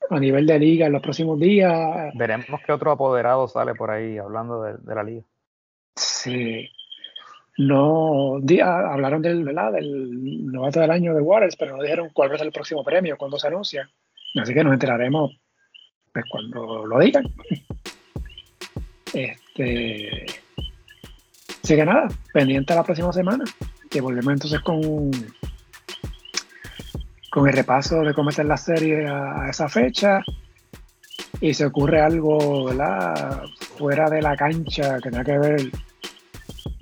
a nivel de liga en los próximos días. Veremos qué otro apoderado sale por ahí hablando de, la liga. Sí. No, hablaron del, del novato del año de Waters, pero no dijeron cuál va a ser el próximo premio, cuándo se anuncia. Así que nos enteraremos pues, cuando lo digan. Este. Así que nada, pendiente a la próxima semana, que volvemos entonces con con el repaso de cómo está la serie a, esa fecha y se ocurre algo fuera de la cancha que tenga que ver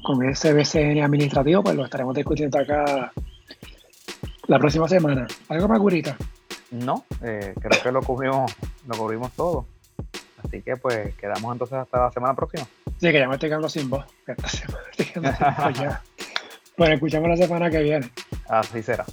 con ese BCN administrativo, pues lo estaremos discutiendo acá la próxima semana. ¿Algo más, Gurita? No, eh, creo que lo cubrimos, lo cubrimos todo. Así que pues quedamos entonces hasta la semana próxima. Sí, que ya me estoy quedando sin voz. Esta semana estoy quedando sin voz ya. Bueno, escuchamos la semana que viene. Así será.